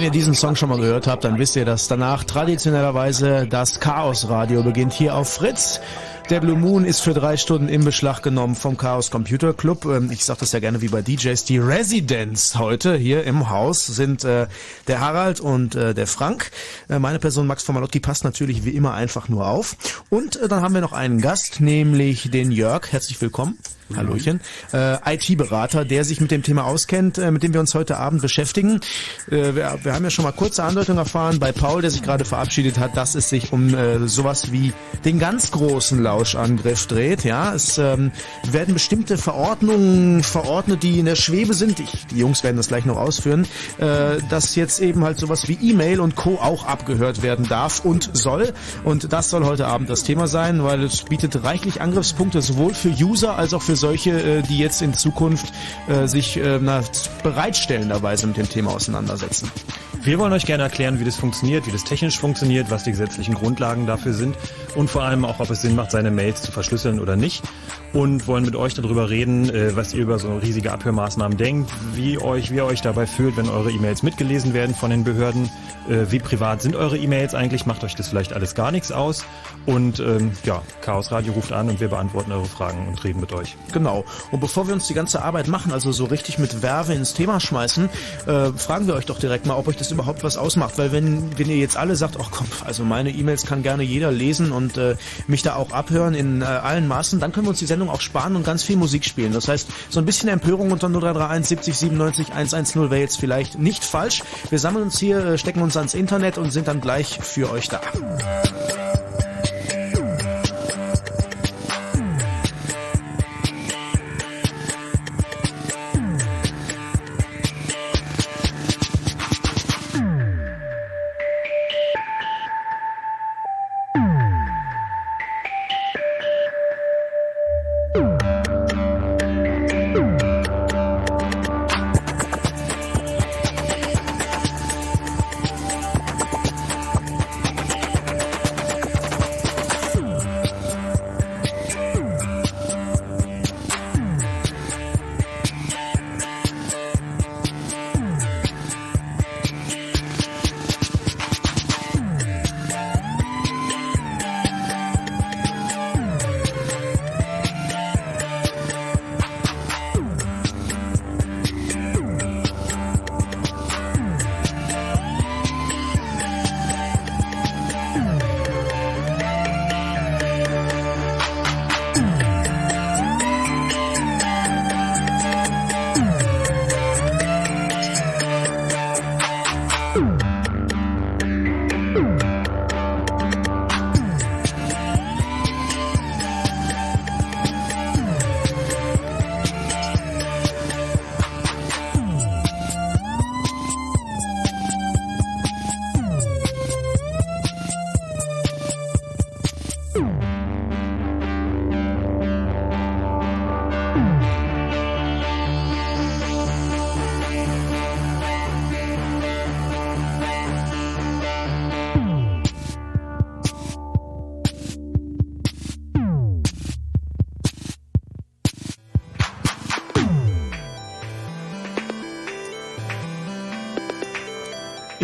Wenn ihr diesen Song schon mal gehört habt, dann wisst ihr, dass danach traditionellerweise das Chaos Radio beginnt hier auf Fritz. Der Blue Moon ist für drei Stunden in Beschlag genommen vom Chaos Computer Club. Ähm, ich sage das ja gerne wie bei DJs. Die Residents heute hier im Haus sind äh, der Harald und äh, der Frank. Äh, meine Person Max von Malotki passt natürlich wie immer einfach nur auf. Und äh, dann haben wir noch einen Gast, nämlich den Jörg. Herzlich willkommen. Hallöchen. Äh, IT-Berater, der sich mit dem Thema auskennt, äh, mit dem wir uns heute Abend beschäftigen. Äh, wir, wir, haben ja schon mal kurze Andeutung erfahren bei Paul, der sich gerade verabschiedet hat, dass es sich um äh, sowas wie den ganz großen Lauschangriff dreht. Ja, es ähm, werden bestimmte Verordnungen verordnet, die in der Schwebe sind. Ich, die Jungs werden das gleich noch ausführen, äh, dass jetzt eben halt sowas wie E-Mail und Co. auch abgehört werden darf und soll. Und das soll heute Abend das Thema sein, weil es bietet reichlich Angriffspunkte sowohl für User als auch für solche, äh, die jetzt in Zukunft äh, sich na, bereitstellenderweise mit dem Thema auseinandersetzen. Wir wollen euch gerne erklären, wie das funktioniert, wie das technisch funktioniert, was die gesetzlichen Grundlagen dafür sind und vor allem auch, ob es Sinn macht, seine Mails zu verschlüsseln oder nicht. Und wollen mit euch darüber reden, äh, was ihr über so riesige Abhörmaßnahmen denkt, wie euch, wie ihr euch dabei fühlt, wenn eure E-Mails mitgelesen werden von den Behörden, äh, wie privat sind eure E-Mails eigentlich, macht euch das vielleicht alles gar nichts aus. Und ähm, ja, Chaos Radio ruft an und wir beantworten eure Fragen und reden mit euch. Genau. Und bevor wir uns die ganze Arbeit machen, also so richtig mit Werbe ins Thema schmeißen, äh, fragen wir euch doch direkt mal, ob euch das überhaupt was ausmacht. Weil wenn, wenn ihr jetzt alle sagt, ach komm, also meine E-Mails kann gerne jeder lesen und äh, mich da auch abhören in äh, allen Maßen, dann können wir uns die Sendung auch sparen und ganz viel Musik spielen. Das heißt, so ein bisschen Empörung unter 0331 70 97 110 wäre jetzt vielleicht nicht falsch. Wir sammeln uns hier, äh, stecken uns ans Internet und sind dann gleich für euch da.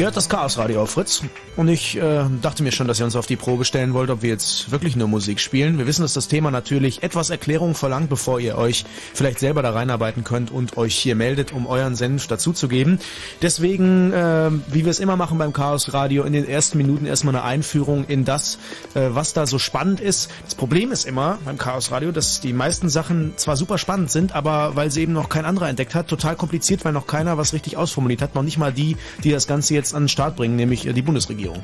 Hört das Chaos Radio auf Fritz und ich äh, dachte mir schon, dass ihr uns auf die Probe stellen wollt, ob wir jetzt wirklich nur Musik spielen. Wir wissen, dass das Thema natürlich etwas Erklärung verlangt, bevor ihr euch vielleicht selber da reinarbeiten könnt und euch hier meldet, um euren Senf dazuzugeben. Deswegen, äh, wie wir es immer machen beim Chaos Radio, in den ersten Minuten erstmal eine Einführung in das, äh, was da so spannend ist. Das Problem ist immer beim Chaos Radio, dass die meisten Sachen zwar super spannend sind, aber weil sie eben noch kein anderer entdeckt hat, total kompliziert, weil noch keiner was richtig ausformuliert hat, noch nicht mal die, die das Ganze jetzt an den Start bringen, nämlich äh, die Bundesregierung.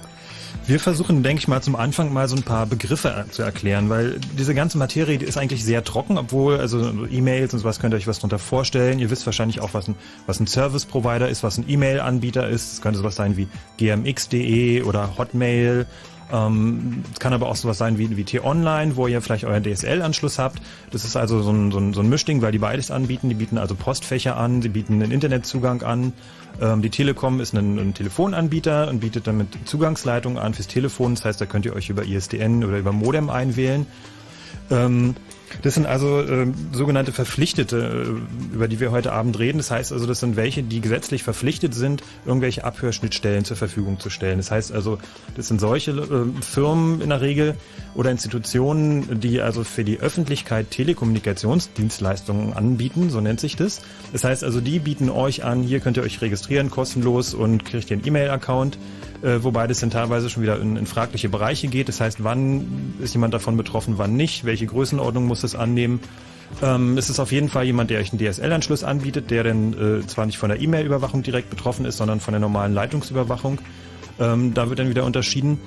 Wir versuchen, denke ich mal, zum Anfang mal so ein paar Begriffe zu erklären, weil diese ganze Materie die ist eigentlich sehr trocken, obwohl, also E-Mails und sowas könnt ihr euch was darunter vorstellen. Ihr wisst wahrscheinlich auch, was ein, was ein Service-Provider ist, was ein E-Mail-Anbieter ist. Es könnte sowas sein wie gmx.de oder Hotmail ähm, es kann aber auch sowas sein wie, wie T-Online, wo ihr vielleicht euren DSL-Anschluss habt. Das ist also so ein, so, ein, so ein Mischding, weil die beides anbieten. Die bieten also Postfächer an, sie bieten einen Internetzugang an. Ähm, die Telekom ist ein, ein Telefonanbieter und bietet damit Zugangsleitungen an fürs Telefon. Das heißt, da könnt ihr euch über ISDN oder über Modem einwählen. Ähm, das sind also äh, sogenannte Verpflichtete, äh, über die wir heute Abend reden. Das heißt also, das sind welche, die gesetzlich verpflichtet sind, irgendwelche Abhörschnittstellen zur Verfügung zu stellen. Das heißt also, das sind solche äh, Firmen in der Regel oder Institutionen, die also für die Öffentlichkeit Telekommunikationsdienstleistungen anbieten, so nennt sich das. Das heißt also, die bieten euch an, hier könnt ihr euch registrieren, kostenlos und kriegt ihr einen E-Mail-Account äh, wobei das dann teilweise schon wieder in, in fragliche Bereiche geht. Das heißt, wann ist jemand davon betroffen, wann nicht, welche Größenordnung muss es annehmen. Ähm, es ist auf jeden Fall jemand, der euch einen DSL-Anschluss anbietet, der dann äh, zwar nicht von der E-Mail-Überwachung direkt betroffen ist, sondern von der normalen Leitungsüberwachung. Ähm, da wird dann wieder unterschieden.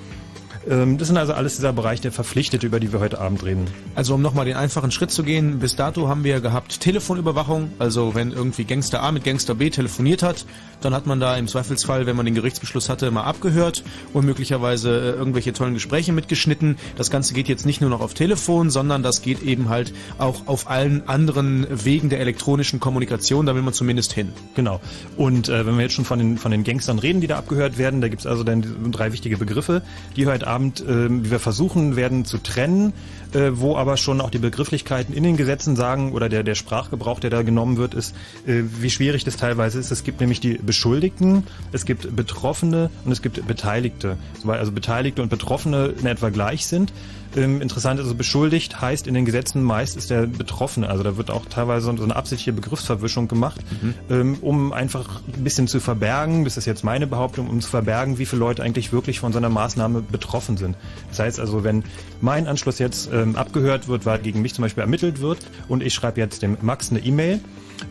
Ähm, das sind also alles dieser Bereich der Verpflichtete, über die wir heute Abend reden. Also um nochmal den einfachen Schritt zu gehen, bis dato haben wir gehabt Telefonüberwachung, also wenn irgendwie Gangster A mit Gangster B telefoniert hat, dann hat man da im Zweifelsfall, wenn man den Gerichtsbeschluss hatte, mal abgehört und möglicherweise äh, irgendwelche tollen Gespräche mitgeschnitten. Das Ganze geht jetzt nicht nur noch auf Telefon, sondern das geht eben halt auch auf allen anderen Wegen der elektronischen Kommunikation, da will man zumindest hin. Genau. Und äh, wenn wir jetzt schon von den, von den Gangstern reden, die da abgehört werden, da gibt es also dann drei wichtige Begriffe, die heute Abend, äh, wie wir versuchen werden zu trennen, äh, wo aber schon auch die Begrifflichkeiten in den Gesetzen sagen oder der, der Sprachgebrauch, der da genommen wird, ist, äh, wie schwierig das teilweise ist. Es gibt nämlich die Beschuldigten, es gibt Betroffene und es gibt Beteiligte. Weil also Beteiligte und Betroffene in etwa gleich sind. Ähm, interessant ist, also beschuldigt heißt in den Gesetzen meist ist der Betroffene. Also da wird auch teilweise so eine absichtliche Begriffsverwischung gemacht, mhm. ähm, um einfach ein bisschen zu verbergen, das ist jetzt meine Behauptung, um zu verbergen, wie viele Leute eigentlich wirklich von so einer Maßnahme betroffen sind. Das heißt also, wenn mein Anschluss jetzt ähm, abgehört wird, weil gegen mich zum Beispiel ermittelt wird und ich schreibe jetzt dem Max eine E-Mail,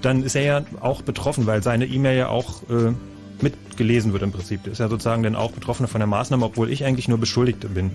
dann ist er ja auch betroffen, weil seine E-Mail ja auch äh, mitgelesen wird im Prinzip. Der ist ja sozusagen dann auch Betroffener von der Maßnahme, obwohl ich eigentlich nur Beschuldigte bin.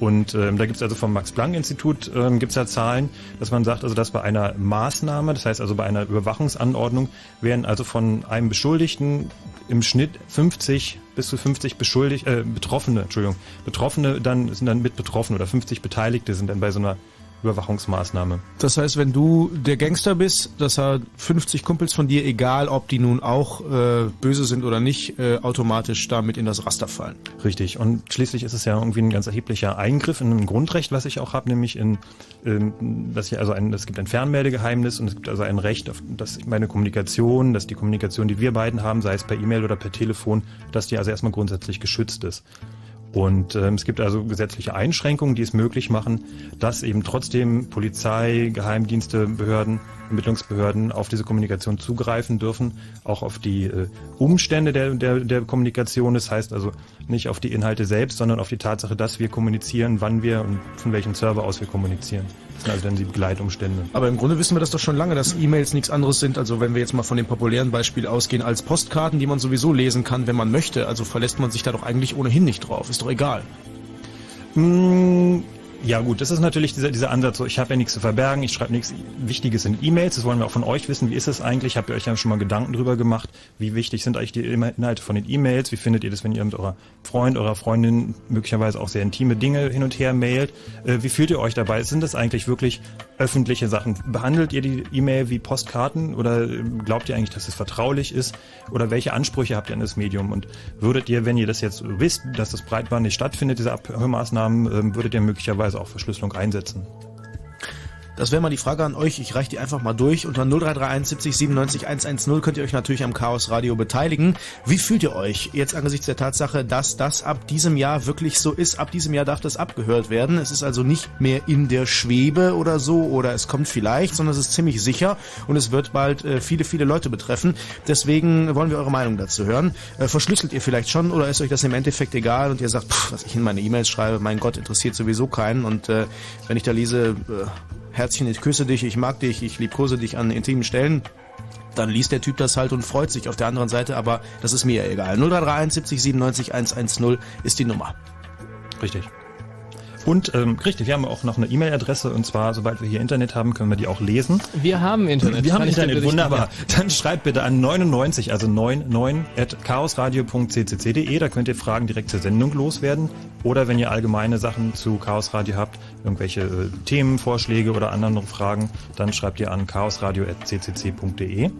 Und ähm, da gibt es also vom Max-Planck-Institut ähm, gibt es ja Zahlen, dass man sagt, also dass bei einer Maßnahme, das heißt also bei einer Überwachungsanordnung, werden also von einem Beschuldigten im Schnitt 50 bis zu 50 beschuldigt, äh, Betroffene, Entschuldigung, Betroffene dann sind dann mit betroffen oder 50 Beteiligte sind dann bei so einer Überwachungsmaßnahme. Das heißt, wenn du der Gangster bist, dass er 50 Kumpels von dir, egal ob die nun auch äh, böse sind oder nicht, äh, automatisch damit in das Raster fallen. Richtig. Und schließlich ist es ja irgendwie ein ganz erheblicher Eingriff in ein Grundrecht, was ich auch habe, nämlich in, ähm, dass ich also ein, es gibt ein Fernmeldegeheimnis und es gibt also ein Recht, auf, dass meine Kommunikation, dass die Kommunikation, die wir beiden haben, sei es per E-Mail oder per Telefon, dass die also erstmal grundsätzlich geschützt ist. Und ähm, es gibt also gesetzliche Einschränkungen, die es möglich machen, dass eben trotzdem Polizei, Geheimdienste, Behörden, Ermittlungsbehörden auf diese Kommunikation zugreifen dürfen, auch auf die äh, Umstände der, der, der Kommunikation. Das heißt also nicht auf die Inhalte selbst, sondern auf die Tatsache, dass wir kommunizieren, wann wir und von welchem Server aus wir kommunizieren. Das sind also dann die Begleitumstände. Aber im Grunde wissen wir das doch schon lange, dass E-Mails nichts anderes sind. Also wenn wir jetzt mal von dem populären Beispiel ausgehen, als Postkarten, die man sowieso lesen kann, wenn man möchte. Also verlässt man sich da doch eigentlich ohnehin nicht drauf. Ist doch egal. Mmh ja gut, das ist natürlich dieser, dieser Ansatz, so ich habe ja nichts zu verbergen, ich schreibe nichts Wichtiges in E-Mails, das wollen wir auch von euch wissen, wie ist es eigentlich, habt ihr euch ja schon mal Gedanken drüber gemacht, wie wichtig sind eigentlich die Inhalte von den E-Mails, wie findet ihr das, wenn ihr mit eurer Freund, eurer Freundin möglicherweise auch sehr intime Dinge hin und her mailt, äh, wie fühlt ihr euch dabei, sind das eigentlich wirklich öffentliche Sachen, behandelt ihr die E-Mail wie Postkarten oder äh, glaubt ihr eigentlich, dass es vertraulich ist? Oder welche Ansprüche habt ihr an das Medium? Und würdet ihr, wenn ihr das jetzt wisst, dass das breitbandig stattfindet, diese Abhörmaßnahmen, äh, würdet ihr möglicherweise auch Verschlüsselung einsetzen. Das wäre mal die Frage an euch. Ich reiche die einfach mal durch. Unter 0331 70 97 110 könnt ihr euch natürlich am Chaos Radio beteiligen. Wie fühlt ihr euch jetzt angesichts der Tatsache, dass das ab diesem Jahr wirklich so ist? Ab diesem Jahr darf das abgehört werden. Es ist also nicht mehr in der Schwebe oder so oder es kommt vielleicht, sondern es ist ziemlich sicher und es wird bald äh, viele, viele Leute betreffen. Deswegen wollen wir eure Meinung dazu hören. Äh, verschlüsselt ihr vielleicht schon oder ist euch das im Endeffekt egal und ihr sagt, pff, was ich in meine E-Mails schreibe, mein Gott, interessiert sowieso keinen und äh, wenn ich da lese, äh, Herzchen, ich küsse dich, ich mag dich, ich liebkose dich an intimen Stellen, dann liest der Typ das halt und freut sich auf der anderen Seite, aber das ist mir egal. 0331 70 97 110 ist die Nummer. Richtig. Und ähm, richtig, wir haben auch noch eine E-Mail-Adresse und zwar, sobald wir hier Internet haben, können wir die auch lesen. Wir haben Internet. Wir haben Internet, wunderbar. Dann schreibt bitte an 99, also 99 at chaosradio.ccc.de. Da könnt ihr Fragen direkt zur Sendung loswerden. Oder wenn ihr allgemeine Sachen zu Chaos Radio habt, irgendwelche äh, Themenvorschläge oder andere Fragen, dann schreibt ihr an chaosradio.ccc.de.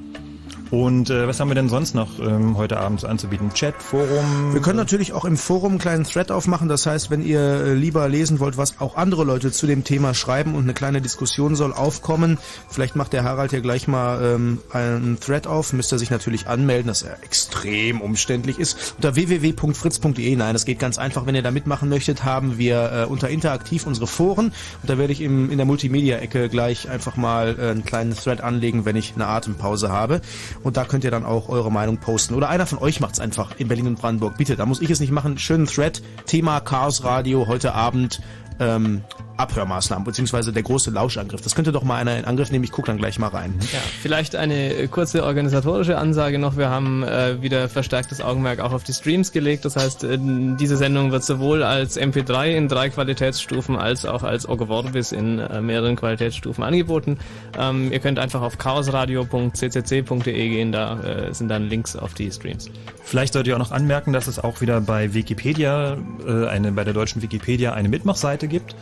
Und äh, was haben wir denn sonst noch ähm, heute Abend anzubieten? Chat, Forum? Wir können natürlich auch im Forum einen kleinen Thread aufmachen. Das heißt, wenn ihr äh, lieber lesen wollt, was auch andere Leute zu dem Thema schreiben und eine kleine Diskussion soll aufkommen, vielleicht macht der Harald hier gleich mal ähm, einen Thread auf. Müsst ihr sich natürlich anmelden, dass er extrem umständlich ist. Unter www.fritz.de. Nein, das geht ganz einfach. Wenn ihr da mitmachen möchtet, haben wir äh, unter interaktiv unsere Foren. Und da werde ich im, in der Multimedia-Ecke gleich einfach mal äh, einen kleinen Thread anlegen, wenn ich eine Atempause habe. Und da könnt ihr dann auch eure Meinung posten. Oder einer von euch macht's einfach in Berlin und Brandenburg. Bitte, da muss ich es nicht machen. Schönen Thread. Thema Chaos Radio heute Abend. Ähm, Abhörmaßnahmen, beziehungsweise der große Lauschangriff. Das könnte doch mal einer in Angriff nehmen. Ich gucke dann gleich mal rein. Ja, vielleicht eine äh, kurze organisatorische Ansage noch. Wir haben äh, wieder verstärktes Augenmerk auch auf die Streams gelegt. Das heißt, äh, diese Sendung wird sowohl als MP3 in drei Qualitätsstufen als auch als Ogovorbis in äh, mehreren Qualitätsstufen angeboten. Ähm, ihr könnt einfach auf chaosradio.ccc.de gehen. Da äh, sind dann Links auf die Streams. Vielleicht solltet ihr auch noch anmerken, dass es auch wieder bei Wikipedia, äh, eine, bei der deutschen Wikipedia eine Mitmachseite gibt.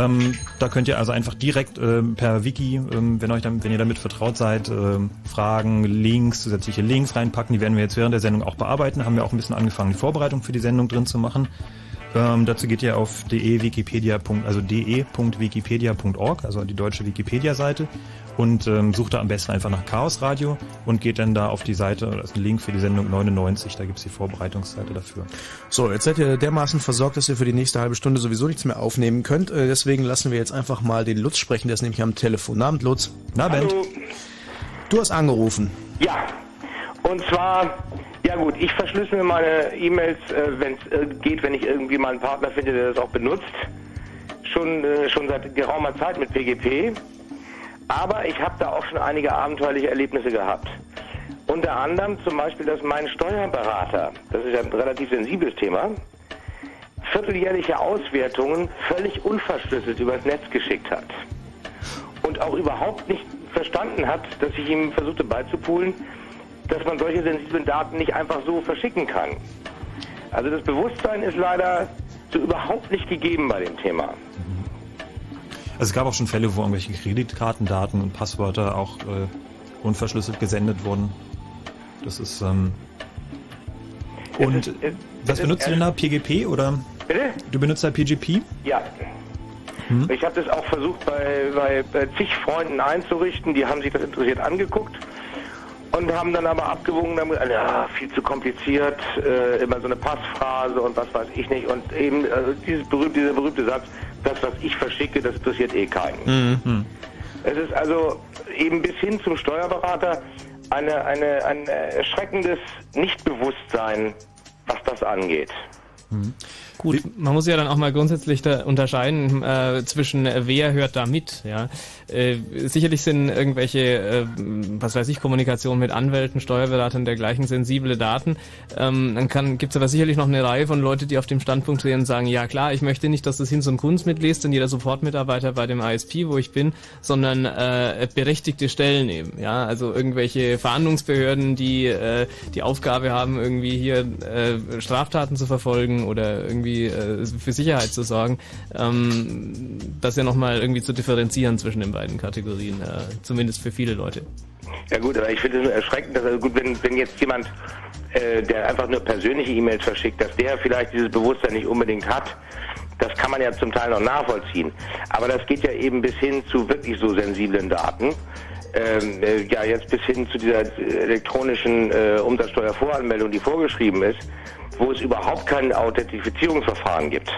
Ähm, da könnt ihr also einfach direkt äh, per Wiki, ähm, wenn euch dann, wenn ihr damit vertraut seid, äh, Fragen, Links, zusätzliche Links reinpacken. Die werden wir jetzt während der Sendung auch bearbeiten. Haben wir auch ein bisschen angefangen, die Vorbereitung für die Sendung drin zu machen. Ähm, dazu geht ihr auf de.wikipedia. also de.wikipedia.org, also die deutsche Wikipedia-Seite und ähm, sucht da am besten einfach nach Chaos Radio und geht dann da auf die Seite, da ist ein Link für die Sendung 99, da gibt's die Vorbereitungsseite dafür. So, jetzt seid ihr dermaßen versorgt, dass ihr für die nächste halbe Stunde sowieso nichts mehr aufnehmen könnt. Äh, deswegen lassen wir jetzt einfach mal den Lutz sprechen, der ist nämlich am Telefon. Abend, Lutz. Na, Bent. Du hast angerufen. Ja, und zwar ja gut, ich verschlüssel meine E-Mails, äh, wenn es äh, geht, wenn ich irgendwie mal einen Partner finde, der das auch benutzt. Schon, äh, schon seit geraumer Zeit mit PGP. Aber ich habe da auch schon einige abenteuerliche Erlebnisse gehabt. Unter anderem zum Beispiel, dass mein Steuerberater, das ist ein relativ sensibles Thema, vierteljährliche Auswertungen völlig unverschlüsselt übers Netz geschickt hat. Und auch überhaupt nicht verstanden hat, dass ich ihm versuchte beizupulen, dass man solche sensiblen Daten nicht einfach so verschicken kann. Also das Bewusstsein ist leider so überhaupt nicht gegeben bei dem Thema. Also es gab auch schon Fälle, wo irgendwelche Kreditkartendaten und Passwörter auch äh, unverschlüsselt gesendet wurden. Das ist ähm und ist, es, was benutzt du denn da? PGP oder? Bitte? Du benutzt da PGP? Ja. Hm? Ich habe das auch versucht bei, bei, bei zig Freunden einzurichten, die haben sich das interessiert angeguckt und haben dann aber abgewogen damit, ja, viel zu kompliziert, äh, immer so eine Passphrase und was weiß ich nicht. Und eben äh, dieses berühmte, dieser berühmte Satz, das, was ich verschicke, das interessiert eh keinen. Mhm. Es ist also eben bis hin zum Steuerberater eine, eine, ein erschreckendes Nichtbewusstsein, was das angeht. Mhm. Gut, man muss ja dann auch mal grundsätzlich da unterscheiden äh, zwischen äh, wer hört da mit. Ja, äh, sicherlich sind irgendwelche, äh, was weiß ich, Kommunikation mit Anwälten, Steuerberatern dergleichen sensible Daten. Ähm, dann kann gibt's aber sicherlich noch eine Reihe von Leute, die auf dem Standpunkt stehen und sagen, ja klar, ich möchte nicht, dass das Hinz und Kunst mitliest und jeder Sofortmitarbeiter bei dem ISP, wo ich bin, sondern äh, berechtigte Stellen eben. Ja, also irgendwelche Verhandlungsbehörden, die äh, die Aufgabe haben, irgendwie hier Straftaten zu verfolgen oder irgendwie irgendwie äh, für Sicherheit zu sorgen, ähm, das ja nochmal irgendwie zu differenzieren zwischen den beiden Kategorien, äh, zumindest für viele Leute. Ja gut, aber ich finde es erschreckend, dass also gut, wenn, wenn jetzt jemand, äh, der einfach nur persönliche E-Mails verschickt, dass der vielleicht dieses Bewusstsein nicht unbedingt hat, Das kann man ja zum Teil noch nachvollziehen. Aber das geht ja eben bis hin zu wirklich so sensiblen Daten. Ähm, äh, ja, jetzt bis hin zu dieser elektronischen äh, Umsatzsteuervoranmeldung, die vorgeschrieben ist, wo es überhaupt kein Authentifizierungsverfahren gibt.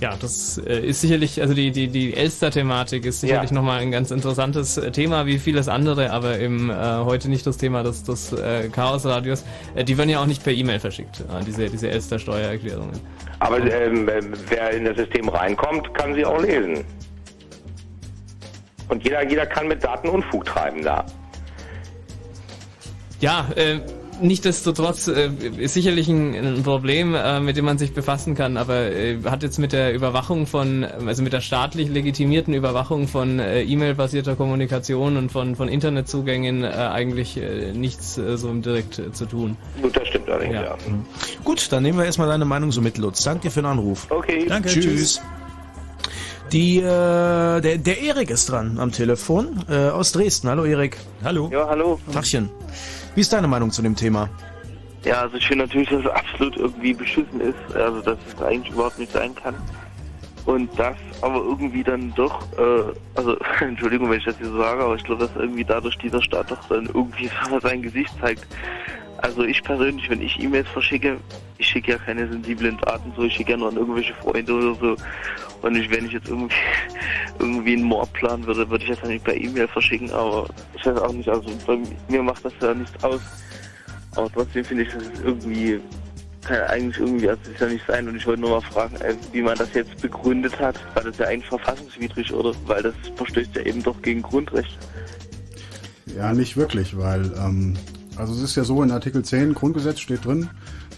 Ja, das äh, ist sicherlich, also die, die, die Elster-Thematik ist sicherlich ja. nochmal ein ganz interessantes äh, Thema, wie vieles andere, aber eben äh, heute nicht das Thema des, des äh, Chaos-Radios. Äh, die werden ja auch nicht per E-Mail verschickt, äh, diese, diese Elster-Steuererklärungen. Aber ähm, wer in das System reinkommt, kann sie auch lesen. Und jeder, jeder kann mit Daten Unfug treiben da. Ja, äh, Nichtsdestotrotz äh, ist sicherlich ein, ein Problem, äh, mit dem man sich befassen kann, aber äh, hat jetzt mit der Überwachung von, also mit der staatlich legitimierten Überwachung von äh, E-Mail-basierter Kommunikation und von, von Internetzugängen äh, eigentlich äh, nichts äh, so direkt äh, zu tun. Gut, das stimmt allerdings, ja. ja. Mhm. Gut, dann nehmen wir erstmal deine Meinung so mit, Lutz. Danke für den Anruf. Okay. Danke, tschüss. tschüss. Die, äh, der, der Erik ist dran am Telefon äh, aus Dresden. Hallo Erik. Hallo. Ja, hallo. Tachchen. Wie ist deine Meinung zu dem Thema? Ja, also ich finde natürlich, dass es absolut irgendwie beschissen ist, also dass es eigentlich überhaupt nicht sein kann. Und das aber irgendwie dann doch, äh, also Entschuldigung, wenn ich das hier so sage, aber ich glaube, dass irgendwie dadurch dieser Staat doch dann irgendwie sein Gesicht zeigt. Also ich persönlich, wenn ich E-Mails verschicke, ich schicke ja keine sensiblen Daten so, ich schicke ja nur an irgendwelche Freunde oder so. Und ich, wenn ich jetzt irgendwie irgendwie einen Mord planen würde, würde ich das dann nicht per E-Mail verschicken, aber ich weiß auch nicht, also bei mir macht das ja nichts aus. Aber trotzdem finde ich, dass es irgendwie kann eigentlich irgendwie, also das ja nicht sein. Und ich wollte nur mal fragen, äh, wie man das jetzt begründet hat. War das ja eigentlich verfassungswidrig oder? Weil das verstößt ja eben doch gegen Grundrechte. Ja, nicht wirklich, weil ähm, also es ist ja so, in Artikel 10 Grundgesetz steht drin,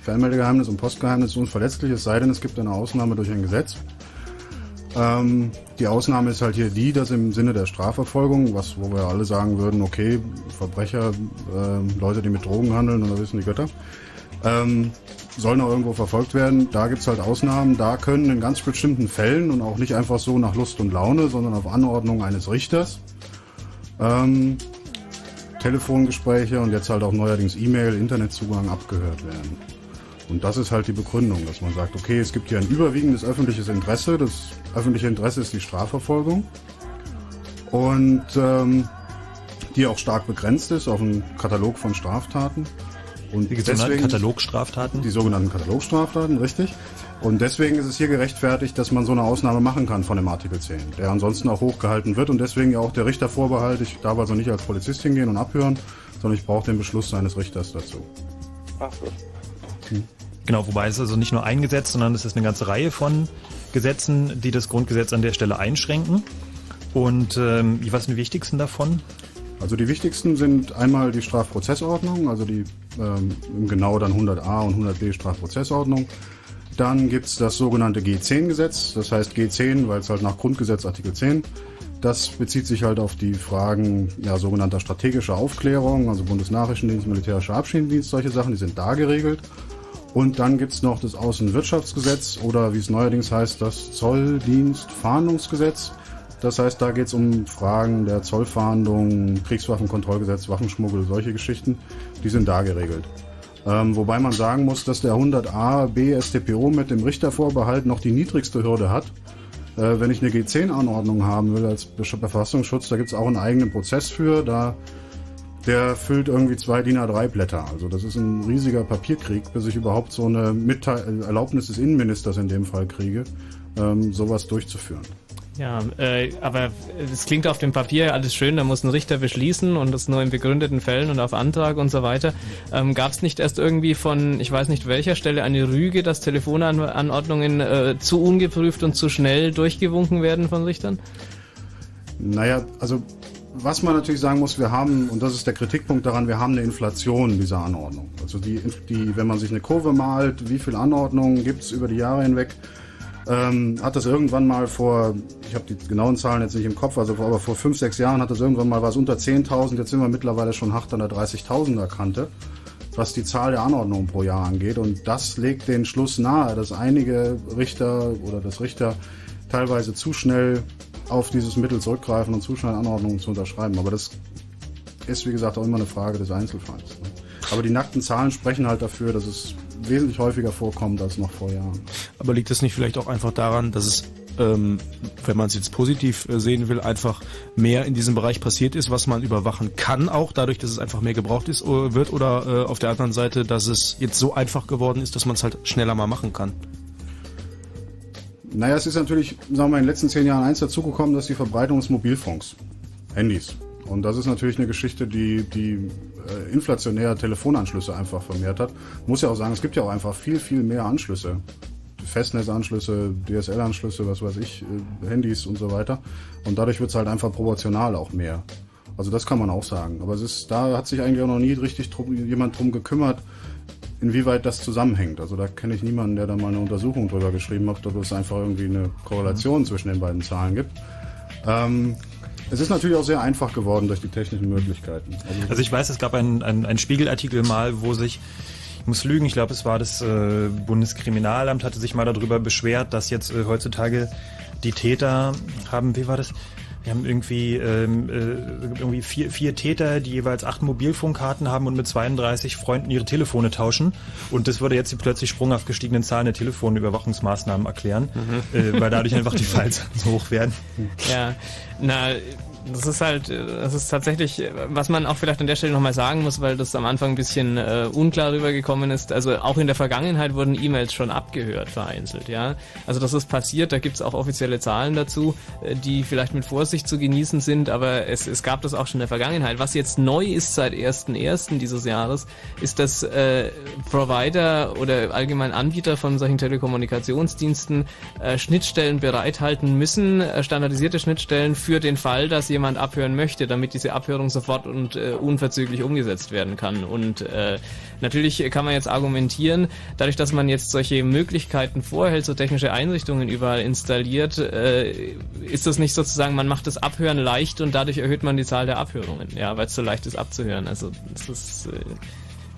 Fernmeldegeheimnis und Postgeheimnis sind unverletzlich, es sei denn, es gibt eine Ausnahme durch ein Gesetz. Ähm, die Ausnahme ist halt hier die, dass im Sinne der Strafverfolgung, was wo wir alle sagen würden, okay, Verbrecher, äh, Leute, die mit Drogen handeln oder wissen die Götter, ähm, sollen auch irgendwo verfolgt werden. Da gibt's halt Ausnahmen. Da können in ganz bestimmten Fällen und auch nicht einfach so nach Lust und Laune, sondern auf Anordnung eines Richters ähm, Telefongespräche und jetzt halt auch neuerdings E-Mail, Internetzugang abgehört werden. Und das ist halt die Begründung, dass man sagt, okay, es gibt hier ein überwiegendes öffentliches Interesse. Das öffentliche Interesse ist die Strafverfolgung. Und ähm, die auch stark begrenzt ist auf einen Katalog von Straftaten. Und die deswegen, Katalogstraftaten? Die sogenannten Katalogstraftaten, richtig. Und deswegen ist es hier gerechtfertigt, dass man so eine Ausnahme machen kann von dem Artikel 10, der ansonsten auch hochgehalten wird und deswegen ja auch der Richtervorbehalt, ich darf also nicht als Polizist hingehen und abhören, sondern ich brauche den Beschluss seines Richters dazu. Ach so. Hm. Genau, wobei es also nicht nur ein Gesetz, sondern es ist eine ganze Reihe von Gesetzen, die das Grundgesetz an der Stelle einschränken. Und ähm, was sind die wichtigsten davon? Also die wichtigsten sind einmal die Strafprozessordnung, also die ähm, genau dann 100a und 100b Strafprozessordnung. Dann gibt's das sogenannte G10-Gesetz, das heißt G10, weil es halt nach Grundgesetz Artikel 10. Das bezieht sich halt auf die Fragen ja, sogenannter strategischer Aufklärung, also Bundesnachrichtendienst, militärischer Abschieddienst, solche Sachen, die sind da geregelt. Und dann gibt's noch das Außenwirtschaftsgesetz oder wie es neuerdings heißt, das Zolldienstfahndungsgesetz. Das heißt, da geht's um Fragen der Zollfahndung, Kriegswaffenkontrollgesetz, Waffenschmuggel, solche Geschichten. Die sind da geregelt. Ähm, wobei man sagen muss, dass der 100a BSTPO mit dem Richtervorbehalt noch die niedrigste Hürde hat. Äh, wenn ich eine G10-Anordnung haben will als Verfassungsschutz, da gibt es auch einen eigenen Prozess für. Da der füllt irgendwie zwei DIN A3 Blätter. Also das ist ein riesiger Papierkrieg, bis ich überhaupt so eine Mitteil Erlaubnis des Innenministers in dem Fall kriege, ähm, sowas durchzuführen. Ja, äh, aber es klingt auf dem Papier alles schön, da muss ein Richter beschließen und das nur in begründeten Fällen und auf Antrag und so weiter. Ähm, Gab es nicht erst irgendwie von, ich weiß nicht welcher Stelle, eine Rüge, dass Telefonanordnungen äh, zu ungeprüft und zu schnell durchgewunken werden von Richtern? Naja, also was man natürlich sagen muss, wir haben, und das ist der Kritikpunkt daran, wir haben eine Inflation dieser Anordnung. Also die, die wenn man sich eine Kurve malt, wie viele Anordnungen gibt es über die Jahre hinweg, ähm, hat das irgendwann mal vor, ich habe die genauen Zahlen jetzt nicht im Kopf, also aber vor fünf, sechs Jahren hat das irgendwann mal was unter 10.000, jetzt sind wir mittlerweile schon hart an der 30.000er Kante, was die Zahl der Anordnungen pro Jahr angeht. Und das legt den Schluss nahe, dass einige Richter oder das Richter teilweise zu schnell auf dieses Mittel zurückgreifen und zu schnell Anordnungen zu unterschreiben. Aber das ist, wie gesagt, auch immer eine Frage des Einzelfalls. Ne? Aber die nackten Zahlen sprechen halt dafür, dass es wesentlich häufiger vorkommt als noch vor Jahren. Aber liegt das nicht vielleicht auch einfach daran, dass es, ähm, wenn man es jetzt positiv äh, sehen will, einfach mehr in diesem Bereich passiert ist, was man überwachen kann, auch dadurch, dass es einfach mehr gebraucht ist, äh, wird, oder äh, auf der anderen Seite, dass es jetzt so einfach geworden ist, dass man es halt schneller mal machen kann? Naja, es ist natürlich, sagen wir mal, in den letzten zehn Jahren eins dazugekommen, dass die Verbreitung des Mobilfunks, Handys. Und das ist natürlich eine Geschichte, die, die äh, inflationär Telefonanschlüsse einfach vermehrt hat. Muss ja auch sagen, es gibt ja auch einfach viel, viel mehr Anschlüsse. Festnetzanschlüsse, DSL-Anschlüsse, was weiß ich, äh, Handys und so weiter. Und dadurch wird es halt einfach proportional auch mehr. Also das kann man auch sagen. Aber es ist, da hat sich eigentlich auch noch nie richtig drum, jemand drum gekümmert, inwieweit das zusammenhängt. Also da kenne ich niemanden, der da mal eine Untersuchung drüber geschrieben hat, ob es einfach irgendwie eine Korrelation zwischen den beiden Zahlen gibt. Ähm, es ist natürlich auch sehr einfach geworden durch die technischen Möglichkeiten. Also, also ich weiß, es gab einen, einen Spiegelartikel mal, wo sich ich muss lügen, ich glaube, es war das äh, Bundeskriminalamt, hatte sich mal darüber beschwert, dass jetzt äh, heutzutage die Täter haben, wie war das? Wir haben irgendwie, ähm, äh, irgendwie vier, vier Täter, die jeweils acht Mobilfunkkarten haben und mit 32 Freunden ihre Telefone tauschen. Und das würde jetzt die plötzlich sprunghaft gestiegenen Zahlen der Telefonüberwachungsmaßnahmen erklären, mhm. äh, weil dadurch einfach die Fallzahlen so hoch werden. Ja, na, das ist halt, das ist tatsächlich, was man auch vielleicht an der Stelle nochmal sagen muss, weil das am Anfang ein bisschen äh, unklar rübergekommen ist. Also auch in der Vergangenheit wurden E-Mails schon abgehört, vereinzelt, ja. Also das ist passiert, da gibt's auch offizielle Zahlen dazu, äh, die vielleicht mit Vorsicht zu genießen sind, aber es, es gab das auch schon in der Vergangenheit. Was jetzt neu ist seit 1.1. dieses Jahres, ist, dass äh, Provider oder allgemein Anbieter von solchen Telekommunikationsdiensten äh, Schnittstellen bereithalten müssen, äh, standardisierte Schnittstellen für den Fall, dass jemand abhören möchte, damit diese Abhörung sofort und äh, unverzüglich umgesetzt werden kann. Und äh, natürlich kann man jetzt argumentieren, dadurch, dass man jetzt solche Möglichkeiten vorhält, so technische Einrichtungen überall installiert, äh, ist das nicht sozusagen, man macht das Abhören leicht und dadurch erhöht man die Zahl der Abhörungen, ja, weil es so leicht ist abzuhören. Also das ist äh,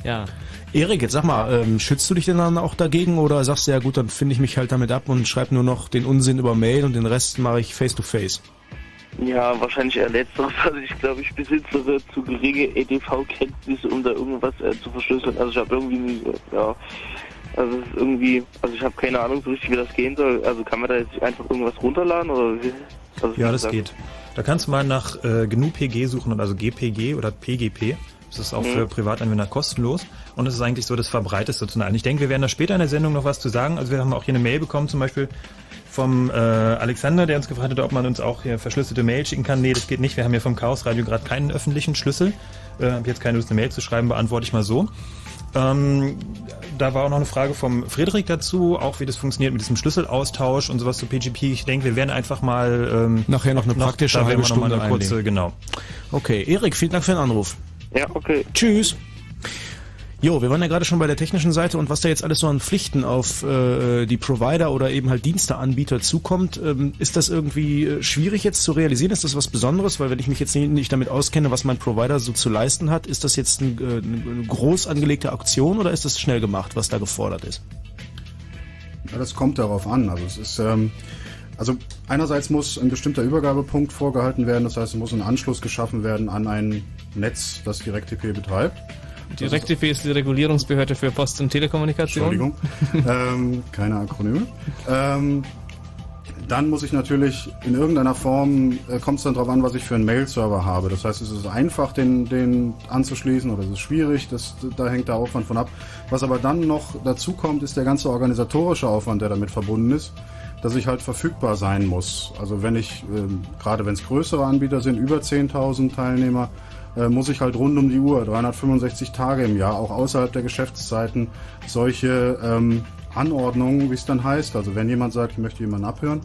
ja. Erik, jetzt sag mal, ähm, schützt du dich denn dann auch dagegen oder sagst du ja gut, dann finde ich mich halt damit ab und schreibe nur noch den Unsinn über Mail und den Rest mache ich face to face? Ja, wahrscheinlich eher letzteres. Also ich glaube, ich besitze zu geringe EDV-Kenntnisse, um da irgendwas äh, zu verschlüsseln. Also ich habe irgendwie, nie, ja, also es ist irgendwie, also ich habe keine Ahnung so richtig, wie das gehen soll. Also kann man da jetzt einfach irgendwas runterladen oder wie? Also ja, das geht. Da kannst du mal nach äh, GNU-PG suchen, also GPG oder PGP. Das ist auch mhm. für Privatanwender kostenlos und es ist eigentlich so das Verbreiteste zu Ich denke, wir werden da später in der Sendung noch was zu sagen. Also wir haben auch hier eine Mail bekommen, zum Beispiel vom äh, Alexander, der uns gefragt hat, ob man uns auch hier verschlüsselte Mail schicken kann. Nee, das geht nicht. Wir haben hier vom Chaos Radio gerade keinen öffentlichen Schlüssel. Äh, habe jetzt keine Lust, eine Mail zu schreiben, beantworte ich mal so. Ähm, da war auch noch eine Frage vom Friedrich dazu, auch wie das funktioniert mit diesem Schlüsselaustausch und sowas zu PGP. Ich denke, wir werden einfach mal ähm, nachher noch eine praktische noch, halbe Stunde noch mal eine kurze, genau. Okay, Erik, vielen Dank für den Anruf. Ja, okay. Tschüss. Jo, wir waren ja gerade schon bei der technischen Seite und was da jetzt alles so an Pflichten auf äh, die Provider oder eben halt Diensteanbieter zukommt, ähm, ist das irgendwie äh, schwierig jetzt zu realisieren? Ist das was Besonderes? Weil wenn ich mich jetzt nicht, nicht damit auskenne, was mein Provider so zu leisten hat, ist das jetzt ein, äh, eine groß angelegte Aktion oder ist das schnell gemacht, was da gefordert ist? Ja, das kommt darauf an. Also es ist ähm, also einerseits muss ein bestimmter Übergabepunkt vorgehalten werden, das heißt, es muss ein Anschluss geschaffen werden an ein Netz, das DirectTP betreibt. Die DirectTP ist die Regulierungsbehörde für Post- und Telekommunikation. Entschuldigung, ähm, keine Akronyme. Ähm, dann muss ich natürlich in irgendeiner Form, äh, kommt es dann darauf an, was ich für einen Mail-Server habe. Das heißt, es ist einfach, den, den anzuschließen oder es ist schwierig, das, da hängt der Aufwand von ab. Was aber dann noch dazu kommt, ist der ganze organisatorische Aufwand, der damit verbunden ist, dass ich halt verfügbar sein muss. Also wenn ich, äh, gerade wenn es größere Anbieter sind, über 10.000 Teilnehmer, äh, muss ich halt rund um die Uhr, 365 Tage im Jahr, auch außerhalb der Geschäftszeiten, solche ähm, Anordnungen, wie es dann heißt, also wenn jemand sagt, ich möchte jemanden abhören,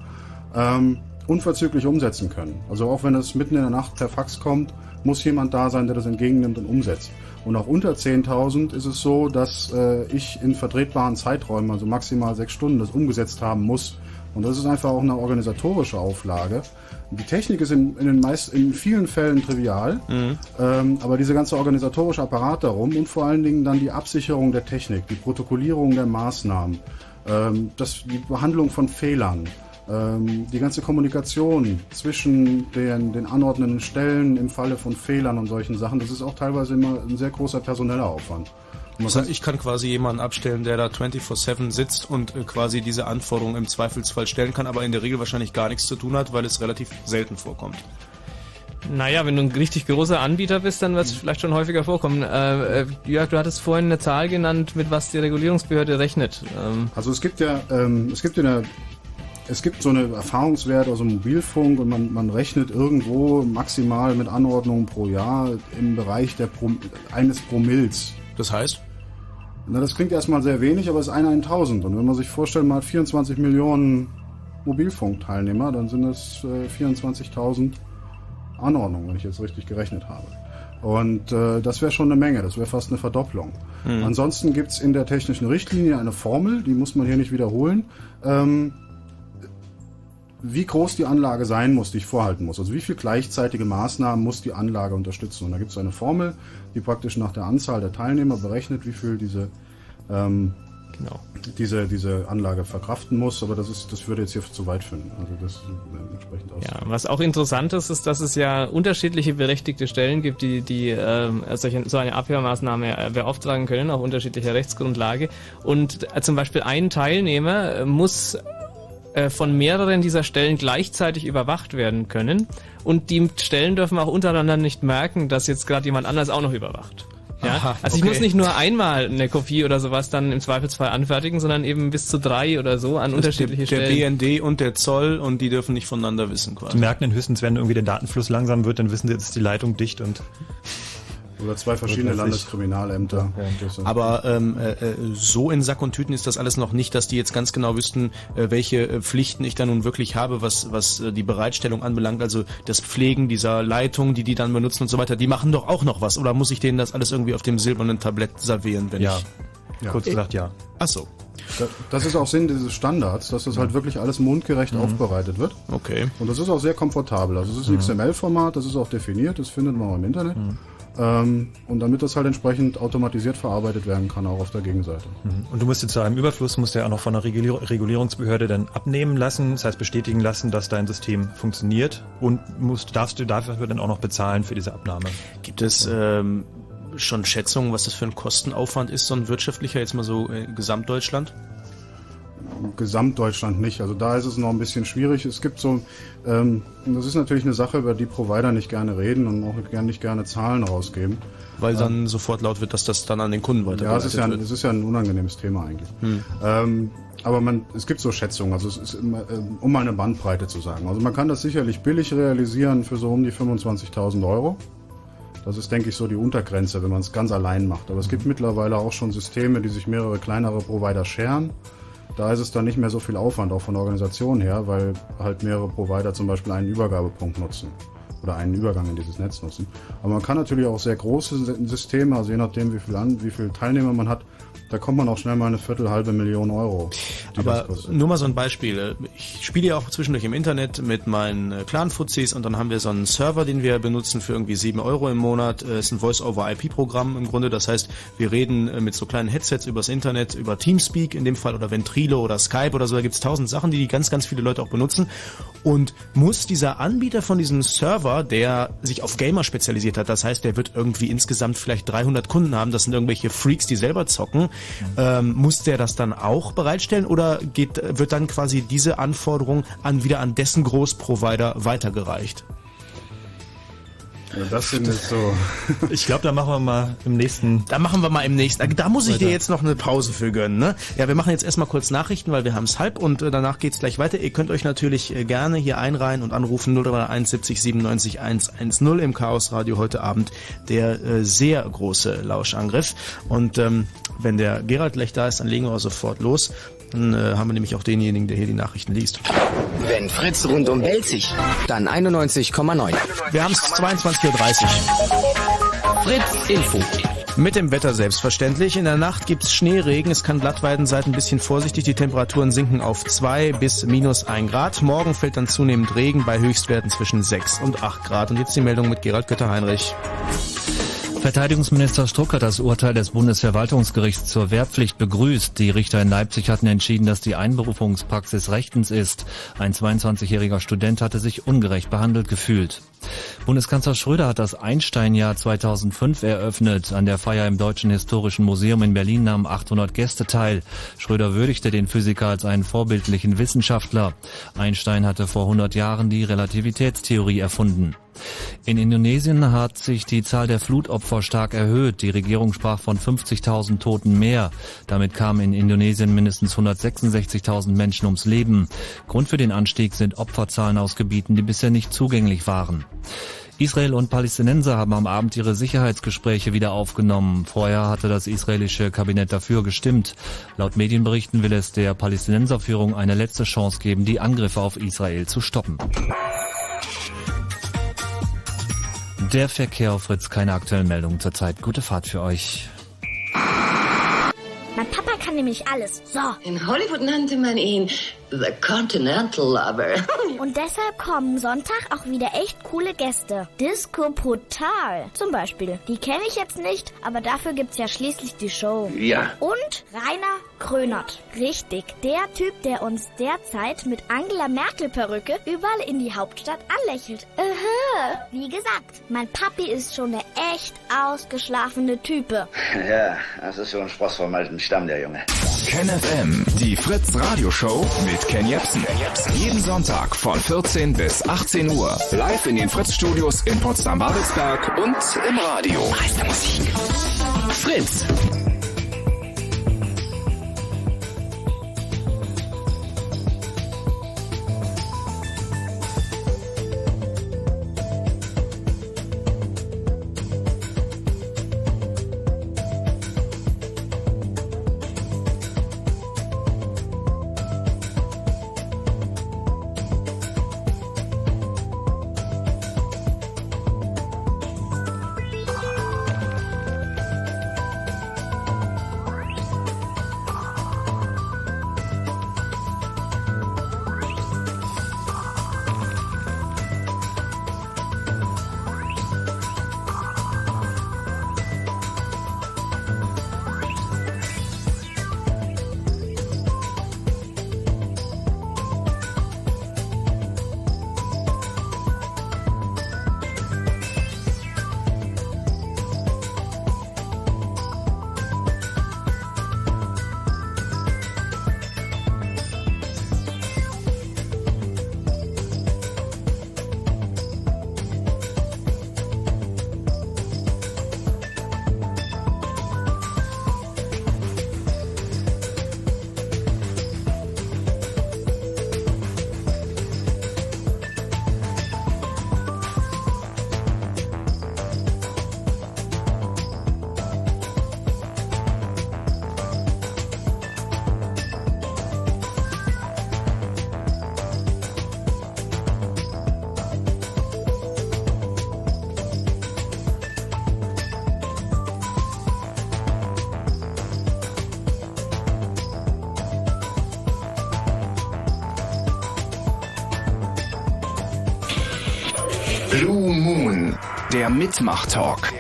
ähm, unverzüglich umsetzen können. Also auch wenn es mitten in der Nacht per Fax kommt, muss jemand da sein, der das entgegennimmt und umsetzt. Und auch unter 10.000 ist es so, dass äh, ich in vertretbaren Zeiträumen, also maximal sechs Stunden, das umgesetzt haben muss. Und das ist einfach auch eine organisatorische Auflage. Die Technik ist in, in, den meist, in vielen Fällen trivial, mhm. ähm, aber diese ganze organisatorische Apparat darum und vor allen Dingen dann die Absicherung der Technik, die Protokollierung der Maßnahmen, ähm, das, die Behandlung von Fehlern, ähm, die ganze Kommunikation zwischen den, den anordnenden Stellen im Falle von Fehlern und solchen Sachen, das ist auch teilweise immer ein sehr großer personeller Aufwand. Das heißt, ich kann quasi jemanden abstellen, der da 24-7 sitzt und äh, quasi diese Anforderungen im Zweifelsfall stellen kann, aber in der Regel wahrscheinlich gar nichts zu tun hat, weil es relativ selten vorkommt. Naja, wenn du ein richtig großer Anbieter bist, dann wird es vielleicht schon häufiger vorkommen. Äh, äh, Jörg, du hattest vorhin eine Zahl genannt, mit was die Regulierungsbehörde rechnet. Ähm also es gibt ja, ähm, es gibt in der es gibt so eine Erfahrungswert aus dem Mobilfunk und man, man rechnet irgendwo maximal mit Anordnungen pro Jahr im Bereich der Pro, eines Promills. Das heißt? Na, das klingt erstmal sehr wenig, aber es ist einer in tausend. Und wenn man sich vorstellt, man hat 24 Millionen Mobilfunkteilnehmer, dann sind es äh, 24.000 Anordnungen, wenn ich jetzt richtig gerechnet habe. Und äh, das wäre schon eine Menge, das wäre fast eine Verdopplung. Mhm. Ansonsten gibt's in der technischen Richtlinie eine Formel, die muss man hier nicht wiederholen. Ähm, wie groß die Anlage sein muss, die ich vorhalten muss. Also wie viel gleichzeitige Maßnahmen muss die Anlage unterstützen. Und da gibt es eine Formel, die praktisch nach der Anzahl der Teilnehmer berechnet, wie viel diese, ähm, genau. diese, diese Anlage verkraften muss. Aber das, ist, das würde jetzt hier zu weit führen. Also das äh, entsprechend aus. Ja, was auch interessant ist, ist, dass es ja unterschiedliche berechtigte Stellen gibt, die, die äh, solche, so eine Abhörmaßnahme äh, beauftragen können, auf unterschiedlicher Rechtsgrundlage. Und äh, zum Beispiel ein Teilnehmer äh, muss von mehreren dieser Stellen gleichzeitig überwacht werden können. Und die Stellen dürfen auch untereinander nicht merken, dass jetzt gerade jemand anders auch noch überwacht. Ja? Aha, also ich muss nicht nur einmal eine Kopie oder sowas dann im Zweifelsfall anfertigen, sondern eben bis zu drei oder so an das unterschiedliche der, Stellen. Der BND und der Zoll und die dürfen nicht voneinander wissen quasi. Die merken dann höchstens, wenn irgendwie der Datenfluss langsam wird, dann wissen sie, jetzt ist die Leitung dicht und oder zwei verschiedene Landeskriminalämter. Ja. Aber ähm, äh, äh, so in Sack und Tüten ist das alles noch nicht, dass die jetzt ganz genau wüssten, äh, welche äh, Pflichten ich da nun wirklich habe, was, was äh, die Bereitstellung anbelangt, also das Pflegen dieser Leitung, die die dann benutzen und so weiter. Die machen doch auch noch was. Oder muss ich denen das alles irgendwie auf dem silbernen Tablett servieren, wenn ja. ich... Ja. Kurz gesagt, ja. Ach so. Das ist auch Sinn dieses Standards, dass das halt wirklich alles mundgerecht mhm. aufbereitet wird. Okay. Und das ist auch sehr komfortabel. Also es ist ein mhm. XML-Format, das ist auch definiert, das findet man auch im Internet. Mhm. Ähm, und damit das halt entsprechend automatisiert verarbeitet werden kann, auch auf der Gegenseite. Mhm. Und du musst jetzt zu einem Überfluss, musst du ja auch noch von der Regulierungsbehörde dann abnehmen lassen, das heißt bestätigen lassen, dass dein System funktioniert und musst, darfst du dafür dann auch noch bezahlen für diese Abnahme. Gibt es ähm, schon Schätzungen, was das für ein Kostenaufwand ist, so ein wirtschaftlicher, jetzt mal so äh, Gesamtdeutschland? Gesamtdeutschland nicht. Also da ist es noch ein bisschen schwierig. Es gibt so, ähm, das ist natürlich eine Sache, über die Provider nicht gerne reden und auch nicht gerne Zahlen rausgeben. Weil dann ähm, sofort laut wird, dass das dann an den Kunden weitergeleitet ja, es ist ja, wird. Es ist ja ein unangenehmes Thema eigentlich. Hm. Ähm, aber man, es gibt so Schätzungen, also es ist immer, äh, um mal eine Bandbreite zu sagen. Also man kann das sicherlich billig realisieren für so um die 25.000 Euro. Das ist, denke ich, so die Untergrenze, wenn man es ganz allein macht. Aber es gibt mittlerweile auch schon Systeme, die sich mehrere kleinere Provider scheren da ist es dann nicht mehr so viel Aufwand, auch von Organisation her, weil halt mehrere Provider zum Beispiel einen Übergabepunkt nutzen oder einen Übergang in dieses Netz nutzen. Aber man kann natürlich auch sehr große Systeme, also je nachdem, wie viel, an, wie viel Teilnehmer man hat, da kommt man auch schnell mal eine Viertel, halbe Million Euro. Aber nur mal so ein Beispiel. Ich spiele ja auch zwischendurch im Internet mit meinen äh, Clan-Fuzis und dann haben wir so einen Server, den wir benutzen für irgendwie sieben Euro im Monat. Es äh, ist ein Voice-over-IP-Programm im Grunde. Das heißt, wir reden äh, mit so kleinen Headsets übers Internet, über Teamspeak in dem Fall oder Ventrilo oder Skype oder so. Da gibt's tausend Sachen, die, die ganz, ganz viele Leute auch benutzen. Und muss dieser Anbieter von diesem Server, der sich auf Gamer spezialisiert hat, das heißt, der wird irgendwie insgesamt vielleicht 300 Kunden haben, das sind irgendwelche Freaks, die selber zocken, ähm, muss der das dann auch bereitstellen oder geht, wird dann quasi diese Anforderung an wieder an dessen Großprovider weitergereicht? Das sind jetzt so. ich glaube, da machen wir mal im nächsten. Da machen wir mal im nächsten. Da muss ich weiter. dir jetzt noch eine Pause für gönnen. Ne? Ja, wir machen jetzt erstmal kurz Nachrichten, weil wir haben es halb und äh, danach geht's gleich weiter. Ihr könnt euch natürlich äh, gerne hier einreihen und anrufen 031 70 97 110 im Chaos Radio heute Abend. Der äh, sehr große Lauschangriff. Und ähm, wenn der Gerald gleich da ist, dann legen wir sofort los. Dann äh, haben wir nämlich auch denjenigen, der hier die Nachrichten liest. Wenn Fritz rundum Belzig, dann 91,9. Wir haben es 22.30 Uhr. Fritz Info. Mit dem Wetter selbstverständlich. In der Nacht gibt's Schneeregen. Es kann glatt werden. Seid ein bisschen vorsichtig. Die Temperaturen sinken auf 2 bis minus 1 Grad. Morgen fällt dann zunehmend Regen bei Höchstwerten zwischen 6 und 8 Grad. Und jetzt die Meldung mit Gerald Götter-Heinrich. Verteidigungsminister Struck hat das Urteil des Bundesverwaltungsgerichts zur Wehrpflicht begrüßt. Die Richter in Leipzig hatten entschieden, dass die Einberufungspraxis rechtens ist. Ein 22-jähriger Student hatte sich ungerecht behandelt gefühlt. Bundeskanzler Schröder hat das Einstein-Jahr 2005 eröffnet. An der Feier im Deutschen Historischen Museum in Berlin nahmen 800 Gäste teil. Schröder würdigte den Physiker als einen vorbildlichen Wissenschaftler. Einstein hatte vor 100 Jahren die Relativitätstheorie erfunden. In Indonesien hat sich die Zahl der Flutopfer stark erhöht. Die Regierung sprach von 50.000 Toten mehr. Damit kamen in Indonesien mindestens 166.000 Menschen ums Leben. Grund für den Anstieg sind Opferzahlen aus Gebieten, die bisher nicht zugänglich waren. Israel und Palästinenser haben am Abend ihre Sicherheitsgespräche wieder aufgenommen. Vorher hatte das israelische Kabinett dafür gestimmt. Laut Medienberichten will es der Palästinenserführung eine letzte Chance geben, die Angriffe auf Israel zu stoppen. Der Verkehr auf Fritz, keine aktuellen Meldungen zurzeit. Gute Fahrt für euch. Mein Papa kann nämlich alles. So. In Hollywood nannte man ihn The Continental Lover. Und deshalb kommen Sonntag auch wieder echt coole Gäste. Disco Brutal zum Beispiel. Die kenne ich jetzt nicht, aber dafür gibt's ja schließlich die Show. Ja. Und Rainer Krönert. Richtig, der Typ, der uns derzeit mit Angela Merkel Perücke überall in die Hauptstadt anlächelt. Aha. Wie gesagt, mein Papi ist schon eine echt ausgeschlafene Type. Ja, das ist so ein Spross vom alten Stamm, der Junge. KenFM, die Fritz Radioshow mit Ken Jepsen. Jeden Sonntag von 14 bis 18 Uhr. Live in den Fritz Studios in Potsdam-Babelsberg und im Radio. Meister Musik. Fritz. Der Mitmach-Talk.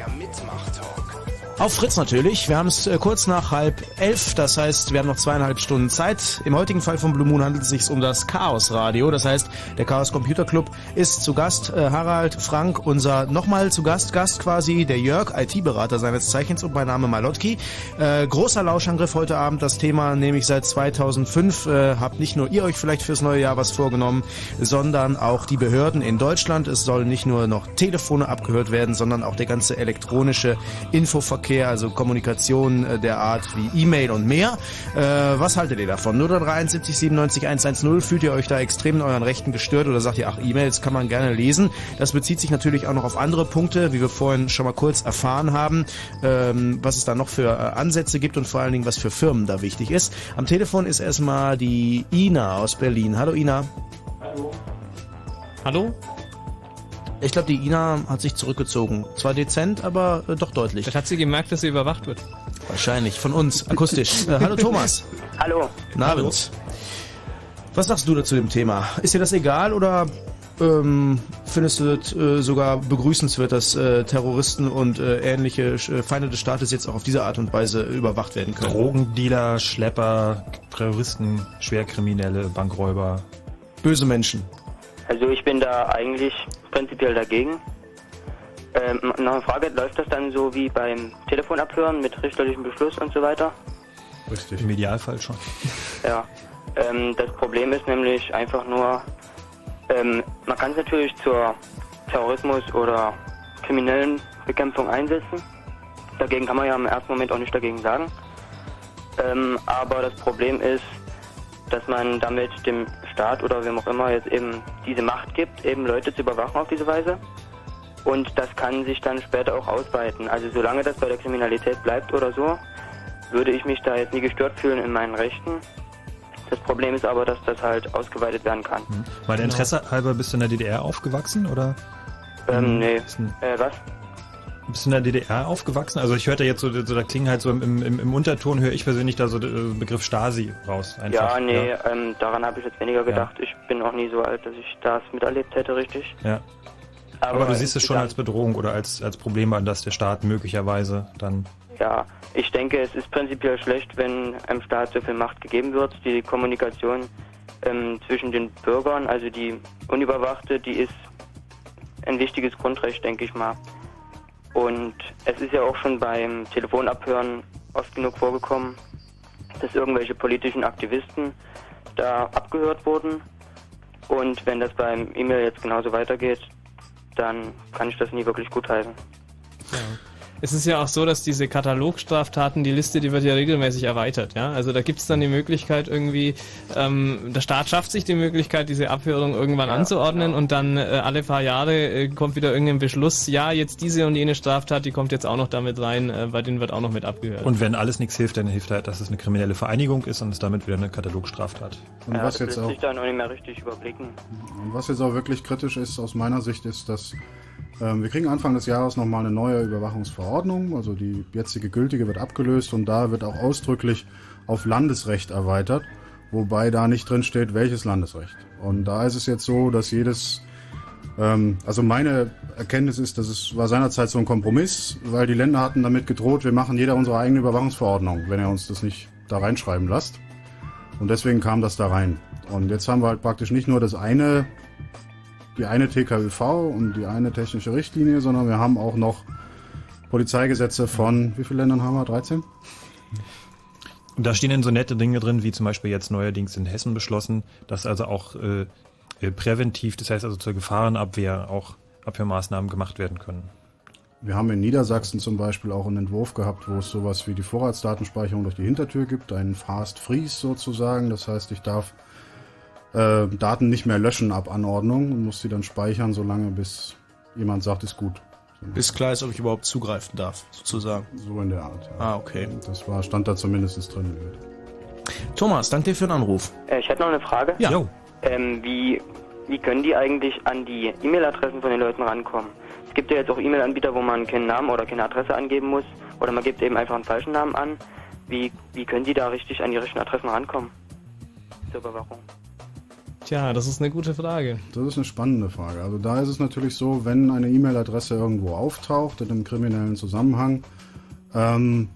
Auf Fritz natürlich. Wir haben es äh, kurz nach halb elf, das heißt, wir haben noch zweieinhalb Stunden Zeit. Im heutigen Fall von Blue Moon handelt es sich um das Chaos Radio. Das heißt, der Chaos Computer Club ist zu Gast. Äh, Harald, Frank, unser nochmal zu Gast, Gast quasi, der Jörg, IT-Berater seines Zeichens und mein Name Malotki. Äh, großer Lauschangriff heute Abend. Das Thema nehme ich seit 2005. Äh, habt nicht nur ihr euch vielleicht fürs neue Jahr was vorgenommen, sondern auch die Behörden in Deutschland. Es sollen nicht nur noch Telefone abgehört werden, sondern auch der ganze elektronische Infoverkehr also Kommunikation äh, der Art wie E-Mail und mehr. Äh, was haltet ihr davon? 0371 97 110, fühlt ihr euch da extrem in euren Rechten gestört oder sagt ihr, ach, E-Mails kann man gerne lesen? Das bezieht sich natürlich auch noch auf andere Punkte, wie wir vorhin schon mal kurz erfahren haben, ähm, was es da noch für äh, Ansätze gibt und vor allen Dingen, was für Firmen da wichtig ist. Am Telefon ist erstmal die Ina aus Berlin. Hallo Ina. Hallo. Hallo? Ich glaube, die Ina hat sich zurückgezogen. Zwar dezent, aber äh, doch deutlich. Vielleicht hat sie gemerkt, dass sie überwacht wird. Wahrscheinlich, von uns, akustisch. äh, hallo Thomas. Hallo. Guten Abend. Was sagst du dazu dem Thema? Ist dir das egal oder ähm, findest du es äh, sogar begrüßenswert, dass äh, Terroristen und äh, ähnliche äh, Feinde des Staates jetzt auch auf diese Art und Weise überwacht werden können? Drogendealer, Schlepper, Terroristen, Schwerkriminelle, Bankräuber. Böse Menschen. Also ich bin da eigentlich prinzipiell dagegen. Ähm, noch eine Frage, läuft das dann so wie beim Telefonabhören mit richterlichem Beschluss und so weiter? Richtig. Im Idealfall schon. Ja. Ähm, das Problem ist nämlich einfach nur, ähm, man kann es natürlich zur Terrorismus- oder kriminellen Bekämpfung einsetzen. Dagegen kann man ja im ersten Moment auch nicht dagegen sagen. Ähm, aber das Problem ist, dass man damit dem Staat oder wem auch immer jetzt eben diese Macht gibt, eben Leute zu überwachen auf diese Weise. Und das kann sich dann später auch ausweiten. Also solange das bei der Kriminalität bleibt oder so, würde ich mich da jetzt nie gestört fühlen in meinen Rechten. Das Problem ist aber, dass das halt ausgeweitet werden kann. Hm. Weil der Interesse halber bist du in der DDR aufgewachsen oder? Ähm, nee. Äh, was? Bist du in der DDR aufgewachsen? Also ich hörte jetzt so, so da klingen halt so im, im, im Unterton, höre ich persönlich da so den Begriff Stasi raus. Einfach. Ja, nee, ja. Ähm, daran habe ich jetzt weniger gedacht. Ja. Ich bin auch nie so alt, dass ich das miterlebt hätte, richtig. Ja. Aber, Aber du siehst es schon als Bedrohung oder als, als Problem an, dass der Staat möglicherweise dann ja, ich denke, es ist prinzipiell schlecht, wenn einem Staat so viel Macht gegeben wird. Die Kommunikation ähm, zwischen den Bürgern, also die unüberwachte, die ist ein wichtiges Grundrecht, denke ich mal. Und es ist ja auch schon beim Telefonabhören oft genug vorgekommen, dass irgendwelche politischen Aktivisten da abgehört wurden. Und wenn das beim E-Mail jetzt genauso weitergeht, dann kann ich das nie wirklich gutheißen. Ja es ist ja auch so, dass diese Katalogstraftaten, die Liste, die wird ja regelmäßig erweitert. Ja? Also da gibt es dann die Möglichkeit irgendwie, ähm, der Staat schafft sich die Möglichkeit, diese Abhörung irgendwann ja, anzuordnen genau. und dann äh, alle paar Jahre äh, kommt wieder irgendein Beschluss, ja, jetzt diese und jene Straftat, die kommt jetzt auch noch damit rein, äh, bei denen wird auch noch mit abgehört. Und wenn alles nichts hilft, dann hilft halt, dass es eine kriminelle Vereinigung ist und es damit wieder eine Katalogstraftat. Und ja, was das jetzt auch, sich dann auch nicht mehr richtig überblicken. Und was jetzt auch wirklich kritisch ist aus meiner Sicht, ist, dass wir kriegen Anfang des Jahres nochmal eine neue Überwachungsverordnung. Also die jetzige gültige wird abgelöst und da wird auch ausdrücklich auf Landesrecht erweitert, wobei da nicht drin steht, welches Landesrecht. Und da ist es jetzt so, dass jedes ähm, also meine Erkenntnis ist, dass es war seinerzeit so ein Kompromiss, weil die Länder hatten damit gedroht, wir machen jeder unsere eigene Überwachungsverordnung, wenn er uns das nicht da reinschreiben lasst. Und deswegen kam das da rein. Und jetzt haben wir halt praktisch nicht nur das eine die eine TKÜV und die eine technische Richtlinie, sondern wir haben auch noch Polizeigesetze von, wie viele Ländern haben wir? 13? Und da stehen dann so nette Dinge drin, wie zum Beispiel jetzt neuerdings in Hessen beschlossen, dass also auch äh, äh, präventiv, das heißt also zur Gefahrenabwehr auch Abwehrmaßnahmen gemacht werden können. Wir haben in Niedersachsen zum Beispiel auch einen Entwurf gehabt, wo es sowas wie die Vorratsdatenspeicherung durch die Hintertür gibt, einen Fast Freeze sozusagen. Das heißt, ich darf äh, Daten nicht mehr löschen ab Anordnung und muss sie dann speichern, solange bis jemand sagt, ist gut. Bis klar ist, ob ich überhaupt zugreifen darf, sozusagen. So in der Art. Ja. Ah, okay. Das war, stand da zumindest drin. Thomas, danke dir für den Anruf. Äh, ich hätte noch eine Frage. Ja. Ähm, wie, wie können die eigentlich an die E-Mail-Adressen von den Leuten rankommen? Es gibt ja jetzt auch E-Mail-Anbieter, wo man keinen Namen oder keine Adresse angeben muss. Oder man gibt eben einfach einen falschen Namen an. Wie, wie können die da richtig an die richtigen Adressen rankommen? Zur Überwachung. Tja, das ist eine gute Frage. Das ist eine spannende Frage. Also da ist es natürlich so, wenn eine E-Mail-Adresse irgendwo auftaucht in einem kriminellen Zusammenhang ähm,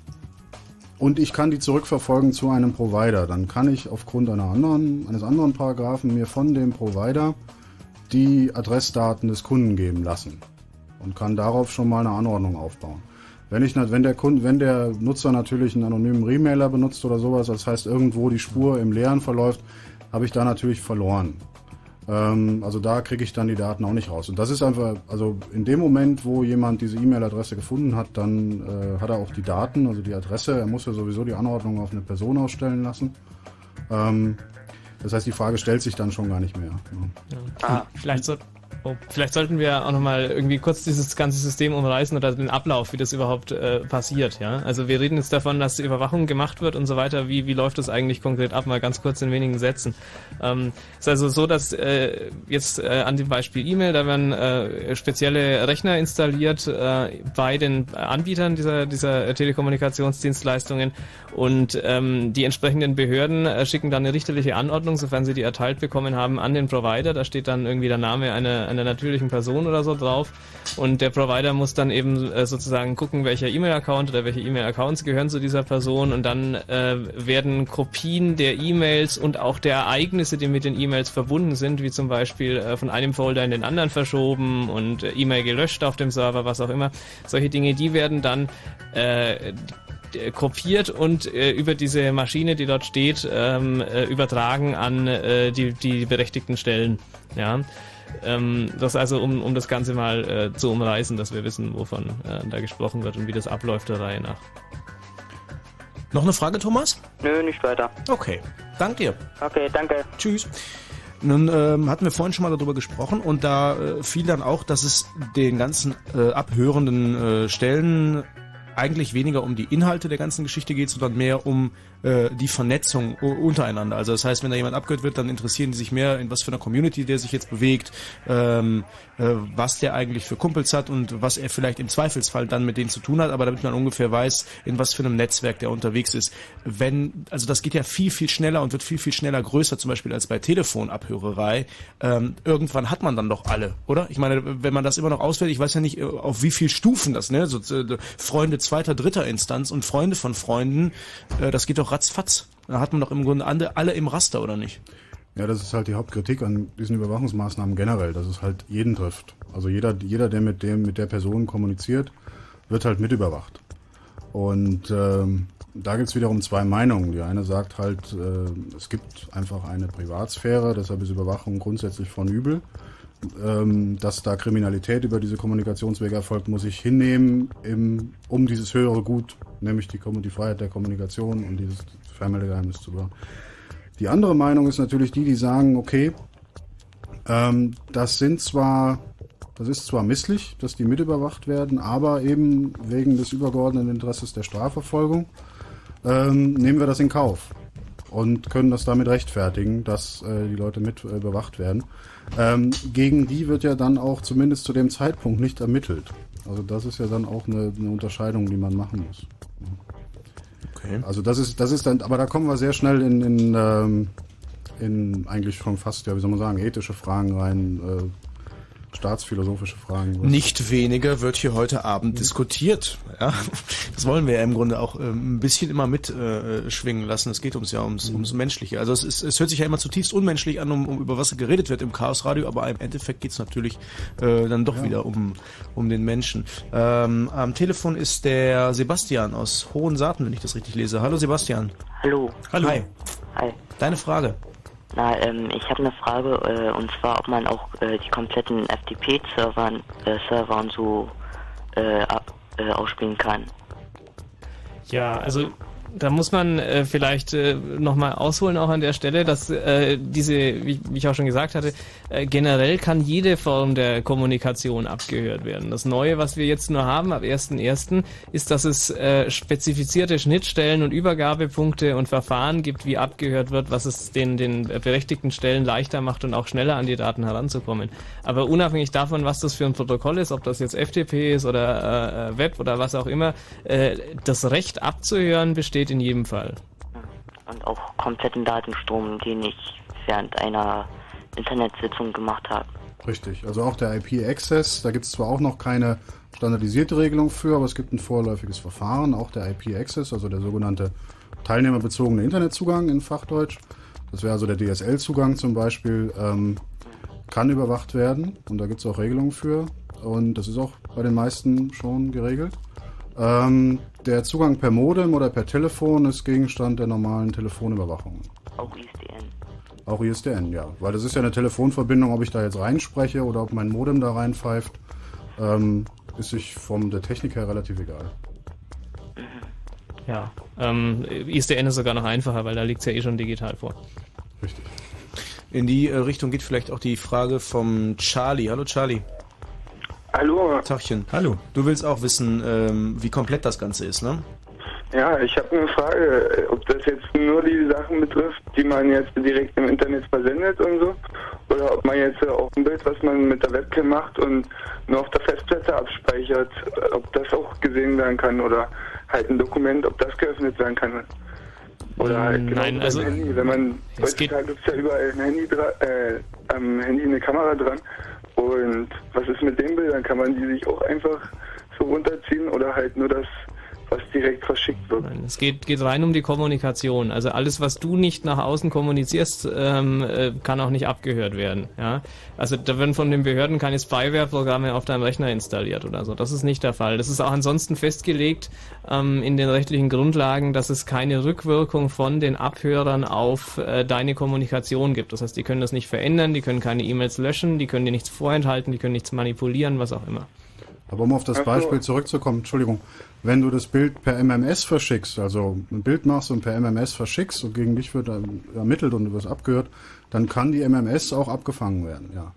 und ich kann die zurückverfolgen zu einem Provider, dann kann ich aufgrund anderen, eines anderen Paragraphen mir von dem Provider die Adressdaten des Kunden geben lassen und kann darauf schon mal eine Anordnung aufbauen. Wenn, ich, wenn, der Kunde, wenn der Nutzer natürlich einen anonymen Remailer benutzt oder sowas, das heißt irgendwo die Spur im Leeren verläuft, habe ich da natürlich verloren. Ähm, also da kriege ich dann die Daten auch nicht raus. Und das ist einfach, also in dem Moment, wo jemand diese E-Mail-Adresse gefunden hat, dann äh, hat er auch die Daten, also die Adresse. Er muss ja sowieso die Anordnung auf eine Person ausstellen lassen. Ähm, das heißt, die Frage stellt sich dann schon gar nicht mehr. Ja. Ah, vielleicht so, Oh, vielleicht sollten wir auch nochmal irgendwie kurz dieses ganze System umreißen oder den Ablauf, wie das überhaupt äh, passiert. Ja? Also wir reden jetzt davon, dass Überwachung gemacht wird und so weiter. Wie, wie läuft das eigentlich konkret ab? Mal ganz kurz in wenigen Sätzen. Ähm, ist also so, dass äh, jetzt äh, an dem Beispiel E-Mail, da werden äh, spezielle Rechner installiert äh, bei den Anbietern dieser, dieser Telekommunikationsdienstleistungen und ähm, die entsprechenden Behörden äh, schicken dann eine richterliche Anordnung, sofern sie die erteilt bekommen haben, an den Provider. Da steht dann irgendwie der Name einer einer natürlichen Person oder so drauf. Und der Provider muss dann eben äh, sozusagen gucken, welcher E-Mail-Account oder welche E-Mail-Accounts gehören zu dieser Person und dann äh, werden Kopien der E-Mails und auch der Ereignisse, die mit den E-Mails verbunden sind, wie zum Beispiel äh, von einem Folder in den anderen verschoben und äh, E-Mail gelöscht auf dem Server, was auch immer. Solche Dinge, die werden dann äh, kopiert und äh, über diese Maschine, die dort steht, ähm, äh, übertragen an äh, die, die berechtigten Stellen. Ja. Ähm, das also, um, um das Ganze mal äh, zu umreißen, dass wir wissen, wovon äh, da gesprochen wird und wie das abläuft der Reihe nach. Noch eine Frage, Thomas? Nö, nicht weiter. Okay, danke dir. Okay, danke. Tschüss. Nun ähm, hatten wir vorhin schon mal darüber gesprochen und da äh, fiel dann auch, dass es den ganzen äh, abhörenden äh, Stellen eigentlich weniger um die Inhalte der ganzen Geschichte geht, sondern mehr um äh, die Vernetzung untereinander. Also das heißt, wenn da jemand abgehört wird, dann interessieren die sich mehr, in was für einer Community der sich jetzt bewegt, ähm, äh, was der eigentlich für Kumpels hat und was er vielleicht im Zweifelsfall dann mit denen zu tun hat, aber damit man ungefähr weiß, in was für einem Netzwerk der unterwegs ist. Wenn, also das geht ja viel, viel schneller und wird viel, viel schneller größer, zum Beispiel als bei Telefonabhörerei. Ähm, irgendwann hat man dann doch alle, oder? Ich meine, wenn man das immer noch auswählt, ich weiß ja nicht, äh, auf wie viel Stufen das, ne? So, äh, Freunde zweiter, dritter Instanz und Freunde von Freunden, äh, das geht doch ratzfatz. Da hat man doch im Grunde alle im Raster, oder nicht? Ja, das ist halt die Hauptkritik an diesen Überwachungsmaßnahmen generell, dass es halt jeden trifft. Also jeder, jeder, der mit dem, mit der Person kommuniziert, wird halt mit überwacht. Und ähm, da gibt es wiederum zwei Meinungen. Die eine sagt halt, äh, es gibt einfach eine Privatsphäre, deshalb ist Überwachung grundsätzlich von übel. Ähm, dass da Kriminalität über diese Kommunikationswege erfolgt, muss ich hinnehmen, im, um dieses höhere Gut, nämlich die, die Freiheit der Kommunikation und dieses Fernmeldegeheimnis zu bewahren. Die andere Meinung ist natürlich die, die sagen, okay, ähm, das sind zwar, das ist zwar misslich, dass die mitüberwacht werden, aber eben wegen des übergeordneten Interesses der Strafverfolgung ähm, nehmen wir das in Kauf und können das damit rechtfertigen, dass äh, die Leute mit äh, überwacht werden. Ähm, gegen die wird ja dann auch zumindest zu dem Zeitpunkt nicht ermittelt. Also das ist ja dann auch eine, eine Unterscheidung, die man machen muss. Okay. Also das ist, das ist dann, aber da kommen wir sehr schnell in, in, ähm, in eigentlich schon fast, ja, wie soll man sagen, ethische Fragen rein, äh, staatsphilosophische Fragen. Nicht weniger wird hier heute Abend mhm. diskutiert. Ja, das wollen wir ja im Grunde auch ähm, ein bisschen immer mitschwingen äh, lassen. Es geht uns ja ums, mhm. ums Menschliche. Also es, ist, es hört sich ja immer zutiefst unmenschlich an, um, um über was geredet wird im Chaosradio, aber im Endeffekt geht es natürlich äh, dann doch ja. wieder um, um den Menschen. Ähm, am Telefon ist der Sebastian aus Hohensaaten, wenn ich das richtig lese. Hallo Sebastian. Hallo. Hallo. Hi. Hi. Deine Frage. Na, ähm, ich habe eine Frage äh, und zwar, ob man auch äh, die kompletten FTP-Server äh, Server und so äh, ab, äh, ausspielen kann. Ja, also da muss man äh, vielleicht äh, nochmal ausholen auch an der Stelle, dass äh, diese, wie, wie ich auch schon gesagt hatte, äh, generell kann jede Form der Kommunikation abgehört werden. Das Neue, was wir jetzt nur haben ab 1.1., ist, dass es äh, spezifizierte Schnittstellen und Übergabepunkte und Verfahren gibt, wie abgehört wird, was es den, den berechtigten Stellen leichter macht und auch schneller an die Daten heranzukommen. Aber unabhängig davon, was das für ein Protokoll ist, ob das jetzt FTP ist oder äh, Web oder was auch immer, äh, das Recht abzuhören besteht steht in jedem Fall. Und auch kompletten Datenstrom, den ich während einer Internetsitzung gemacht habe. Richtig, also auch der IP-Access, da gibt es zwar auch noch keine standardisierte Regelung für, aber es gibt ein vorläufiges Verfahren, auch der IP-Access, also der sogenannte teilnehmerbezogene Internetzugang in Fachdeutsch. Das wäre also der DSL-Zugang zum Beispiel, ähm, kann überwacht werden und da gibt es auch Regelungen für und das ist auch bei den meisten schon geregelt. Ähm, der Zugang per Modem oder per Telefon ist Gegenstand der normalen Telefonüberwachung. Auch ISDN. Auch ISDN, ja. Weil das ist ja eine Telefonverbindung, ob ich da jetzt reinspreche oder ob mein Modem da reinpfeift, ähm, ist sich von der Technik her relativ egal. Ja, ähm, ISDN ist sogar noch einfacher, weil da liegt es ja eh schon digital vor. Richtig. In die äh, Richtung geht vielleicht auch die Frage vom Charlie. Hallo Charlie. Hallo. Tachchen. Hallo. Du willst auch wissen, ähm, wie komplett das Ganze ist, ne? Ja, ich habe eine Frage, ob das jetzt nur die Sachen betrifft, die man jetzt direkt im Internet versendet und so, oder ob man jetzt auch ein Bild, was man mit der Webcam macht und nur auf der Festplatte abspeichert, ob das auch gesehen werden kann oder halt ein Dokument, ob das geöffnet werden kann. Oder halt genau Nein, also Handy, wenn man heutzutage gibt es ja überall ein Handy dran, äh, am Handy eine Kamera dran Und was ist mit den Bildern? Kann man die sich auch einfach so runterziehen oder halt nur das, was direkt verschickt wird? Nein, es geht, geht rein um die Kommunikation. Also alles, was du nicht nach außen kommunizierst, ähm, äh, kann auch nicht abgehört werden. Ja? Also da werden von den Behörden keine Spyware-Programme auf deinem Rechner installiert oder so. Das ist nicht der Fall. Das ist auch ansonsten festgelegt ähm, in den rechtlichen Grundlagen, dass es keine Rückwirkung von den Abhörern auf äh, deine Kommunikation gibt. Das heißt, die können das nicht verändern, die können keine E-Mails löschen, die können dir nichts vorenthalten, die können nichts manipulieren, was auch immer. Aber um auf das so. Beispiel zurückzukommen, Entschuldigung, wenn du das Bild per MMS verschickst, also ein Bild machst und per MMS verschickst und gegen dich wird ermittelt und du wirst abgehört, dann kann die MMS auch abgefangen werden, ja.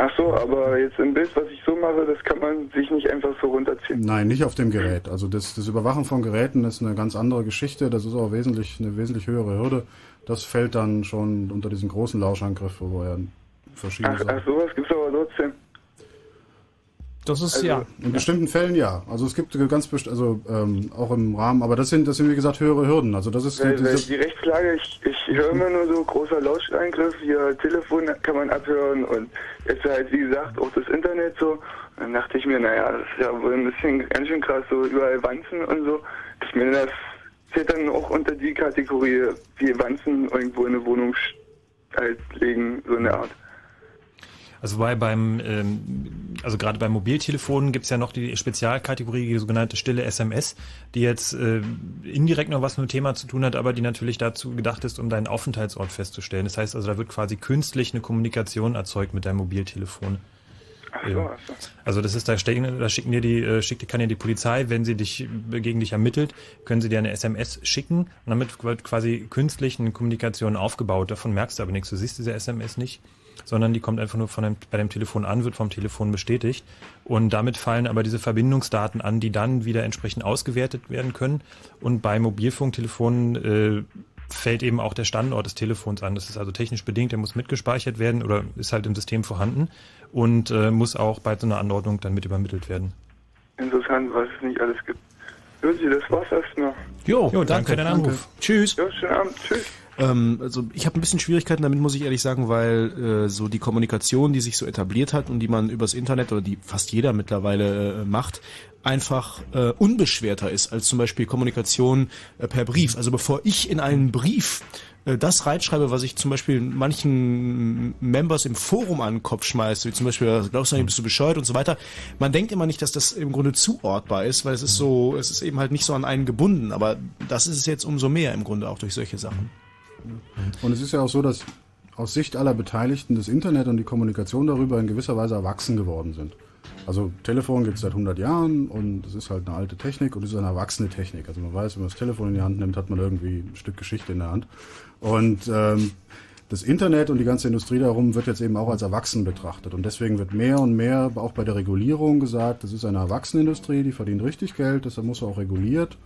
Ach so, aber jetzt im Bild, was ich so mache, das kann man sich nicht einfach so runterziehen. Nein, nicht auf dem Gerät. Also das, das Überwachen von Geräten ist eine ganz andere Geschichte. Das ist auch wesentlich eine wesentlich höhere Hürde. Das fällt dann schon unter diesen großen Lauschangriff, wo ja verschiedene Ach, Sachen. ach sowas gibt's aber trotzdem. Das ist Also, ja. In bestimmten Fällen ja. Also es gibt ganz best also ähm, auch im Rahmen, aber das sind das sind wie gesagt höhere Hürden. Also das ist Weil, weil diese, die Rechtslage, ich, ich höre immer nur so großer Lauscheingriff, hier Telefon kann man abhören und jetzt halt wie gesagt auch das Internet so. Und dann dachte ich mir, naja, das ist ja wohl ein bisschen ganz schön krass, so überall Wanzen und so. Ich meine, das zählt dann auch unter die Kategorie, wie Wanzen irgendwo in eine Wohnung halt legen, so eine Art. Also bei beim, ähm, also gerade beim Mobiltelefonen gibt's ja noch die Spezialkategorie, die sogenannte stille SMS, die jetzt äh, indirekt noch was mit dem Thema zu tun hat, aber die natürlich dazu gedacht ist, um deinen Aufenthaltsort festzustellen. Das heißt also, da wird quasi künstlich eine Kommunikation erzeugt mit deinem Mobiltelefon. Ach so, ach so. Also das ist da stecken, da schicken dir die, äh, schickt, kann dir die Polizei, wenn sie dich äh, gegen dich ermittelt, können sie dir eine SMS schicken und damit wird quasi künstlich eine Kommunikation aufgebaut. Davon merkst du aber nichts. Du siehst diese SMS nicht, sondern die kommt einfach nur von deinem, bei dem Telefon an, wird vom Telefon bestätigt und damit fallen aber diese Verbindungsdaten an, die dann wieder entsprechend ausgewertet werden können. Und bei Mobilfunktelefonen äh, fällt eben auch der Standort des Telefons an. Das ist also technisch bedingt, der muss mitgespeichert werden oder ist halt im System vorhanden und äh, muss auch bei so einer Anordnung dann mit übermittelt werden. Interessant, was es nicht alles gibt. Lucy, das war's erstmal. Jo, Jo, danke für deinen Anruf. Tschüss. Ja, schönen Abend. Tschüss. Ähm, also ich habe ein bisschen Schwierigkeiten damit, muss ich ehrlich sagen, weil äh, so die Kommunikation, die sich so etabliert hat und die man übers Internet oder die fast jeder mittlerweile äh, macht, einfach äh, unbeschwerter ist als zum Beispiel Kommunikation äh, per Brief. Also bevor ich in einen Brief äh, das reinschreibe, was ich zum Beispiel manchen Members im Forum an den Kopf schmeiße, wie zum Beispiel, glaubst du nicht, bist du bescheuert und so weiter. Man denkt immer nicht, dass das im Grunde zuortbar ist, weil es ist so, es ist eben halt nicht so an einen gebunden, aber das ist es jetzt umso mehr im Grunde auch durch solche Sachen. Und es ist ja auch so, dass aus Sicht aller Beteiligten das Internet und die Kommunikation darüber in gewisser Weise erwachsen geworden sind. Also Telefon gibt es seit 100 Jahren und es ist halt eine alte Technik und es ist eine erwachsene Technik. Also man weiß, wenn man das Telefon in die Hand nimmt, hat man irgendwie ein Stück Geschichte in der Hand. Und ähm, das Internet und die ganze Industrie darum wird jetzt eben auch als erwachsen betrachtet. Und deswegen wird mehr und mehr auch bei der Regulierung gesagt, das ist eine Erwachsenenindustrie, die verdient richtig Geld, deshalb muss auch reguliert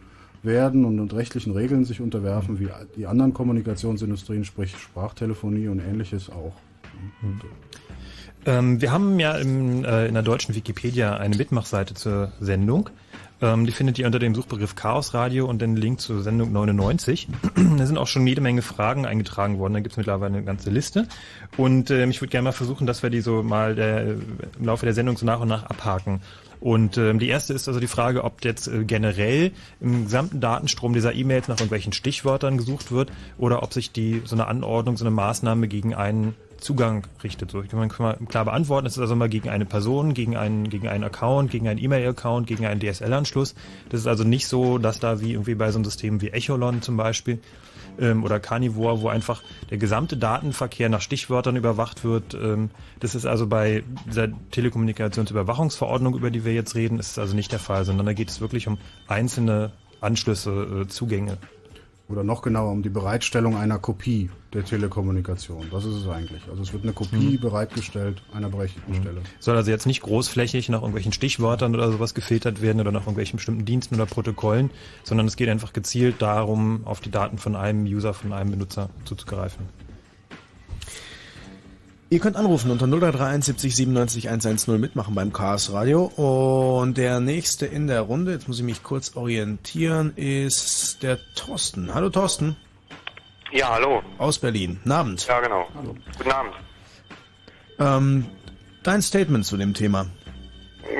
werden und, und rechtlichen Regeln sich unterwerfen, wie die anderen Kommunikationsindustrien, sprich Sprachtelefonie und ähnliches auch. Ähm, wir haben ja im, äh, in der deutschen Wikipedia eine Mitmachseite zur Sendung. Ähm, die findet ihr unter dem Suchbegriff Chaos Radio und den Link zur Sendung 99. da sind auch schon jede Menge Fragen eingetragen worden. Da gibt es mittlerweile eine ganze Liste. Und ähm, ich würde gerne mal versuchen, dass wir die so mal äh, im Laufe der Sendung so nach und nach abhaken. Und ähm, die erste ist also die Frage, ob jetzt äh, generell im gesamten Datenstrom dieser E-Mails nach irgendwelchen Stichwörtern gesucht wird oder ob sich die so eine Anordnung, so eine Maßnahme gegen einen Zugang richtet. So, ich kann man klar beantworten. Es ist also mal gegen eine Person, gegen einen, gegen einen Account, gegen einen E-Mail-Account, gegen einen DSL-Anschluss. Das ist also nicht so, dass da wie irgendwie bei so einem System wie Echolon zum Beispiel ähm, oder Carnivore, wo einfach der gesamte Datenverkehr nach Stichwörtern überwacht wird. Ähm, das ist also bei dieser Telekommunikationsüberwachungsverordnung, über die wir jetzt reden, ist es also nicht der Fall, sondern da geht es wirklich um einzelne Anschlüsse, äh, Zugänge. Oder noch genauer um die Bereitstellung einer Kopie der Telekommunikation. Das ist es eigentlich. Also es wird eine Kopie Mhm. bereitgestellt einer berechtigten Stelle. Soll also jetzt nicht großflächig nach irgendwelchen Stichwörtern oder sowas gefiltert werden oder nach irgendwelchen bestimmten Diensten oder Protokollen, sondern es geht einfach gezielt darum, auf die Daten von einem User, von einem Benutzer zuzugreifen. Ihr könnt anrufen unter 0331 70 97 110 mitmachen beim Chaos Radio. Und der nächste in der Runde, jetzt muss ich mich kurz orientieren, ist der Thorsten. Hallo Thorsten. Ja, hallo. Aus Berlin. Guten Abend. Ja, genau. Hallo. Guten Abend. Ähm, Dein Statement zu dem Thema.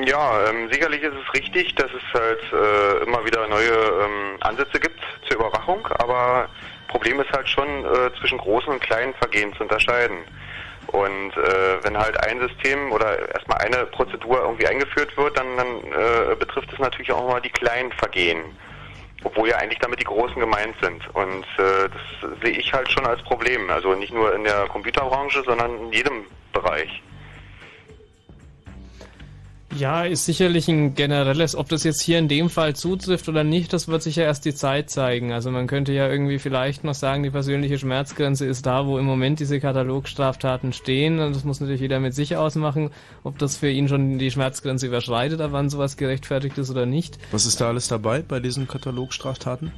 Ja, ähm, sicherlich ist es richtig, dass es halt äh, immer wieder neue ähm, Ansätze gibt zur Überwachung, aber Problem ist halt schon äh, zwischen großen und kleinen Vergehen zu unterscheiden. Und äh, wenn halt ein System oder erstmal eine Prozedur irgendwie eingeführt wird, dann, dann äh, betrifft es natürlich auch mal die kleinen Vergehen. Obwohl ja eigentlich damit die großen gemeint sind. Und äh, das sehe ich halt schon als Problem. Also nicht nur in der Computerbranche, sondern in jedem Bereich. Ja, ist sicherlich ein generelles, ob das jetzt hier in dem Fall zutrifft oder nicht, das wird sicher erst die Zeit zeigen. Also man könnte ja irgendwie vielleicht noch sagen, die persönliche Schmerzgrenze ist da, wo im Moment diese Katalogstraftaten stehen. Und das muss natürlich jeder mit sich ausmachen, ob das für ihn schon die Schmerzgrenze überschreitet, ab wann sowas gerechtfertigt ist oder nicht. Was ist da alles dabei bei diesen Katalogstraftaten?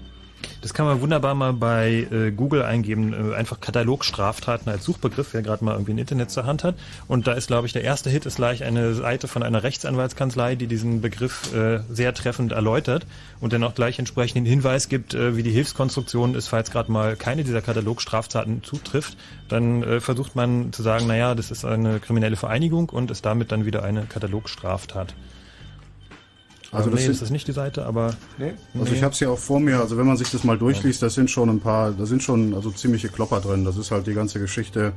Das kann man wunderbar mal bei äh, Google eingeben, äh, einfach Katalogstraftaten als Suchbegriff, wer gerade mal irgendwie ein Internet zur Hand hat. Und da ist, glaube ich, der erste Hit ist gleich eine Seite von einer Rechtsanwaltskanzlei, die diesen Begriff äh, sehr treffend erläutert und dann auch gleich entsprechenden Hinweis gibt, äh, wie die Hilfskonstruktion ist, falls gerade mal keine dieser Katalogstraftaten zutrifft. Dann äh, versucht man zu sagen, naja, das ist eine kriminelle Vereinigung und ist damit dann wieder eine Katalogstraftat. Also, das nee, ist das nicht die Seite, aber Nee. Also ich habe es ja auch vor mir, also wenn man sich das mal durchliest, da sind schon ein paar, da sind schon also ziemliche Klopper drin. Das ist halt die ganze Geschichte,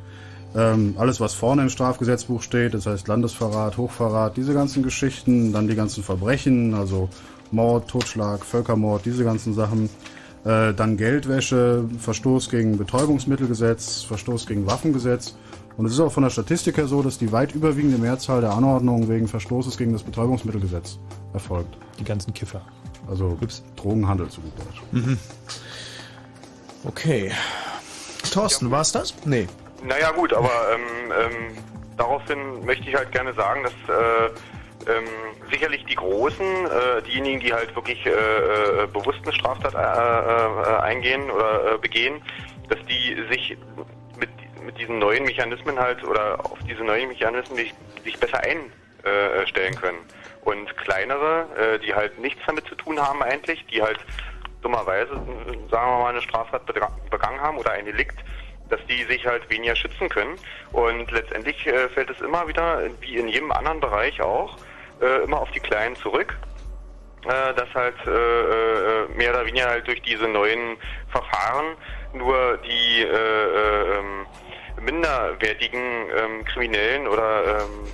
ähm, alles was vorne im Strafgesetzbuch steht, das heißt Landesverrat, Hochverrat, diese ganzen Geschichten, dann die ganzen Verbrechen, also Mord, Totschlag, Völkermord, diese ganzen Sachen. Äh, dann Geldwäsche, Verstoß gegen Betäubungsmittelgesetz, Verstoß gegen Waffengesetz. Und es ist auch von der Statistik her so, dass die weit überwiegende Mehrzahl der Anordnungen wegen Verstoßes gegen das Betäubungsmittelgesetz erfolgt. die ganzen Kiffer. Also Drogenhandel zu gut Deutsch. Mhm. Okay. Thorsten, war's das? Nee. Naja gut, aber ähm, ähm, daraufhin möchte ich halt gerne sagen, dass äh, ähm, sicherlich die Großen, äh, diejenigen, die halt wirklich äh, äh, bewusst eine Straftat äh, äh, eingehen oder äh, begehen, dass die sich mit, diesen neuen Mechanismen halt oder auf diese neuen Mechanismen sich, besser einstellen können. Und kleinere, äh, die halt nichts damit zu tun haben eigentlich, die halt dummerweise, äh, sagen wir mal, eine Straftat begangen haben oder ein Delikt, dass die sich halt weniger schützen können. Und letztendlich äh, fällt es immer wieder, wie in jedem anderen Bereich auch, äh, immer auf die Kleinen zurück. Äh, dass halt äh, äh, mehr oder weniger halt durch diese neuen Verfahren nur die äh, äh, ähm, minderwertigen ähm, Kriminellen oder ähm,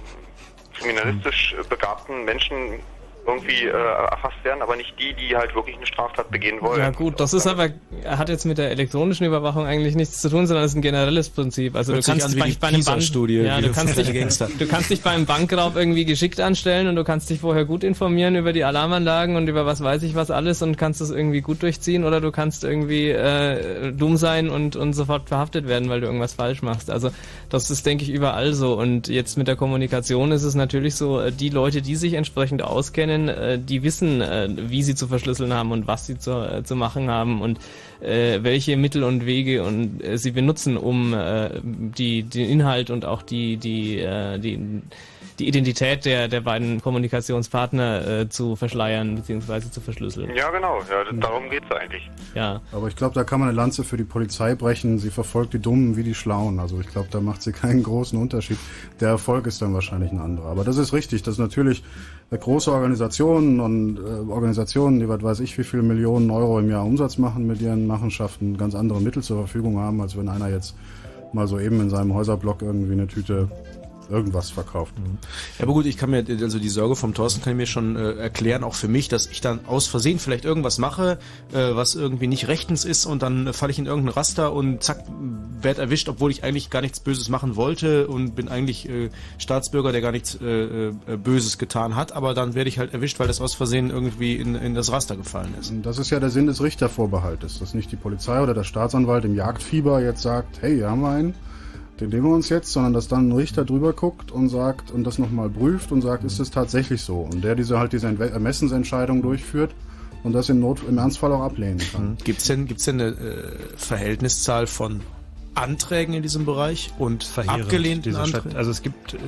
kriminalistisch begabten Menschen irgendwie äh, erfasst werden, aber nicht die, die halt wirklich eine Straftat begehen wollen. Ja gut, das ist aber, hat jetzt mit der elektronischen Überwachung eigentlich nichts zu tun, sondern ist ein generelles Prinzip. Also Hört du kannst an dich bei, bei einem Bank, ja, du kannst dich, Gangster. du kannst dich beim Bankraub irgendwie geschickt anstellen und du kannst dich vorher gut informieren über die Alarmanlagen und über was weiß ich was alles und kannst es irgendwie gut durchziehen oder du kannst irgendwie äh, dumm sein und, und sofort verhaftet werden, weil du irgendwas falsch machst. Also das ist, denke ich, überall so. Und jetzt mit der Kommunikation ist es natürlich so, äh, die Leute, die sich entsprechend auskennen, äh, die wissen, äh, wie sie zu verschlüsseln haben und was sie zu, äh, zu machen haben und äh, welche Mittel und Wege und äh, sie benutzen, um äh, die den Inhalt und auch die die äh, die die Identität der der beiden Kommunikationspartner äh, zu verschleiern bzw. zu verschlüsseln. Ja, genau. Ja, darum geht's eigentlich. Ja. Aber ich glaube, da kann man eine Lanze für die Polizei brechen. Sie verfolgt die Dummen wie die Schlauen. Also ich glaube, da macht sie keinen großen Unterschied. Der Erfolg ist dann wahrscheinlich ein anderer. Aber das ist richtig, dass natürlich große Organisationen und äh, Organisationen, die was weiß ich, wie viele Millionen Euro im Jahr Umsatz machen mit ihren Machenschaften, ganz andere Mittel zur Verfügung haben, als wenn einer jetzt mal so eben in seinem Häuserblock irgendwie eine Tüte irgendwas verkauft. Ja, aber gut, ich kann mir, also die Sorge vom Thorsten kann ich mir schon äh, erklären, auch für mich, dass ich dann aus Versehen vielleicht irgendwas mache, äh, was irgendwie nicht rechtens ist und dann äh, falle ich in irgendein Raster und zack, werd erwischt, obwohl ich eigentlich gar nichts Böses machen wollte und bin eigentlich äh, Staatsbürger, der gar nichts äh, äh, Böses getan hat, aber dann werde ich halt erwischt, weil das aus Versehen irgendwie in, in das Raster gefallen ist. Und Das ist ja der Sinn des Richtervorbehaltes, dass nicht die Polizei oder der Staatsanwalt im Jagdfieber jetzt sagt, hey, hier haben wir einen, den nehmen wir uns jetzt, sondern dass dann ein Richter drüber guckt und sagt und das nochmal prüft und sagt, ist es tatsächlich so? Und der diese halt diese Ermessensentscheidung durchführt und das im, Not, im Ernstfall auch ablehnen kann. Gibt's denn, gibt's denn eine äh, Verhältniszahl von Anträgen in diesem Bereich und verheerend, abgelehnten diese Anträgen? Also es gibt, äh,